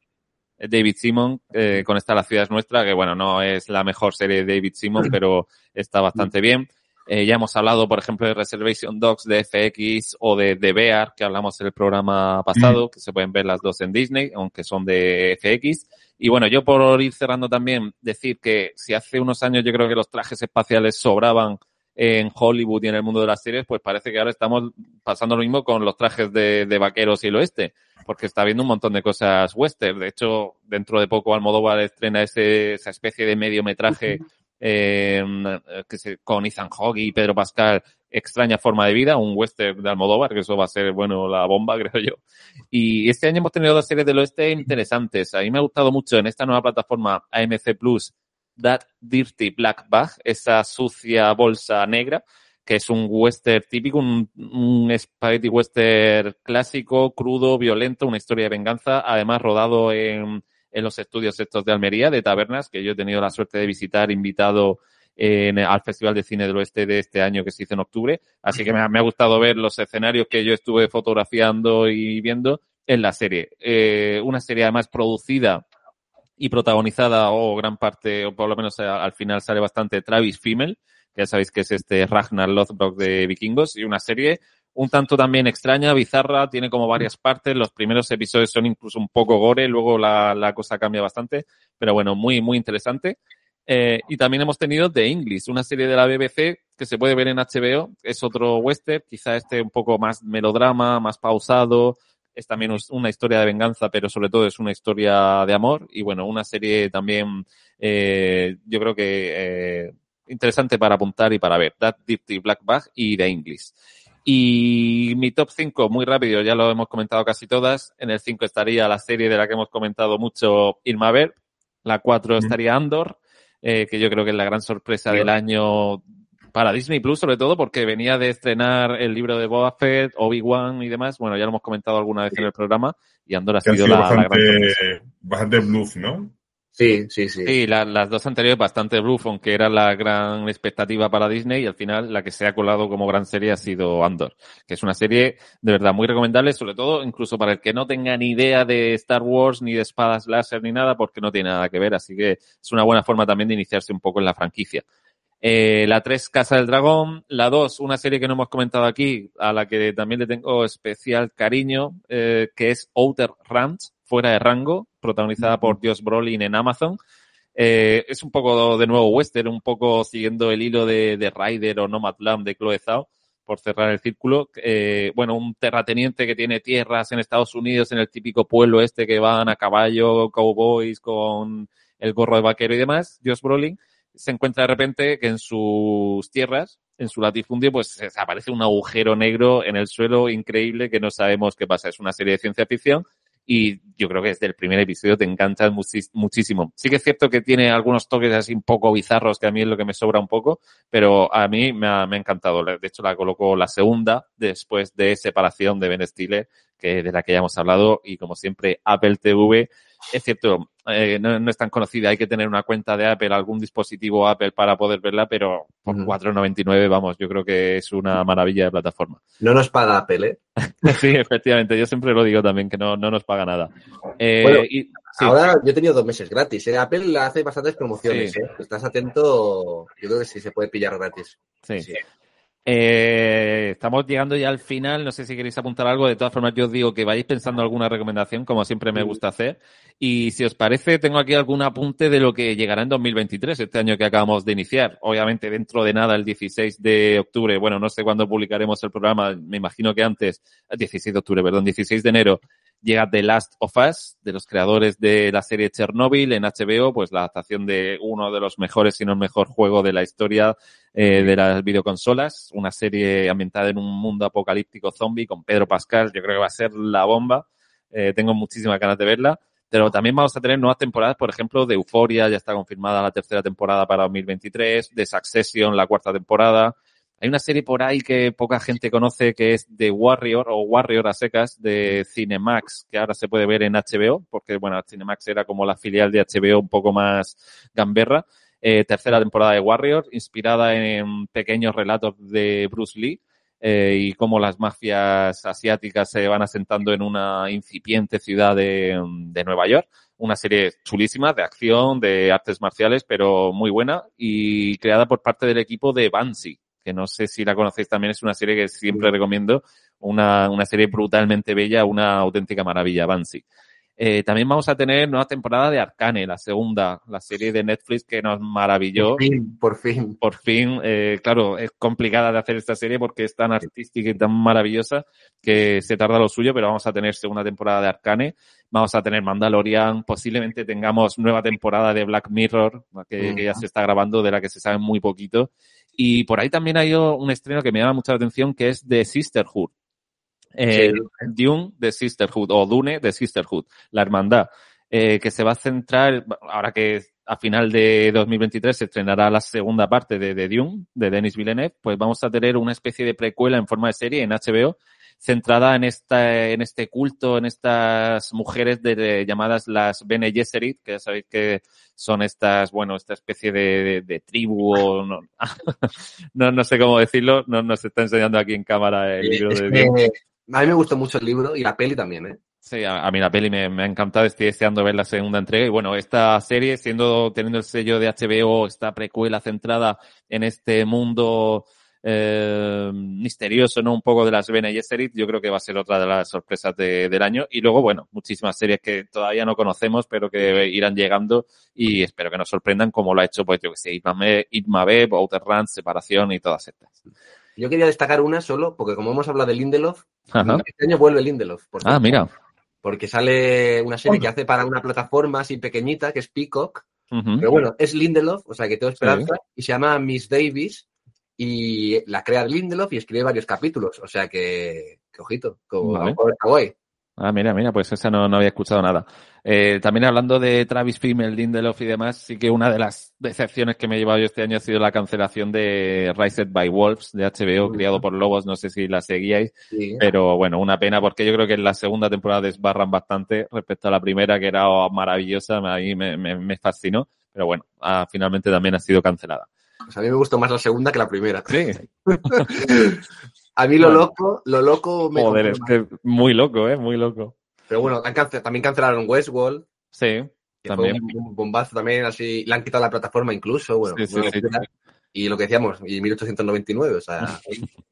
David Simon, eh, con esta La ciudad es nuestra, que bueno, no es la mejor serie de David Simon, pero está bastante bien. Eh, ya hemos hablado, por ejemplo, de Reservation Dogs de FX o de, de Bear, que hablamos en el programa pasado, que se pueden ver las dos en Disney, aunque son de FX. Y bueno, yo por ir cerrando también, decir que si hace unos años yo creo que los trajes espaciales sobraban en Hollywood y en el mundo de las series, pues parece que ahora estamos pasando lo mismo con los trajes de, de vaqueros y el oeste, porque está habiendo un montón de cosas western. De hecho, dentro de poco Almodóvar estrena ese, esa especie de mediometraje eh, que con Ethan Hawke y Pedro Pascal, Extraña Forma de Vida, un western de Almodóvar, que eso va a ser, bueno, la bomba, creo yo. Y este año hemos tenido dos series del oeste interesantes. A mí me ha gustado mucho en esta nueva plataforma AMC Plus, That Dirty Black Bag, esa sucia bolsa negra, que es un western típico, un, un spaghetti western clásico, crudo, violento, una historia de venganza, además rodado en en los estudios estos de Almería, de Tabernas, que yo he tenido la suerte de visitar, invitado en, al Festival de Cine del Oeste de este año que se hizo en octubre. Así que me ha, me ha gustado ver los escenarios que yo estuve fotografiando y viendo en la serie. Eh, una serie además producida y protagonizada, o gran parte, o por lo menos al final sale bastante, Travis Fimmel, que ya sabéis que es este Ragnar Lothbrok de Vikingos, y una serie un tanto también extraña, bizarra, tiene como varias partes. Los primeros episodios son incluso un poco gore, luego la, la cosa cambia bastante, pero bueno, muy, muy interesante. Eh, y también hemos tenido The English, una serie de la BBC que se puede ver en HBO. Es otro western, quizá este un poco más melodrama, más pausado. Es también una historia de venganza, pero sobre todo es una historia de amor. Y bueno, una serie también, eh, yo creo que eh, interesante para apuntar y para ver. That Dirty Black Bag y The English. Y mi top 5, muy rápido, ya lo hemos comentado casi todas. En el 5 estaría la serie de la que hemos comentado mucho, Irma Ver. La 4 estaría Andor, eh, que yo creo que es la gran sorpresa sí. del año para Disney Plus, sobre todo porque venía de estrenar el libro de Boba Fett, Obi-Wan y demás. Bueno, ya lo hemos comentado alguna vez sí. en el programa y Andor ha sido, sido, la, bastante, la gran sorpresa. Bastante bluff, ¿no? Sí, sí, sí. Sí, la, las dos anteriores bastante bluff, aunque era la gran expectativa para Disney y al final la que se ha colado como gran serie ha sido Andor, que es una serie de verdad muy recomendable, sobre todo incluso para el que no tenga ni idea de Star Wars, ni de espadas láser, ni nada, porque no tiene nada que ver, así que es una buena forma también de iniciarse un poco en la franquicia. Eh, la 3, Casa del Dragón. La 2, una serie que no hemos comentado aquí, a la que también le tengo especial cariño, eh, que es Outer Ranch, fuera de rango, protagonizada por Josh Brolin en Amazon. Eh, es un poco de nuevo western, un poco siguiendo el hilo de, de Rider o Nomadland de Chloe Zhao, por cerrar el círculo. Eh, bueno, un terrateniente que tiene tierras en Estados Unidos, en el típico pueblo este que van a caballo, cowboys con el gorro de vaquero y demás, Josh Brolin, se encuentra de repente que en sus tierras, en su latifundio, pues aparece un agujero negro en el suelo increíble que no sabemos qué pasa. Es una serie de ciencia ficción y yo creo que desde el primer episodio te encanta muchísimo. Sí que es cierto que tiene algunos toques así un poco bizarros, que a mí es lo que me sobra un poco, pero a mí me ha, me ha encantado. De hecho, la coloco la segunda después de separación de Ben Stiller, que de la que ya hemos hablado, y como siempre, Apple TV. Es cierto, eh, no, no, es tan conocida, hay que tener una cuenta de Apple, algún dispositivo Apple para poder verla, pero por -huh. 4,99, vamos, yo creo que es una maravilla de plataforma. No nos paga Apple, ¿eh? sí, efectivamente, yo siempre lo digo también, que no, no nos paga nada. Eh, bueno, y, sí. Ahora yo he tenido dos meses gratis, ¿eh? Apple hace bastantes promociones, sí. ¿eh? Estás atento, yo creo que sí se puede pillar gratis. sí. sí. Eh, estamos llegando ya al final. No sé si queréis apuntar algo. De todas formas, yo os digo que vayáis pensando alguna recomendación, como siempre me gusta hacer. Y si os parece, tengo aquí algún apunte de lo que llegará en 2023, este año que acabamos de iniciar. Obviamente, dentro de nada, el 16 de octubre. Bueno, no sé cuándo publicaremos el programa. Me imagino que antes, 16 de octubre, perdón, 16 de enero llega The Last of Us, de los creadores de la serie Chernobyl en HBO, pues la adaptación de uno de los mejores, si no el mejor juego de la historia eh, de las videoconsolas, una serie ambientada en un mundo apocalíptico zombie con Pedro Pascal, yo creo que va a ser la bomba, eh, tengo muchísimas ganas de verla. Pero también vamos a tener nuevas temporadas, por ejemplo, de Euphoria, ya está confirmada la tercera temporada para 2023, de Succession, la cuarta temporada. Hay una serie por ahí que poca gente conoce que es The Warrior o Warrior a secas de Cinemax, que ahora se puede ver en HBO, porque bueno, Cinemax era como la filial de HBO un poco más gamberra. Eh, tercera temporada de Warrior, inspirada en pequeños relatos de Bruce Lee eh, y cómo las mafias asiáticas se van asentando en una incipiente ciudad de, de, Nueva York. Una serie chulísima de acción, de artes marciales, pero muy buena y creada por parte del equipo de Banshee, que no sé si la conocéis también, es una serie que siempre recomiendo, una, una serie brutalmente bella, una auténtica maravilla, Banshee. Eh, también vamos a tener nueva temporada de Arcane, la segunda, la serie de Netflix que nos maravilló. Por fin, por fin. Por fin, eh, claro, es complicada de hacer esta serie porque es tan artística y tan maravillosa que se tarda lo suyo, pero vamos a tener segunda temporada de Arcane, vamos a tener Mandalorian, posiblemente tengamos nueva temporada de Black Mirror, que, que ya se está grabando, de la que se sabe muy poquito. Y por ahí también hay un estreno que me llama mucha la atención, que es de Sisterhood eh, Dune de Sisterhood o Dune de Sisterhood, la hermandad, eh, que se va a centrar, ahora que a final de 2023 se estrenará la segunda parte de, de Dune, de Denis Villeneuve, pues vamos a tener una especie de precuela en forma de serie en HBO, centrada en esta, en este culto, en estas mujeres de, de llamadas las Bene Gesserit, que ya sabéis que son estas, bueno, esta especie de, de, de tribu o no, no, no, sé cómo decirlo, no nos está enseñando aquí en cámara el libro de Dune. A mí me gustó mucho el libro y la peli también, ¿eh? Sí, a, a mí la peli me, ha encantado, estoy deseando ver la segunda entrega y bueno, esta serie, siendo, teniendo el sello de HBO, esta precuela centrada en este mundo eh, misterioso, ¿no? Un poco de las Bene Gesserit, yo creo que va a ser otra de las sorpresas de, del año. Y luego, bueno, muchísimas series que todavía no conocemos, pero que irán llegando y espero que nos sorprendan como lo ha hecho, pues yo que sé, Itmabeb, Outer Run, Separación y todas estas. Yo quería destacar una solo, porque como hemos hablado de Lindelof, Ajá. este año vuelve Lindelof. Por ah, mira. Porque sale una serie que hace para una plataforma así pequeñita, que es Peacock. Uh -huh. Pero bueno, es Lindelof, o sea que tengo esperanza, sí. y se llama Miss Davis, y la crea Lindelof y escribe varios capítulos. O sea que, que ojito, como vale. está guay. Ah, mira, mira, pues esa no, no había escuchado nada. Eh, también hablando de Travis Fimmel, Lindelof y demás, sí que una de las decepciones que me he llevado yo este año ha sido la cancelación de Raised by Wolves de HBO, mm. criado por lobos, no sé si la seguíais, sí. pero bueno, una pena porque yo creo que en la segunda temporada desbarran bastante respecto a la primera que era maravillosa, a mí me, me, me fascinó, pero bueno, ah, finalmente también ha sido cancelada. Pues a mí me gustó más la segunda que la primera. Sí. A mí lo bueno. loco, lo loco me Joder, es que muy loco, eh, muy loco. Pero bueno, también cancelaron Westworld. Sí, también. un bombazo también, así, le han quitado la plataforma incluso, bueno. Sí, sí, sí, y lo que decíamos, y 1899, o sea.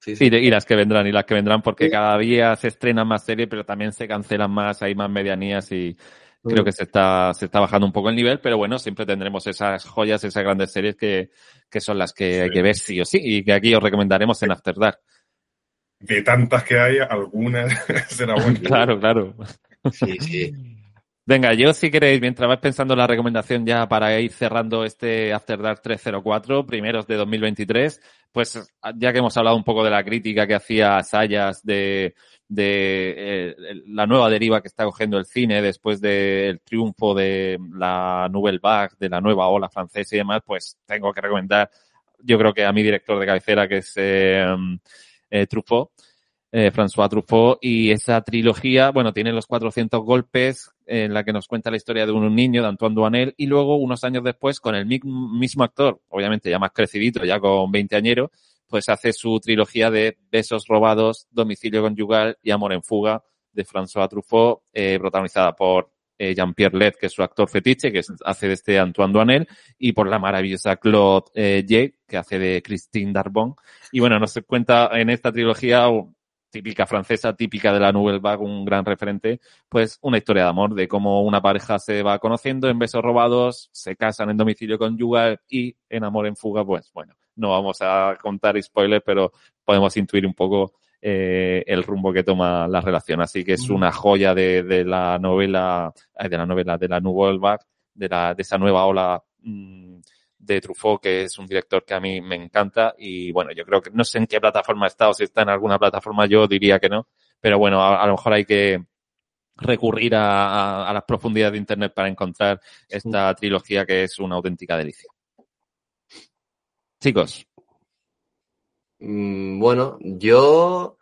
Sí, sí. Y, y, las que vendrán, y las que vendrán, porque cada día se estrenan más series, pero también se cancelan más, hay más medianías y creo que se está, se está bajando un poco el nivel, pero bueno, siempre tendremos esas joyas, esas grandes series que, que son las que sí. hay que ver sí o sí, y que aquí os recomendaremos en After Dark. De tantas que hay, algunas será bueno. claro, claro. Sí, sí. Venga, yo si queréis, mientras vais pensando la recomendación ya para ir cerrando este After Dark 304, primeros de 2023, pues ya que hemos hablado un poco de la crítica que hacía Sayas de, de eh, la nueva deriva que está cogiendo el cine después del triunfo de la Nouvelle Vague, de la nueva ola francesa y demás, pues tengo que recomendar, yo creo que a mi director de cabecera, que es eh, eh, Truffaut, François Truffaut, y esa trilogía, bueno, tiene los 400 golpes en la que nos cuenta la historia de un niño, de Antoine Duanel, y luego, unos años después, con el mismo actor, obviamente ya más crecidito, ya con 20 añeros, pues hace su trilogía de Besos robados, Domicilio conyugal y Amor en fuga de François Truffaut, eh, protagonizada por eh, Jean-Pierre Let, que es su actor fetiche, que hace de este Antoine Duanel, y por la maravillosa Claude eh, Jay, que hace de Christine Darbon. Y bueno, nos cuenta en esta trilogía típica francesa, típica de la Nouvelle Vague, un gran referente, pues una historia de amor, de cómo una pareja se va conociendo en besos robados, se casan en domicilio conyugal y en amor en fuga, pues bueno, no vamos a contar spoilers, pero podemos intuir un poco eh, el rumbo que toma la relación. Así que es una joya de, de la novela, eh, de la novela, de la Nouvelle Vague, de, la, de esa nueva ola mm, de Truffaut, que es un director que a mí me encanta. Y bueno, yo creo que no sé en qué plataforma está o si está en alguna plataforma, yo diría que no. Pero bueno, a, a lo mejor hay que recurrir a, a, a, las profundidades de Internet para encontrar esta trilogía que es una auténtica delicia. Chicos. Mm, bueno, yo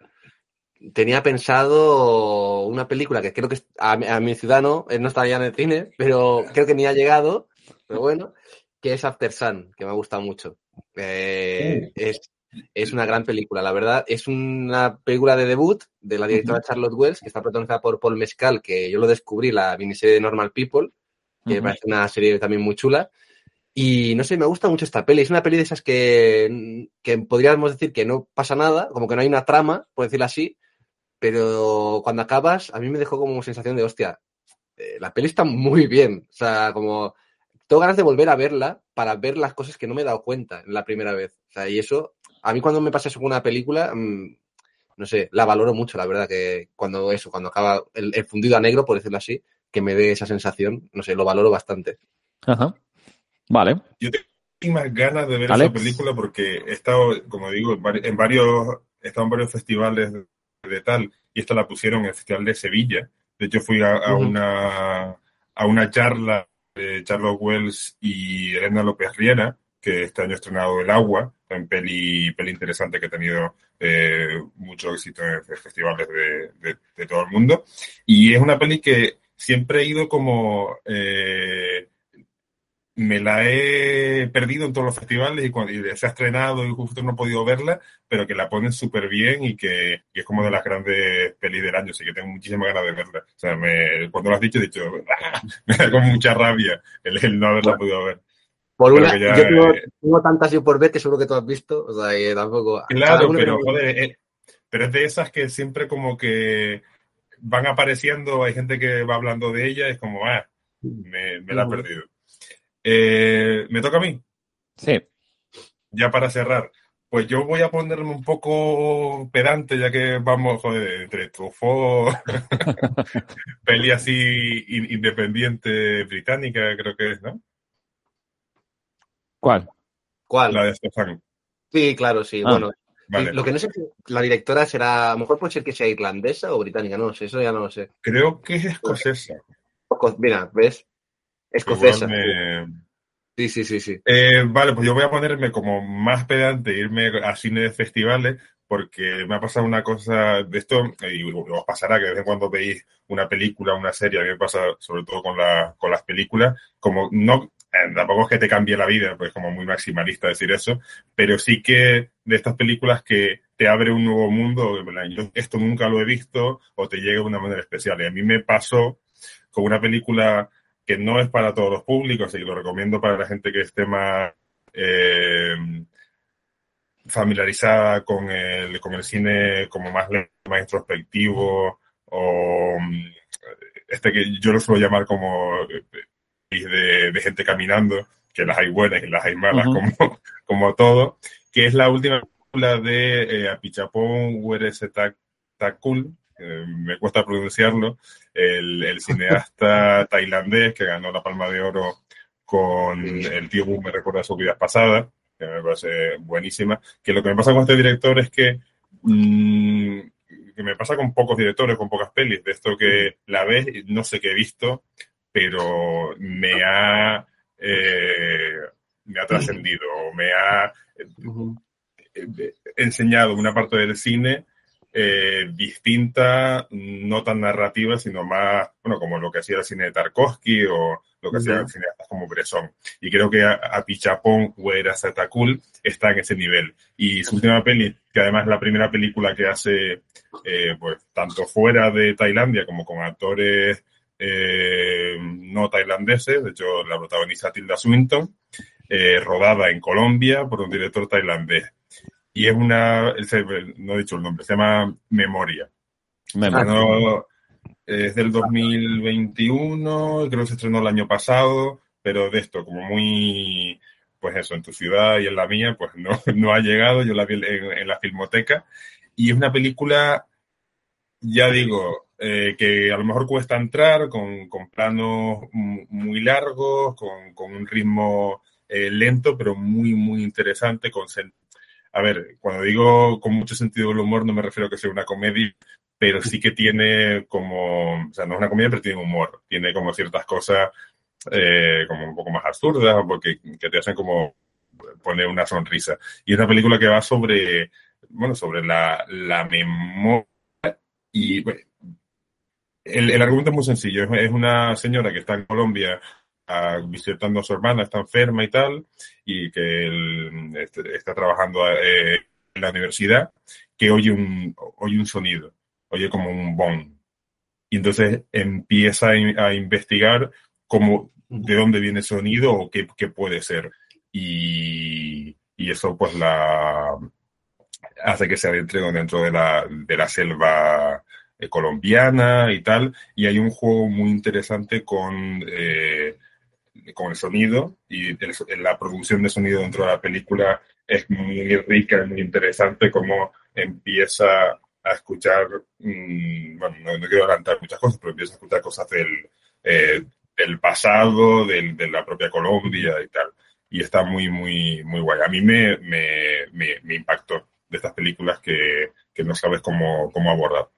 tenía pensado una película que creo que a, a mi ciudad no, no estaría en el cine, pero creo que ni ha llegado, pero bueno, que es After Sun, que me ha gustado mucho. Eh, es, es, una gran película, la verdad. Es una película de debut de la directora uh -huh. Charlotte Wells, que está protagonizada por Paul Mescal, que yo lo descubrí, la miniserie de Normal People, que uh -huh. me parece una serie también muy chula. Y no sé, me gusta mucho esta peli. Es una peli de esas que, que podríamos decir que no pasa nada, como que no hay una trama, por decirlo así, pero cuando acabas, a mí me dejó como sensación de, hostia, eh, la peli está muy bien. O sea, como tengo ganas de volver a verla para ver las cosas que no me he dado cuenta en la primera vez. O sea, y eso, a mí cuando me pasa eso con una película, mmm, no sé, la valoro mucho, la verdad, que cuando eso, cuando acaba el, el fundido a negro, por decirlo así, que me dé esa sensación, no sé, lo valoro bastante. Ajá. Vale. Yo tengo más ganas de ver Alex. esa película porque he estado, como digo, en varios, he estado en varios festivales de, de tal, y esta la pusieron en el Festival de Sevilla. De hecho, fui a, a uh -huh. una, a una charla de Charles Wells y Elena López Riera, que este año ha estrenado El Agua, en peli, peli interesante que ha tenido eh, mucho éxito en festivales de, de, de, todo el mundo. Y es una peli que siempre he ido como... Eh, me la he perdido en todos los festivales y, cuando, y se ha estrenado y justo no he podido verla, pero que la ponen súper bien y que, que, es como de las grandes pelis del año, así que tengo muchísimas ganas de verla. O sea, me, cuando lo has dicho, he dicho, ¡ah! me da como mucha rabia el, el no haberla podido ver. Por una, ya, yo tengo, eh, tengo, tantas y por ver que seguro que tú has visto, o sea, que tampoco... Claro, pero joder, eh, pero es de esas que siempre como que van apareciendo, hay gente que va hablando de ella, es como, ah, me, me la he perdido. Eh, ¿Me toca a mí? Sí. Ya para cerrar. Pues yo voy a ponerme un poco pedante, ya que vamos, joder, entre Truffaut, peli así independiente británica, creo que es, ¿no? ¿Cuál? ¿Cuál? La de Stefan. Sí, claro, sí. Ah, bueno, vale. lo que no sé si la directora será, a lo mejor puede ser que sea irlandesa o británica, no lo sé, eso ya no lo sé. Creo que es escocesa. Mira, ¿ves? Escocesa. Me... Sí, sí, sí, sí. Eh, vale, pues yo voy a ponerme como más pedante, irme a cine de festivales, porque me ha pasado una cosa de esto, y os pasará que de vez en cuando veis una película, una serie, a mí me pasa sobre todo con, la, con las películas, como no, eh, tampoco es que te cambie la vida, pues como muy maximalista decir eso, pero sí que de estas películas que te abre un nuevo mundo, yo esto nunca lo he visto, o te llega de una manera especial. Y a mí me pasó con una película que no es para todos los públicos y lo recomiendo para la gente que esté más eh, familiarizada con el, con el cine como más, más introspectivo o este que yo lo suelo llamar como de, de gente caminando, que las hay buenas y las hay malas, uh -huh. como, como todo, que es la última película de eh, Apichapón Weresetakul, eh, me cuesta pronunciarlo, el, el cineasta tailandés que ganó la Palma de Oro con El tío Boom, me recuerda sus vidas pasadas, que me parece buenísima. Que lo que me pasa con este director es que, mmm, que me pasa con pocos directores, con pocas pelis, de esto que la ves, no sé qué he visto, pero me ha, eh, me ha trascendido, me ha eh, enseñado una parte del cine eh, distinta, no tan narrativa, sino más, bueno, como lo que hacía el cine de Tarkovsky o lo que hacía el cine como Bresson. Y creo que a, a Pichapón o era Satakul está en ese nivel. Y su última peli, que además es la primera película que hace, eh, pues, tanto fuera de Tailandia como con actores eh, no tailandeses, de hecho la protagoniza Tilda Swinton, eh, rodada en Colombia por un director tailandés y es una, no he dicho el nombre, se llama Memoria. Memoria. No, es del 2021, creo que se estrenó el año pasado, pero de esto, como muy, pues eso, en tu ciudad y en la mía, pues no, no ha llegado, yo la vi en, en la filmoteca. Y es una película, ya digo, eh, que a lo mejor cuesta entrar con, con planos muy largos, con, con un ritmo eh, lento, pero muy, muy interesante. Con a ver, cuando digo con mucho sentido del humor, no me refiero a que sea una comedia, pero sí que tiene como, o sea, no es una comedia, pero tiene humor. Tiene como ciertas cosas eh, como un poco más absurdas, porque que te hacen como poner una sonrisa. Y es una película que va sobre, bueno, sobre la, la memoria y el, el, argumento es muy sencillo. Es, una señora que está en Colombia uh, visitando a su hermana, está enferma y tal, y que él, este, está trabajando eh, en la universidad, que oye un, oye un sonido, oye como un bong. Y entonces empieza a, a investigar cómo, de dónde viene el sonido o qué, qué puede ser. Y, y, eso pues la hace que se adentre dentro de la, de la selva eh, colombiana y tal, y hay un juego muy interesante con, eh, con el sonido y la producción de sonido dentro de la película es muy rica, muy interesante, como empieza a escuchar, mmm, bueno, no, no, quiero adelantar muchas cosas, pero empieza a escuchar cosas del, eh, del pasado, del, de la propia Colombia y tal. Y está muy, muy, muy guay. A mí me, me, me, me impactó de estas películas que, que no sabes cómo, cómo abordar.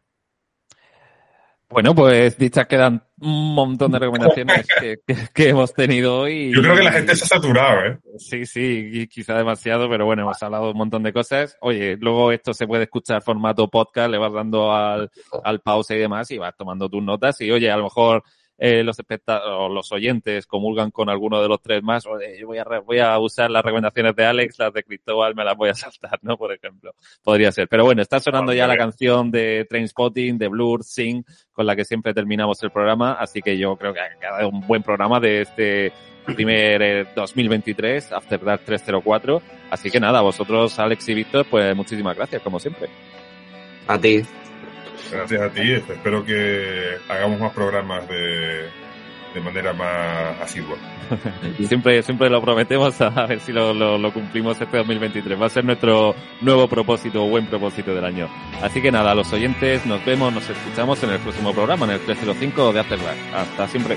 Bueno, pues dichas quedan un montón de recomendaciones que, que, que, hemos tenido hoy. Yo creo que la gente se ha saturado, ¿eh? Sí, sí, quizá demasiado, pero bueno, hemos hablado un montón de cosas. Oye, luego esto se puede escuchar formato podcast, le vas dando al, al pause y demás y vas tomando tus notas y oye, a lo mejor eh, los espectadores, los oyentes comulgan con alguno de los tres más, oye, yo voy a, voy a usar las recomendaciones de Alex, las de Cristóbal me las voy a saltar, ¿no? Por ejemplo. Podría ser. Pero bueno, está sonando ya la canción de Trainspotting, de Blur, Sing, con la que siempre terminamos el programa, así que yo creo que ha quedado un buen programa de este primer eh, 2023, After Dark 304. Así que nada, vosotros, Alex y Víctor, pues muchísimas gracias, como siempre. A ti. Gracias a ti. Espero que hagamos más programas de, de manera más asidua. siempre, siempre lo prometemos a ver si lo, lo, lo, cumplimos este 2023. Va a ser nuestro nuevo propósito, buen propósito del año. Así que nada, los oyentes, nos vemos, nos escuchamos en el próximo programa, en el 305 de Afterlife. Hasta siempre.